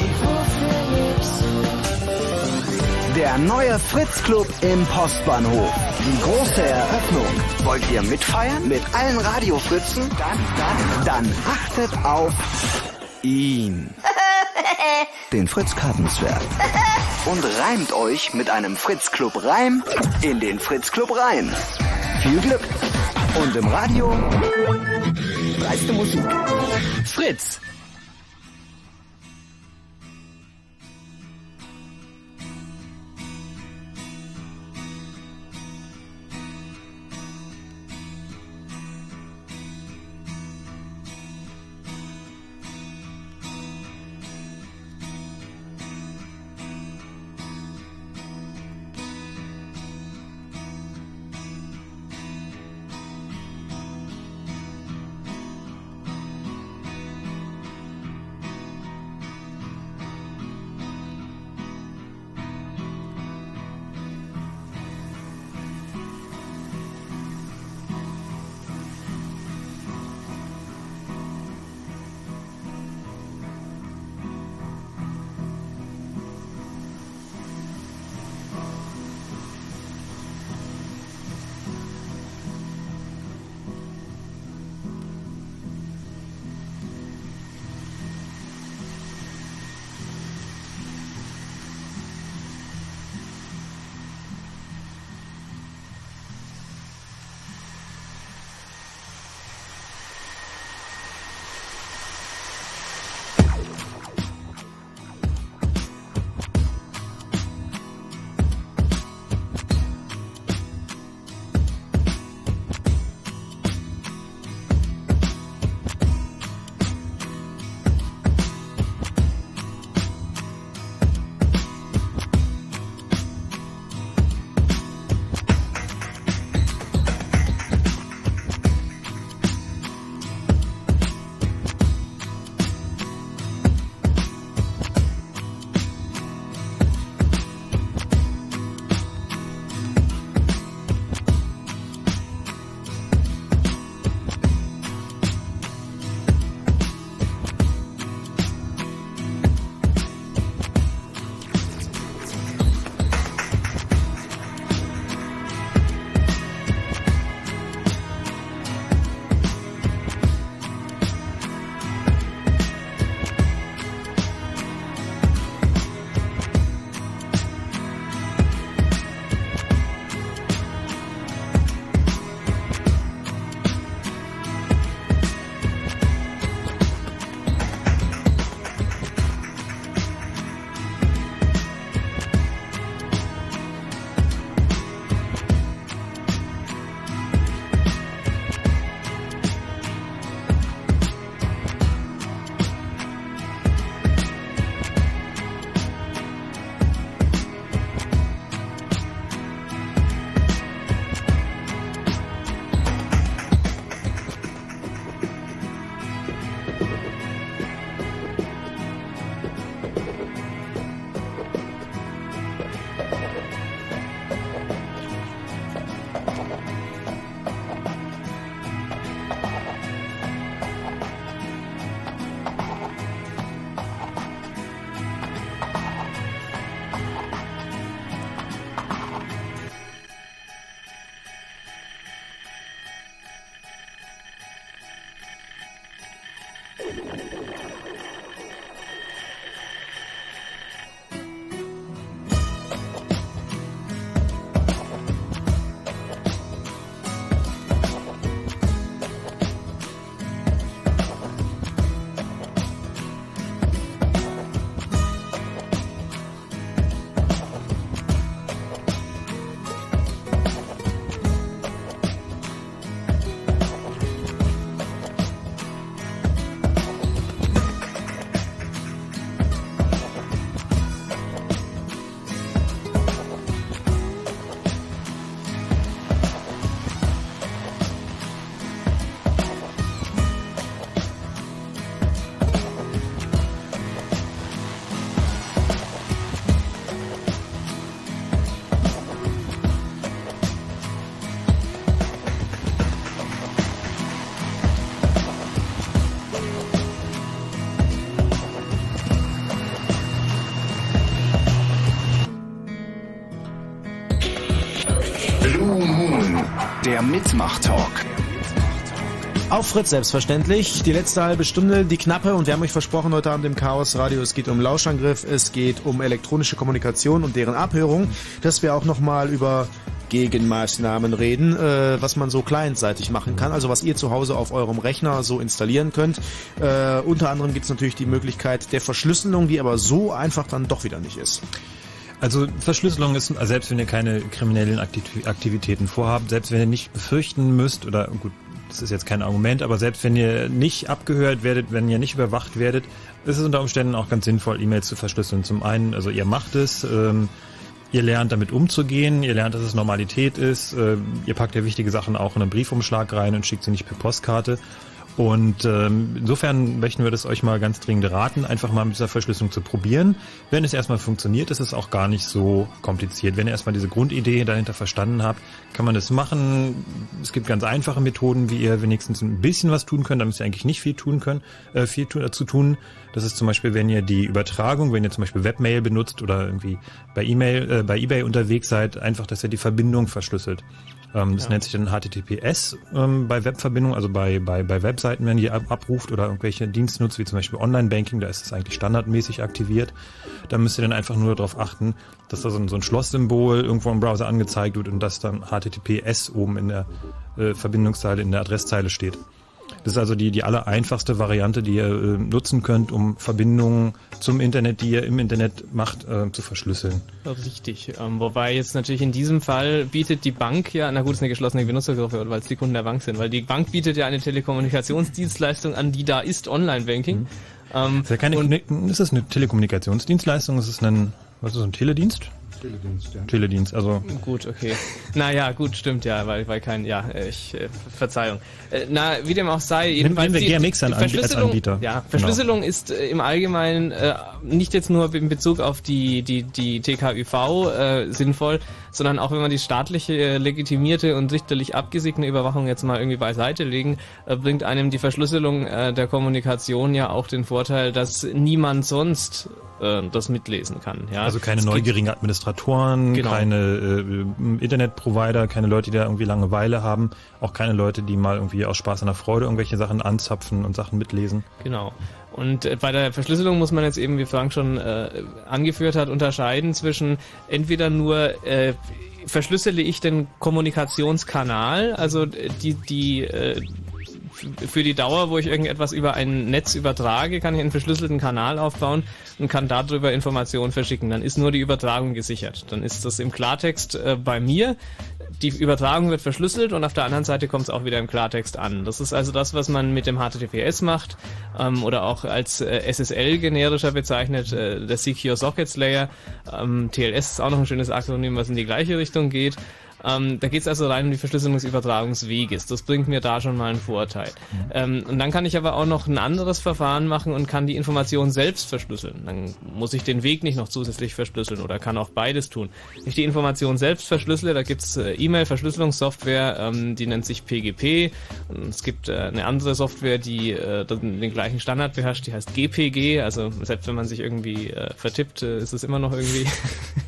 Der neue Fritz Club im Postbahnhof. Die große Eröffnung. Wollt ihr mitfeiern mit allen Radiofritzen? Dann, dann, dann achtet auf ihn. Den Fritz Kartenswerk. Und reimt euch mit einem Fritz Club Reim in den Fritz Club rein. Viel Glück. Und im Radio dreiste Musik. Fritz. Der Mitmach-Talk. Auf Fritz selbstverständlich. Die letzte halbe Stunde, die knappe und wir haben euch versprochen heute Abend im Chaos Radio, es geht um Lauschangriff, es geht um elektronische Kommunikation und deren Abhörung, dass wir auch nochmal über Gegenmaßnahmen reden, äh, was man so clientseitig machen kann, also was ihr zu Hause auf eurem Rechner so installieren könnt. Äh, unter anderem gibt es natürlich die Möglichkeit der Verschlüsselung, die aber so einfach dann doch wieder nicht ist. Also Verschlüsselung ist, also selbst wenn ihr keine kriminellen Aktivitäten vorhabt, selbst wenn ihr nicht befürchten müsst, oder gut, das ist jetzt kein Argument, aber selbst wenn ihr nicht abgehört werdet, wenn ihr nicht überwacht werdet, ist es unter Umständen auch ganz sinnvoll, E-Mails zu verschlüsseln. Zum einen, also ihr macht es, ähm, ihr lernt damit umzugehen, ihr lernt, dass es Normalität ist, äh, ihr packt ja wichtige Sachen auch in einen Briefumschlag rein und schickt sie nicht per Postkarte. Und ähm, insofern möchten wir das euch mal ganz dringend raten, einfach mal mit dieser Verschlüsselung zu probieren. Wenn es erstmal funktioniert, ist es auch gar nicht so kompliziert. Wenn ihr erstmal diese Grundidee dahinter verstanden habt, kann man das machen. Es gibt ganz einfache Methoden, wie ihr wenigstens ein bisschen was tun könnt, damit ihr eigentlich nicht viel tun könnt, äh, viel dazu tun. Das ist zum Beispiel, wenn ihr die Übertragung, wenn ihr zum Beispiel Webmail benutzt oder irgendwie bei E-Mail, äh, bei eBay unterwegs seid, einfach, dass ihr die Verbindung verschlüsselt. Ähm, das ja. nennt sich dann HTTPS ähm, bei Webverbindungen, also bei, bei, bei Webseiten, wenn ihr ab, abruft oder irgendwelche Dienste nutzt, wie zum Beispiel Online-Banking, da ist es eigentlich standardmäßig aktiviert. Da müsst ihr dann einfach nur darauf achten, dass da so ein, so ein Schlosssymbol irgendwo im Browser angezeigt wird und dass dann HTTPS oben in der äh, Verbindungszeile, in der Adresszeile steht. Das ist also die, die aller einfachste Variante, die ihr äh, nutzen könnt, um Verbindungen zum Internet, die ihr im Internet macht, äh, zu verschlüsseln. Richtig. Ähm, wobei jetzt natürlich in diesem Fall bietet die Bank ja, na gut, es ist eine geschlossene Benutzergruppe, weil es die Kunden der Bank sind, weil die Bank bietet ja eine Telekommunikationsdienstleistung an, die da ist, Online-Banking. Mhm. Ähm, ist, ja keine, ist das eine Telekommunikationsdienstleistung? Ist es ein, was ist das, ein Teledienst? Teledienst, ja. Teledienst, also. Gut, okay. naja, gut, stimmt ja, weil, weil kein, ja, ich, äh, Verzeihung. Äh, na, wie dem auch sei, jedenfalls. Nehmen wir GMX an, Verschlüsselung, als Anbieter. Ja, Verschlüsselung genau. ist äh, im Allgemeinen äh, nicht jetzt nur in Bezug auf die, die, die TKÜV äh, sinnvoll, sondern auch wenn man die staatliche, äh, legitimierte und richterlich abgesegnete Überwachung jetzt mal irgendwie beiseite legen, äh, bringt einem die Verschlüsselung äh, der Kommunikation ja auch den Vorteil, dass niemand sonst das mitlesen kann. Ja? Also keine es neugierigen Administratoren, genau. keine äh, Internetprovider, keine Leute, die da irgendwie Langeweile haben, auch keine Leute, die mal irgendwie aus Spaß an der Freude irgendwelche Sachen anzapfen und Sachen mitlesen. Genau. Und äh, bei der Verschlüsselung muss man jetzt eben, wie Frank schon äh, angeführt hat, unterscheiden zwischen entweder nur äh, verschlüssele ich den Kommunikationskanal, also die, die äh, für die Dauer, wo ich irgendetwas über ein Netz übertrage, kann ich einen verschlüsselten Kanal aufbauen und kann darüber Informationen verschicken. Dann ist nur die Übertragung gesichert. Dann ist das im Klartext äh, bei mir. Die Übertragung wird verschlüsselt und auf der anderen Seite kommt es auch wieder im Klartext an. Das ist also das, was man mit dem HTTPS macht ähm, oder auch als äh, SSL generischer bezeichnet, äh, der Secure Sockets Layer. Ähm, TLS ist auch noch ein schönes Akronym, was in die gleiche Richtung geht. Ähm, da geht es also rein um die Verschlüsselung. Das bringt mir da schon mal einen Vorteil. Ähm, und dann kann ich aber auch noch ein anderes Verfahren machen und kann die Information selbst verschlüsseln. Dann muss ich den Weg nicht noch zusätzlich verschlüsseln oder kann auch beides tun. Wenn ich die Information selbst verschlüssele, da gibt's äh, E-Mail-Verschlüsselungssoftware, ähm, die nennt sich PGP. Und es gibt äh, eine andere Software, die äh, den gleichen Standard beherrscht, die heißt GPG. Also selbst wenn man sich irgendwie äh, vertippt, äh, ist es immer noch irgendwie,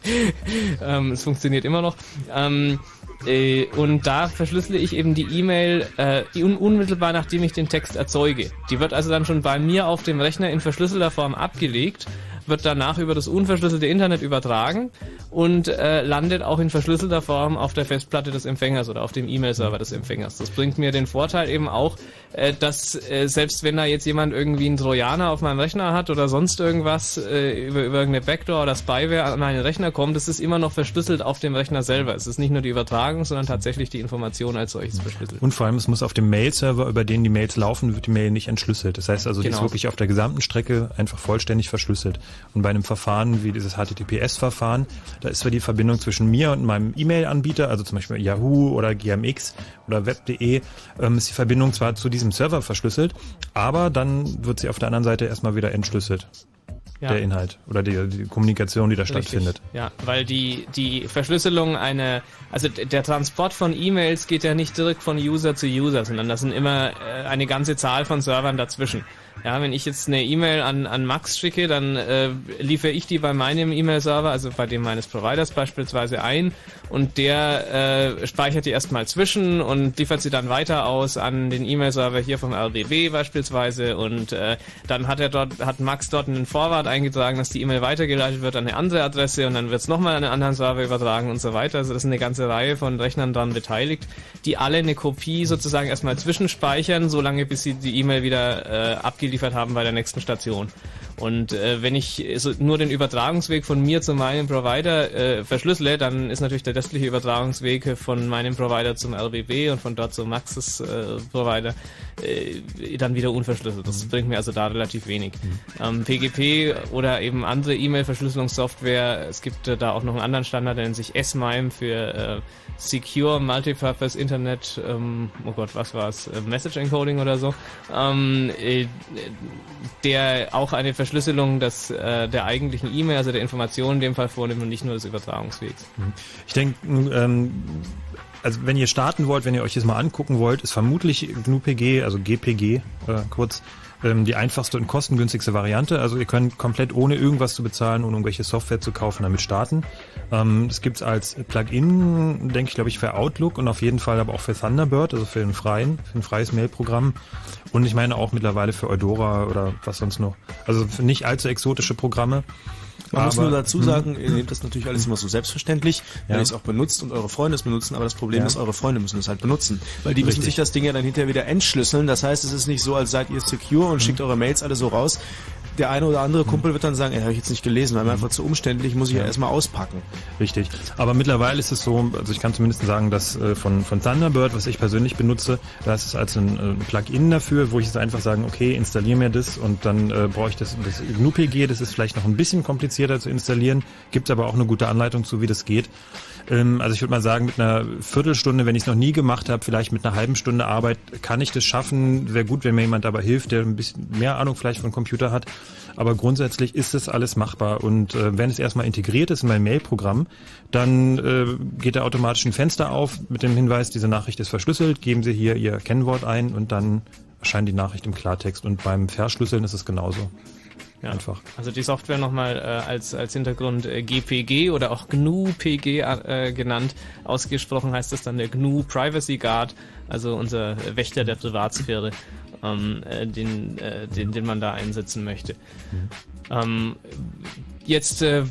ähm, es funktioniert immer noch. Ähm, äh, und da verschlüssele ich eben die E-Mail äh, unmittelbar nachdem ich den Text erzeuge. Die wird also dann schon bei mir auf dem Rechner in verschlüsselter Form abgelegt wird danach über das unverschlüsselte Internet übertragen und äh, landet auch in verschlüsselter Form auf der Festplatte des Empfängers oder auf dem E-Mail-Server des Empfängers. Das bringt mir den Vorteil eben auch, äh, dass äh, selbst wenn da jetzt jemand irgendwie einen Trojaner auf meinem Rechner hat oder sonst irgendwas äh, über, über irgendeine Backdoor oder Spyware an meinen Rechner kommt, das ist immer noch verschlüsselt auf dem Rechner selber. Es ist nicht nur die Übertragung, sondern tatsächlich die Information als solches verschlüsselt. Und vor allem, es muss auf dem Mail-Server, über den die Mails laufen, wird die Mail nicht entschlüsselt. Das heißt also, die ist genau. wirklich auf der gesamten Strecke einfach vollständig verschlüsselt. Und bei einem Verfahren wie dieses HTTPS-Verfahren, da ist zwar die Verbindung zwischen mir und meinem E-Mail-Anbieter, also zum Beispiel Yahoo oder GMX oder Web.de, ähm, ist die Verbindung zwar zu diesem Server verschlüsselt, aber dann wird sie auf der anderen Seite erstmal wieder entschlüsselt. Ja. Der Inhalt oder die, die, Kommunikation, die da Richtig. stattfindet. Ja, weil die, die Verschlüsselung eine, also der Transport von E-Mails geht ja nicht direkt von User zu User, sondern das sind immer äh, eine ganze Zahl von Servern dazwischen. Ja, wenn ich jetzt eine E-Mail an, an Max schicke, dann äh, liefere ich die bei meinem E-Mail-Server, also bei dem meines Providers beispielsweise ein und der äh, speichert die erstmal zwischen und liefert sie dann weiter aus an den E-Mail-Server hier vom RDB beispielsweise und äh, dann hat er dort, hat Max dort einen Vorwart eingetragen, dass die E-Mail weitergeleitet wird an eine andere Adresse und dann wird es nochmal an einen anderen Server übertragen und so weiter. Also das ist eine ganze Reihe von Rechnern daran beteiligt, die alle eine Kopie sozusagen erstmal zwischenspeichern, solange bis sie die E-Mail wieder äh, abgeliefert haben bei der nächsten Station. Und äh, wenn ich so nur den Übertragungsweg von mir zu meinem Provider äh, verschlüssele, dann ist natürlich der restliche Übertragungsweg von meinem Provider zum RBB und von dort zu Maxes äh, Provider äh, dann wieder unverschlüsselt. Das bringt mir also da relativ wenig. Ähm, PGP oder eben andere E-Mail-Verschlüsselungssoftware, es gibt äh, da auch noch einen anderen Standard, der nennt sich S-MIME für äh, Secure Multipurpose Internet, ähm, oh Gott, was war's, äh, Message Encoding oder so, ähm, äh, der auch eine Verschlüsselung des, äh, der eigentlichen E-Mail, also der Informationen in dem Fall vornimmt und nicht nur des Übertragungswegs. Ich denke, ähm, also wenn ihr starten wollt, wenn ihr euch das mal angucken wollt, ist vermutlich GNU-PG, also GPG äh, kurz, ähm, die einfachste und kostengünstigste Variante. Also ihr könnt komplett ohne irgendwas zu bezahlen, ohne irgendwelche Software zu kaufen, damit starten. Ähm, das gibt's als Plugin, denke ich, glaube ich, für Outlook und auf jeden Fall aber auch für Thunderbird, also für einen freien, für ein freies Mailprogramm. Und ich meine auch mittlerweile für Eudora oder was sonst noch. Also für nicht allzu exotische Programme. Man muss Aber- nur dazu sagen, ihr nehmt das natürlich alles immer so selbstverständlich, wenn Ja. ihr es auch benutzt und eure Freunde es benutzen, aber das Problem Ja. ist, eure Freunde müssen es halt benutzen. Weil die müssen Richtig. sich das Ding ja dann hinterher wieder entschlüsseln. Das heißt, es ist nicht so, als seid ihr secure Mhm. und schickt eure Mails alle so raus. Der eine oder andere Kumpel wird dann sagen, ey, habe ich jetzt nicht gelesen, weil mir einfach zu umständlich, muss ich ja. Ja. erstmal auspacken. Richtig. Aber mittlerweile ist es so, also ich kann zumindest sagen, dass äh, von, von Thunderbird, was ich persönlich benutze, da ist es als ein äh, Plugin dafür, wo ich jetzt einfach sagen, okay, installiere mir das und dann äh, brauche ich das, das GNU-PG, das ist vielleicht noch ein bisschen komplizierter zu installieren, gibt aber auch eine gute Anleitung zu, wie das geht. Ähm, also ich würde mal sagen, mit einer Viertelstunde, wenn ich es noch nie gemacht habe, vielleicht mit einer halben Stunde Arbeit, kann ich das schaffen. Wäre gut, wenn mir jemand dabei hilft, der ein bisschen mehr Ahnung vielleicht von Computer hat. Aber grundsätzlich ist das alles machbar. Und äh, wenn es erstmal integriert ist in mein Mail-Programm, dann äh, geht da automatisch ein Fenster auf mit dem Hinweis, diese Nachricht ist verschlüsselt, geben Sie hier Ihr Kennwort ein und dann erscheint die Nachricht im Klartext. Und beim Verschlüsseln ist es genauso. Ja. Einfach. Also die Software nochmal äh, als, als Hintergrund äh, GPG oder auch GNU-PG äh, genannt. Ausgesprochen heißt das dann der GNU Privacy Guard, also unser Wächter der Privatsphäre, ähm, äh, den, äh, den, den man da einsetzen möchte. Ähm, jetzt äh,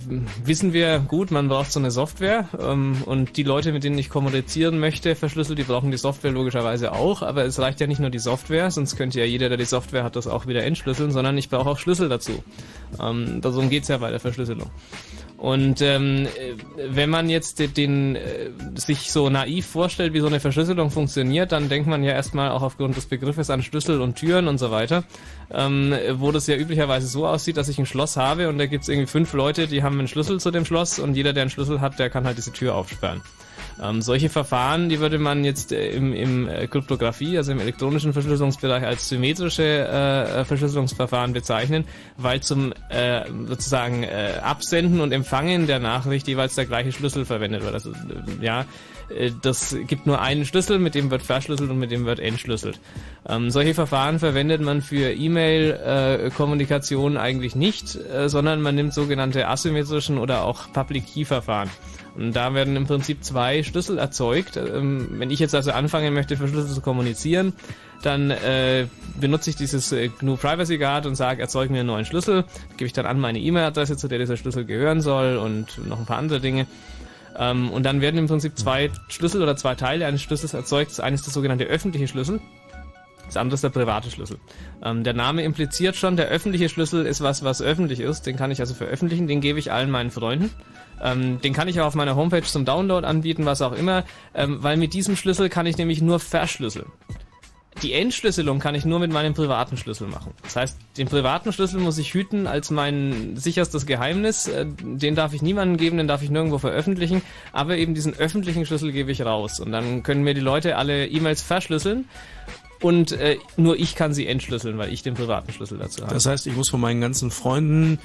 wissen wir, gut, man braucht so eine Software ähm, und die Leute, mit denen ich kommunizieren möchte, verschlüsselt, die brauchen die Software logischerweise auch, aber es reicht ja nicht nur die Software, sonst könnte ja jeder, der die Software hat, das auch wieder entschlüsseln, sondern ich brauche auch Schlüssel dazu. Ähm, darum geht's ja bei der Verschlüsselung. Und ähm, äh, wenn man jetzt den, den äh, sich so naiv vorstellt, wie so eine Verschlüsselung funktioniert, dann denkt man ja erstmal auch aufgrund des Begriffes an Schlüssel und Türen und so weiter, ähm, wo das ja üblicherweise so aussieht, dass ich ein Schloss habe und da gibt's irgendwie fünf Leute, die haben einen Schlüssel zu dem Schloss und jeder, der einen Schlüssel hat, der kann halt diese Tür aufsperren. Ähm, solche Verfahren, die würde man jetzt äh, im, im äh, Kryptographie, also im elektronischen Verschlüsselungsbereich als symmetrische äh, Verschlüsselungsverfahren bezeichnen, weil zum äh, sozusagen äh, Absenden und Empfangen der Nachricht jeweils der gleiche Schlüssel verwendet wird. Also äh, ja, das gibt nur einen Schlüssel, mit dem wird verschlüsselt und mit dem wird entschlüsselt. Ähm, solche Verfahren verwendet man für E-Mail-Kommunikation eigentlich nicht, sondern man nimmt sogenannte asymmetrischen oder auch Public-Key-Verfahren. Und da werden im Prinzip zwei Schlüssel erzeugt. Ähm, wenn ich jetzt also anfangen möchte, verschlüsselt zu kommunizieren, dann äh, benutze ich dieses äh, GNU Privacy Guard und sage, erzeug mir einen neuen Schlüssel. Gebe ich dann an meine E-Mail-Adresse, zu der dieser Schlüssel gehören soll und noch ein paar andere Dinge. Ähm, und dann werden im Prinzip zwei Schlüssel oder zwei Teile eines Schlüssels erzeugt. Das eine ist der sogenannte öffentliche Schlüssel. Das andere ist der private Schlüssel. Ähm, der Name impliziert schon, der öffentliche Schlüssel ist was, was öffentlich ist. Den kann ich also veröffentlichen, den gebe ich allen meinen Freunden. Ähm, den kann ich auch auf meiner Homepage zum Download anbieten, was auch immer, ähm, weil mit diesem Schlüssel kann ich nämlich nur verschlüsseln. Die Entschlüsselung kann ich nur mit meinem privaten Schlüssel machen. Das heißt, den privaten Schlüssel muss ich hüten als mein sicherstes Geheimnis. Äh, Den darf ich niemandem geben, den darf ich nirgendwo veröffentlichen. Aber eben diesen öffentlichen Schlüssel gebe ich raus. Und dann können mir die Leute alle E-Mails verschlüsseln. Und äh, nur ich kann sie entschlüsseln, weil ich den privaten Schlüssel dazu habe. Das heißt, ich muss von meinen ganzen Freunden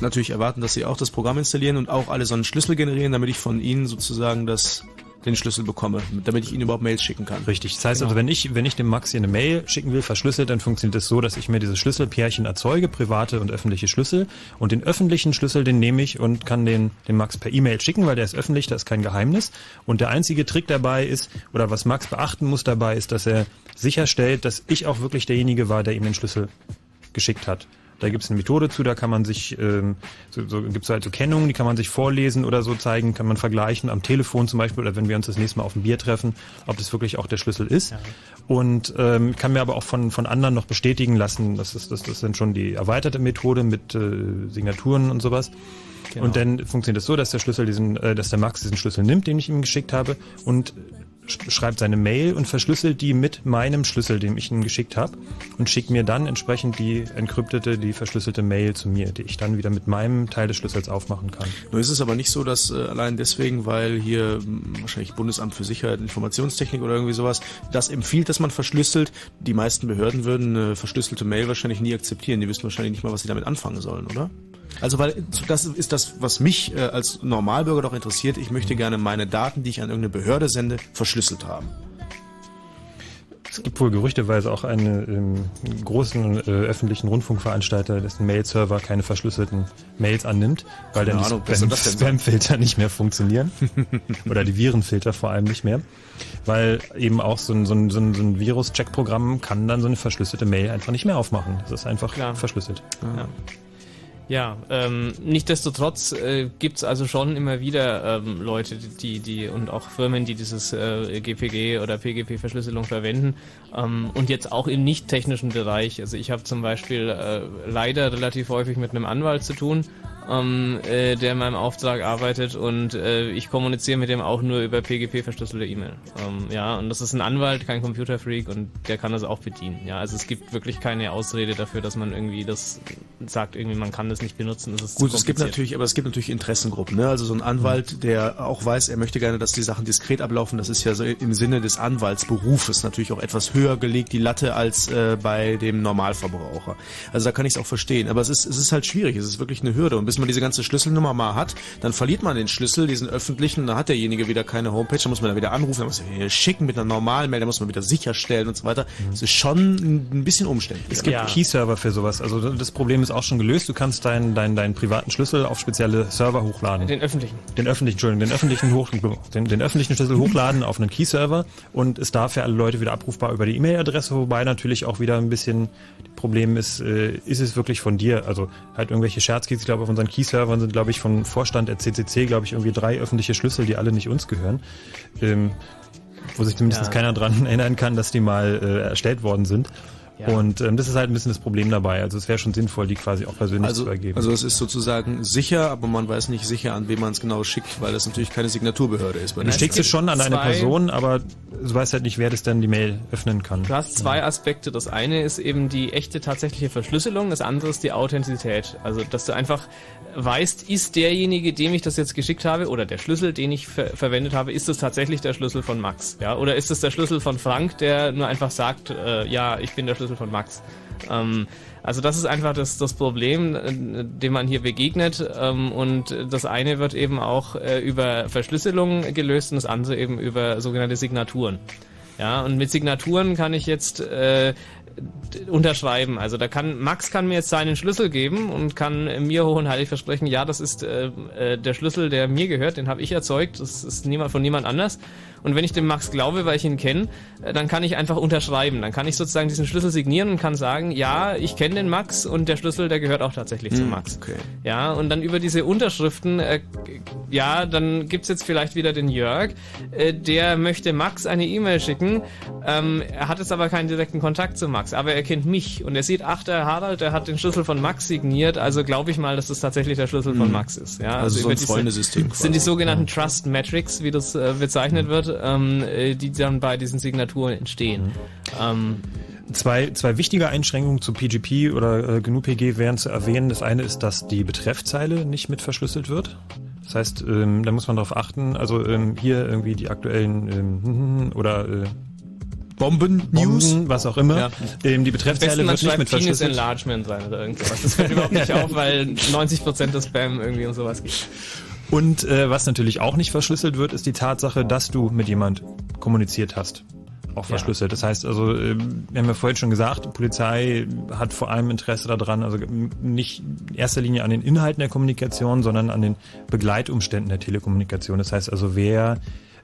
natürlich erwarten, dass sie auch das Programm installieren und auch alle so einen Schlüssel generieren, damit ich von ihnen sozusagen das den Schlüssel bekomme, damit ich Ihnen überhaupt Mails schicken kann. Richtig. Das heißt Genau. also, wenn ich, wenn ich dem Max hier eine Mail schicken will, verschlüsselt, dann funktioniert es so, dass ich mir diese Schlüsselpärchen erzeuge, private und öffentliche Schlüssel. Und den öffentlichen Schlüssel, den nehme ich und kann den dem Max per E-Mail schicken, weil der ist öffentlich, da ist kein Geheimnis. Und der einzige Trick dabei ist, oder was Max beachten muss dabei, ist, dass er sicherstellt, dass ich auch wirklich derjenige war, der ihm den Schlüssel geschickt hat. Da gibt es eine Methode zu, da kann man sich, ähm, so, so gibt es halt so Kennungen, die kann man sich vorlesen oder so zeigen, kann man vergleichen am Telefon zum Beispiel oder wenn wir uns das nächste Mal auf ein Bier treffen, ob das wirklich auch der Schlüssel ist. Und ähm, kann mir aber auch von, von anderen noch bestätigen lassen, das ist das, das sind schon die erweiterte Methode mit äh, Signaturen und sowas. Genau. Und dann funktioniert es so, dass der Schlüssel diesen, äh, dass der Max diesen Schlüssel nimmt, den ich ihm geschickt habe und schreibt seine Mail und verschlüsselt die mit meinem Schlüssel, den ich ihm geschickt habe und schickt mir dann entsprechend die enkryptete, die verschlüsselte Mail zu mir, die ich dann wieder mit meinem Teil des Schlüssels aufmachen kann. Nur ist es aber nicht so, dass äh, allein deswegen, weil hier mh, wahrscheinlich Bundesamt für Sicherheit, Informationstechnik oder irgendwie sowas, das empfiehlt, dass man verschlüsselt. Die meisten Behörden würden eine verschlüsselte Mail wahrscheinlich nie akzeptieren. Die wissen wahrscheinlich nicht mal, was sie damit anfangen sollen, oder? Also weil das ist das, was mich äh, als Normalbürger doch interessiert. Ich möchte gerne meine Daten, die ich an irgendeine Behörde sende, verschlüsselt haben. Es gibt wohl gerüchteweise auch einen ähm, großen äh, öffentlichen Rundfunkveranstalter, dessen Mail-Server keine verschlüsselten Mails annimmt, weil Keine dann die soll Spam-? Spam-Filter nicht mehr funktionieren. Oder die Virenfilter vor allem nicht mehr. Weil eben auch so ein, so ein, so ein, so ein Virus-Check-Programm kann dann so eine verschlüsselte Mail einfach nicht mehr aufmachen. Das ist einfach verschlüsselt. Ja. Ja, ähm, nichtsdestotrotz äh, gibt's also schon immer wieder ähm, Leute, die, die und auch Firmen, die dieses äh, GPG oder PGP-Verschlüsselung verwenden ähm, und jetzt auch im nicht technischen Bereich. Also ich habe zum Beispiel äh, leider relativ häufig mit einem Anwalt zu tun, ähm, äh, der in meinem Auftrag arbeitet und äh, ich kommuniziere mit dem auch nur über PGP verschlüsselte E-Mail. Ähm, ja, und das ist ein Anwalt, kein Computerfreak und der kann das auch bedienen. Ja, also es gibt wirklich keine Ausrede dafür, dass man irgendwie das sagt, irgendwie man kann das nicht benutzen. Das ist Gut, es gibt natürlich, aber es gibt natürlich Interessengruppen. Ne? Also so ein Anwalt, der auch weiß, er möchte gerne, dass die Sachen diskret ablaufen. Das ist ja so im Sinne des Anwaltsberufes natürlich auch etwas höher gelegt die Latte als äh, bei dem Normalverbraucher. Also da kann ich es auch verstehen. Aber es ist es ist halt schwierig. Es ist wirklich eine Hürde. Und bis man diese ganze Schlüsselnummer mal hat, dann verliert man den Schlüssel, diesen öffentlichen. Dann hat derjenige wieder keine Homepage. Dann muss man da wieder anrufen, dann muss man wieder schicken mit einer normalen Mail. Dann muss man wieder sicherstellen und so weiter. Es ist schon ein bisschen umständlich. Es gibt Key-Server für sowas. Also das Problem ist auch schon gelöst. Du kannst deinen deinen deinen privaten Schlüssel auf spezielle Server hochladen. Den öffentlichen. Den öffentlichen, Entschuldigung, den öffentlichen, hoch, den, den öffentlichen Schlüssel hochladen auf einen Key-Server und ist da für alle Leute wieder abrufbar über die E-Mail-Adresse, wobei natürlich auch wieder ein bisschen Problem ist, äh, ist es wirklich von dir? Also halt irgendwelche Scherzkeys, ich glaube auf unseren Key-Servern sind, glaube ich, von Vorstand der CCC, glaube ich, irgendwie drei öffentliche Schlüssel, die alle nicht uns gehören. Ähm, wo sich zumindest Ja. keiner dran erinnern kann, dass die mal äh, erstellt worden sind. Ja. Und ähm, das ist halt ein bisschen das Problem dabei. Also es wäre schon sinnvoll, die quasi auch persönlich Also, zu ergeben. also es ist sozusagen sicher, aber man weiß nicht sicher, an wen man es genau schickt, weil das natürlich keine Signaturbehörde ist. Du schickst es schon an eine Person, aber du weißt halt nicht, wer das denn die Mail öffnen kann. Du hast zwei Aspekte. Das eine ist eben die echte tatsächliche Verschlüsselung, das andere ist die Authentizität. Also, dass du einfach weißt, ist derjenige, dem ich das jetzt geschickt habe, oder der Schlüssel, den ich ver verwendet habe, ist es tatsächlich der Schlüssel von Max? Ja? Oder ist es der Schlüssel von Frank, der nur einfach sagt, äh, ja, ich bin der Schlüssel von Max? Ähm, also das ist einfach das, das Problem, äh, dem man hier begegnet. Ähm, und das eine wird eben auch äh, über Verschlüsselung gelöst und das andere eben über sogenannte Signaturen. Ja, und mit Signaturen kann ich jetzt äh, unterschreiben. Also da kann Max kann mir jetzt seinen Schlüssel geben und kann mir hoch und heilig versprechen, ja, das ist äh, äh, der Schlüssel, der mir gehört, den habe ich erzeugt, das ist niemand von niemand anders. Und wenn ich dem Max glaube, weil ich ihn kenne, äh, dann kann ich einfach unterschreiben. Dann kann ich sozusagen diesen Schlüssel signieren und kann sagen, ja, ich kenne den Max und der Schlüssel, der gehört auch tatsächlich zu Hm, Max. okay. Ja, und dann über diese Unterschriften, äh, ja, dann gibt's jetzt vielleicht wieder den Jörg, äh, der möchte Max eine E-Mail schicken. Ähm, er hat jetzt aber keinen direkten Kontakt zu Max, aber er kennt mich und er sieht, ach, der Harald, der hat den Schlüssel von Max signiert, also glaube ich mal, dass das tatsächlich der Schlüssel von Hm. Max ist. Ja, Also so über ein Freundesystem Das sind die sogenannten Trust Metrics, wie das äh, bezeichnet wird, ähm, äh, die dann bei diesen Signaturen entstehen. Ähm, Zwei, zwei wichtige Einschränkungen zu PGP oder äh, GNU-PG wären zu erwähnen. Das eine ist, dass die Betreffzeile nicht mit verschlüsselt wird. Das heißt, ähm, da muss man darauf achten, also ähm, hier irgendwie die aktuellen ähm, oder äh, Bomben, News, was auch immer. Ja. Ähm, die Betreffzeile wird nicht mit Penis verschlüsselt. Enlargement rein oder irgendwas. Das fällt überhaupt nicht auf, weil 90% des Spam irgendwie und sowas gibt. Und äh, was natürlich auch nicht verschlüsselt wird, ist die Tatsache, dass du mit jemand kommuniziert hast. Auch verschlüsselt. Das heißt also, äh, wir haben ja vorhin schon gesagt, die Polizei hat vor allem Interesse daran, also nicht in erster Linie an den Inhalten der Kommunikation, sondern an den Begleitumständen der Telekommunikation. Das heißt also, wer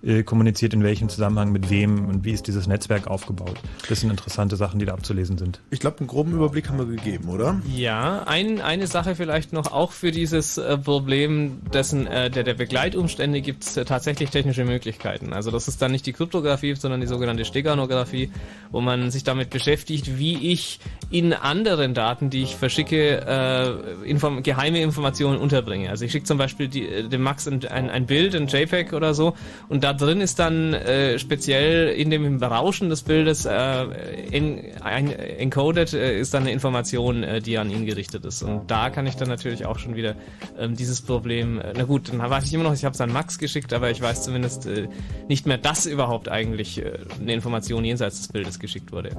äh, kommuniziert in welchem Zusammenhang mit wem und wie ist dieses Netzwerk aufgebaut. Das sind interessante Sachen, die da abzulesen sind. Ich glaube, einen groben Überblick haben wir gegeben, oder? Ja, ein, eine Sache vielleicht noch auch für dieses äh, Problem dessen, äh, der, der Begleitumstände gibt es tatsächlich technische Möglichkeiten. Also das ist dann nicht die Kryptographie, sondern die sogenannte Steganographie, wo man sich damit beschäftigt, wie ich in anderen Daten, die ich verschicke, äh, inform geheime Informationen unterbringe. Also ich schicke zum Beispiel die, dem Max ein, ein, ein Bild, ein JPEG oder so, und drin ist dann äh, speziell in dem Rauschen des Bildes äh, in, ein, encoded äh, ist dann eine Information, äh, die an ihn gerichtet ist. Und da kann ich dann natürlich auch schon wieder ähm, dieses Problem, äh, na gut, dann weiß ich immer noch, ich habe es an Max geschickt, aber ich weiß zumindest äh, nicht mehr, dass überhaupt eigentlich äh, eine Information jenseits des Bildes geschickt wurde.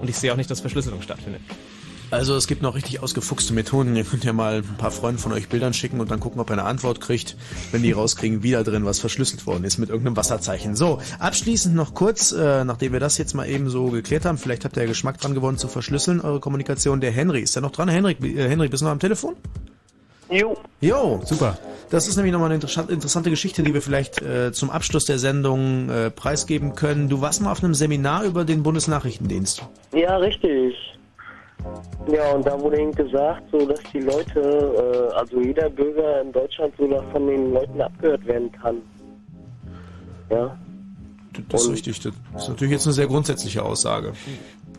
Und ich sehe auch nicht, dass Verschlüsselung stattfindet. Also es gibt noch richtig ausgefuchste Methoden. Ihr könnt ja mal ein paar Freunde von euch Bildern schicken und dann gucken, ob ihr eine Antwort kriegt, wenn die rauskriegen, wie da drin was verschlüsselt worden ist mit irgendeinem Wasserzeichen. So, abschließend noch kurz, äh, nachdem wir das jetzt mal eben so geklärt haben, vielleicht habt ihr ja Geschmack dran gewonnen zu verschlüsseln, eure Kommunikation. Der Henry, ist der noch dran? Henry, äh, Henry, bist du noch am Telefon? Jo. Jo, super. Das ist nämlich nochmal eine interessante, interessante Geschichte, die wir vielleicht äh, zum Abschluss der Sendung äh, preisgeben können. Du warst mal auf einem Seminar über den Bundesnachrichtendienst. Ja, richtig. Ja, und da wurde ihnen gesagt, so dass die Leute, äh, also jeder Bürger in Deutschland so von den Leuten abgehört werden kann. Ja. Das ist richtig. Das ist natürlich jetzt eine sehr grundsätzliche Aussage.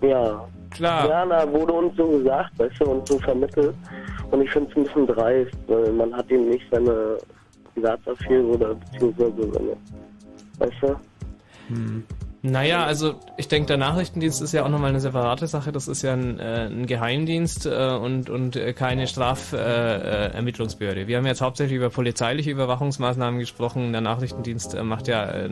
Ja. Klar. Ja, da wurde uns so gesagt, weißt du, und so vermittelt. Und ich finde es ein bisschen dreist, weil man hat ihm nicht seine Privatsaphäre oder beziehungsweise seine, weißt du? Hm. Naja, also ich denke, der Nachrichtendienst ist ja auch nochmal eine separate Sache. Das ist ja ein, äh, ein Geheimdienst äh, und, und äh, keine Strafermittlungsbehörde. Äh, Wir haben jetzt hauptsächlich über polizeiliche Überwachungsmaßnahmen gesprochen. Der Nachrichtendienst äh, macht ja, äh,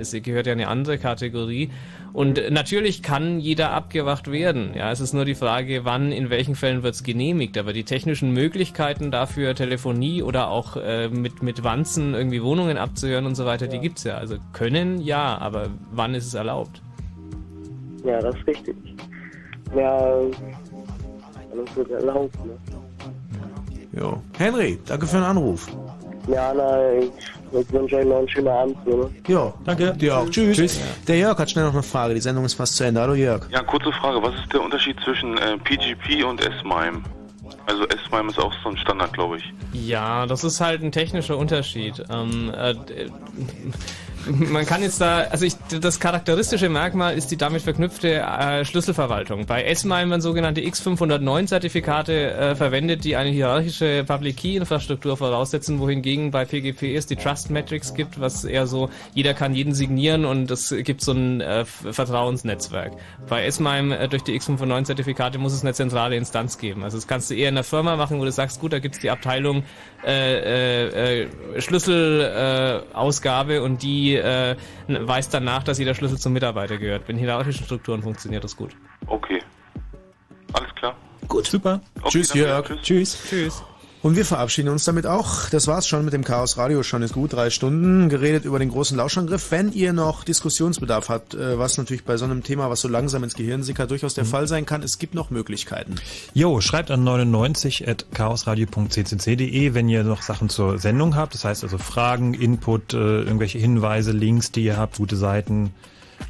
es gehört ja eine andere Kategorie. Und äh, natürlich kann jeder abgewacht werden. Ja, es ist nur die Frage, wann, in welchen Fällen wird es genehmigt. Aber die technischen Möglichkeiten dafür, Telefonie oder auch äh, mit, mit Wanzen irgendwie Wohnungen abzuhören und so weiter, die gibt's ja. Also können ja, aber wann ist es erlaubt? Ja, das ist richtig. Ja, alles wird erlaubt, ne? Jo. Henry, danke für den Anruf. Ja, na, ich, wünsche euch noch einen schönen Abend. Ne? Jo, danke. Dir auch. Tschüss. Tschüss. Der Jörg hat schnell noch eine Frage. Die Sendung ist fast zu Ende. Hallo Jörg. Ja, kurze Frage. Was ist der Unterschied zwischen äh, PGP und S-MIME? Also S-MIME ist auch so ein Standard, glaube ich. Ja, das ist halt ein technischer Unterschied. Ähm, äh, man kann jetzt da, also ich, das charakteristische Merkmal ist die damit verknüpfte äh, Schlüsselverwaltung. Bei S-MIME werden sogenannte X509-Zertifikate äh, verwendet, die eine hierarchische Public Key-Infrastruktur voraussetzen, wohingegen bei PGP es die Trust Metrics gibt, was eher so, jeder kann jeden signieren und es gibt so ein äh, Vertrauensnetzwerk. Bei S-MIME äh, durch die X509-Zertifikate muss es eine zentrale Instanz geben. Also das kannst du eher in einer Firma machen, wo du sagst, gut, da gibt's die Abteilung äh, äh, äh, Schlüsselausgabe und die äh, weist dann nach, dass jeder Schlüssel zum Mitarbeiter gehört. In hierarchischen Strukturen funktioniert das gut. Okay. Alles klar. Gut. Super. Okay, Tschüss. Jörg. Tschüss. Tschüss. Und wir verabschieden uns damit auch. Das war's schon mit dem Chaos Radio. Schon ist gut drei Stunden geredet über den großen Lauschangriff. Wenn ihr noch Diskussionsbedarf habt, äh, was natürlich bei so einem Thema, was so langsam ins Gehirn sickert, durchaus der Fall sein kann, es gibt noch Möglichkeiten. Jo, schreibt an 99 at chaosradio.ccc.de, wenn ihr noch Sachen zur Sendung habt. Das heißt also Fragen, Input, äh, irgendwelche Hinweise, Links, die ihr habt, gute Seiten.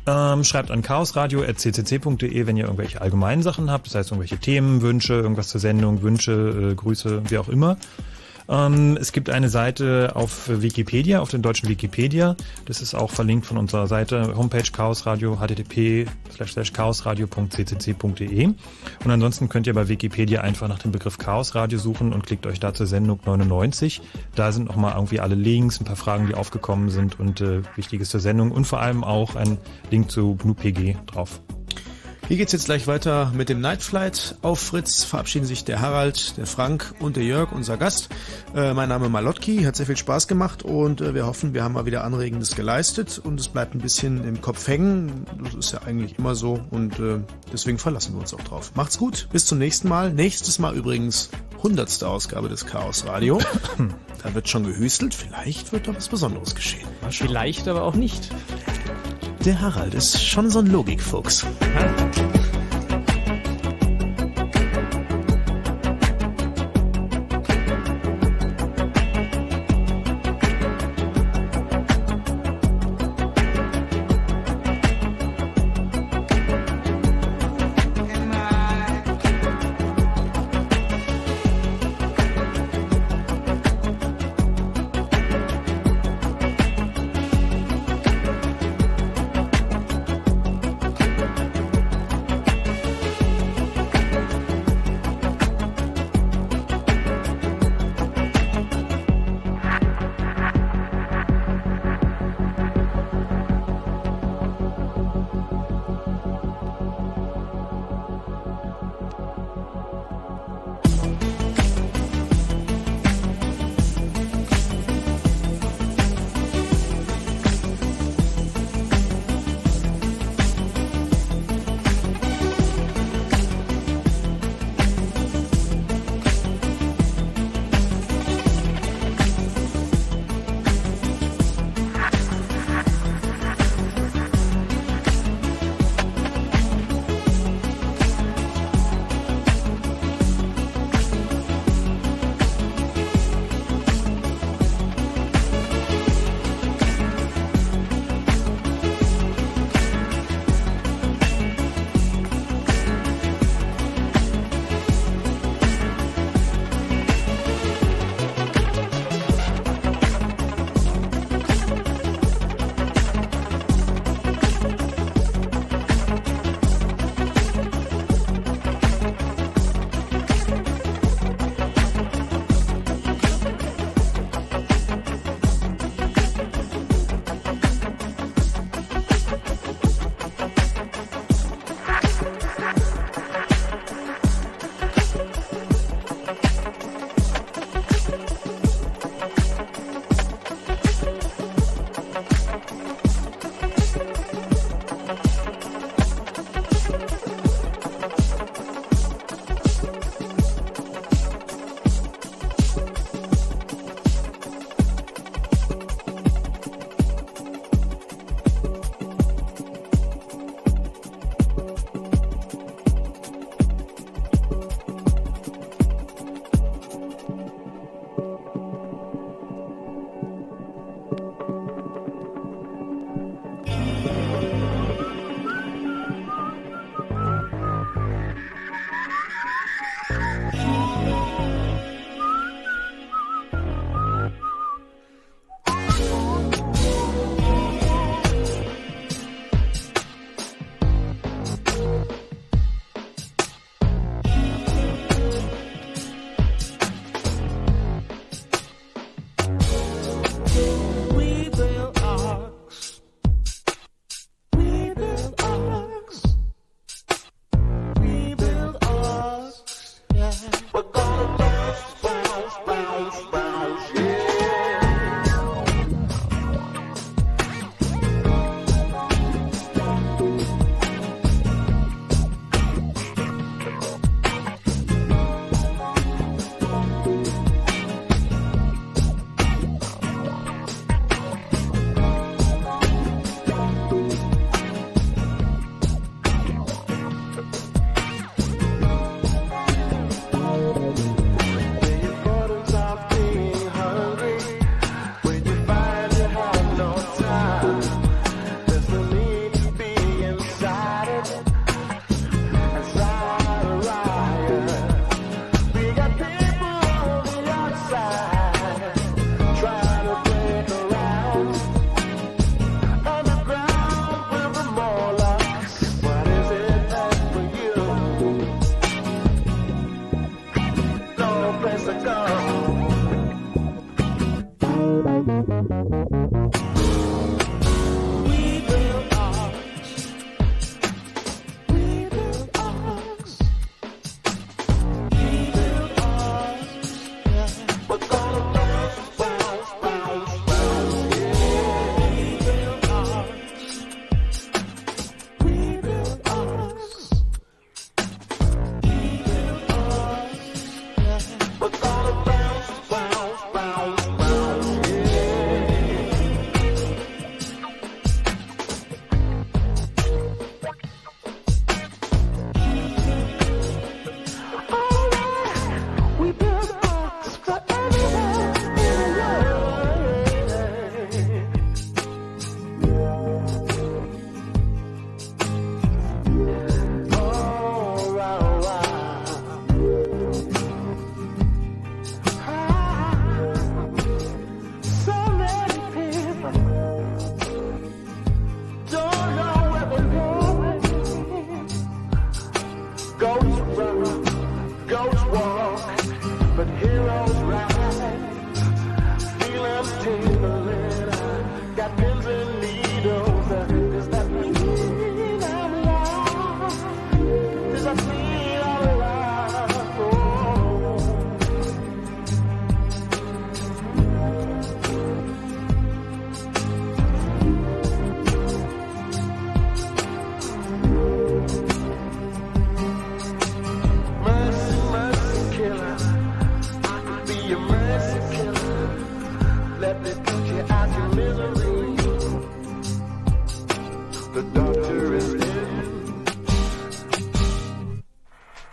Ähm, schreibt an chaosradio.ccc.de, wenn ihr irgendwelche allgemeinen Sachen habt, das heißt irgendwelche Themen, Wünsche, irgendwas zur Sendung, Wünsche, äh, Grüße, wie auch immer. Ähm, es gibt eine Seite auf Wikipedia, auf den deutschen Wikipedia. Das ist auch verlinkt von unserer Seite, Homepage chaosradio, http chaosradio.ccc.de. Und ansonsten könnt ihr bei Wikipedia einfach nach dem Begriff Chaosradio suchen und klickt euch da zur Sendung 99. Da sind nochmal irgendwie alle Links, ein paar Fragen, die aufgekommen sind und äh, Wichtiges zur Sendung und vor allem auch ein Link zu GNU-PG drauf. Hier geht's jetzt gleich weiter mit dem Night Flight. Auf Fritz verabschieden sich der Harald, der Frank und der Jörg, unser Gast. Äh, mein Name Malotki, hat sehr viel Spaß gemacht und äh, wir hoffen, wir haben mal wieder Anregendes geleistet und es bleibt ein bisschen im Kopf hängen. Das ist ja eigentlich immer so und äh, deswegen verlassen wir uns auch drauf. Macht's gut, bis zum nächsten Mal. Nächstes Mal übrigens hundertste Ausgabe des Chaos Radio. Da wird schon gehüstelt, vielleicht wird da was Besonderes geschehen. Vielleicht aber auch nicht. Der Harald ist schon so ein Logikfuchs.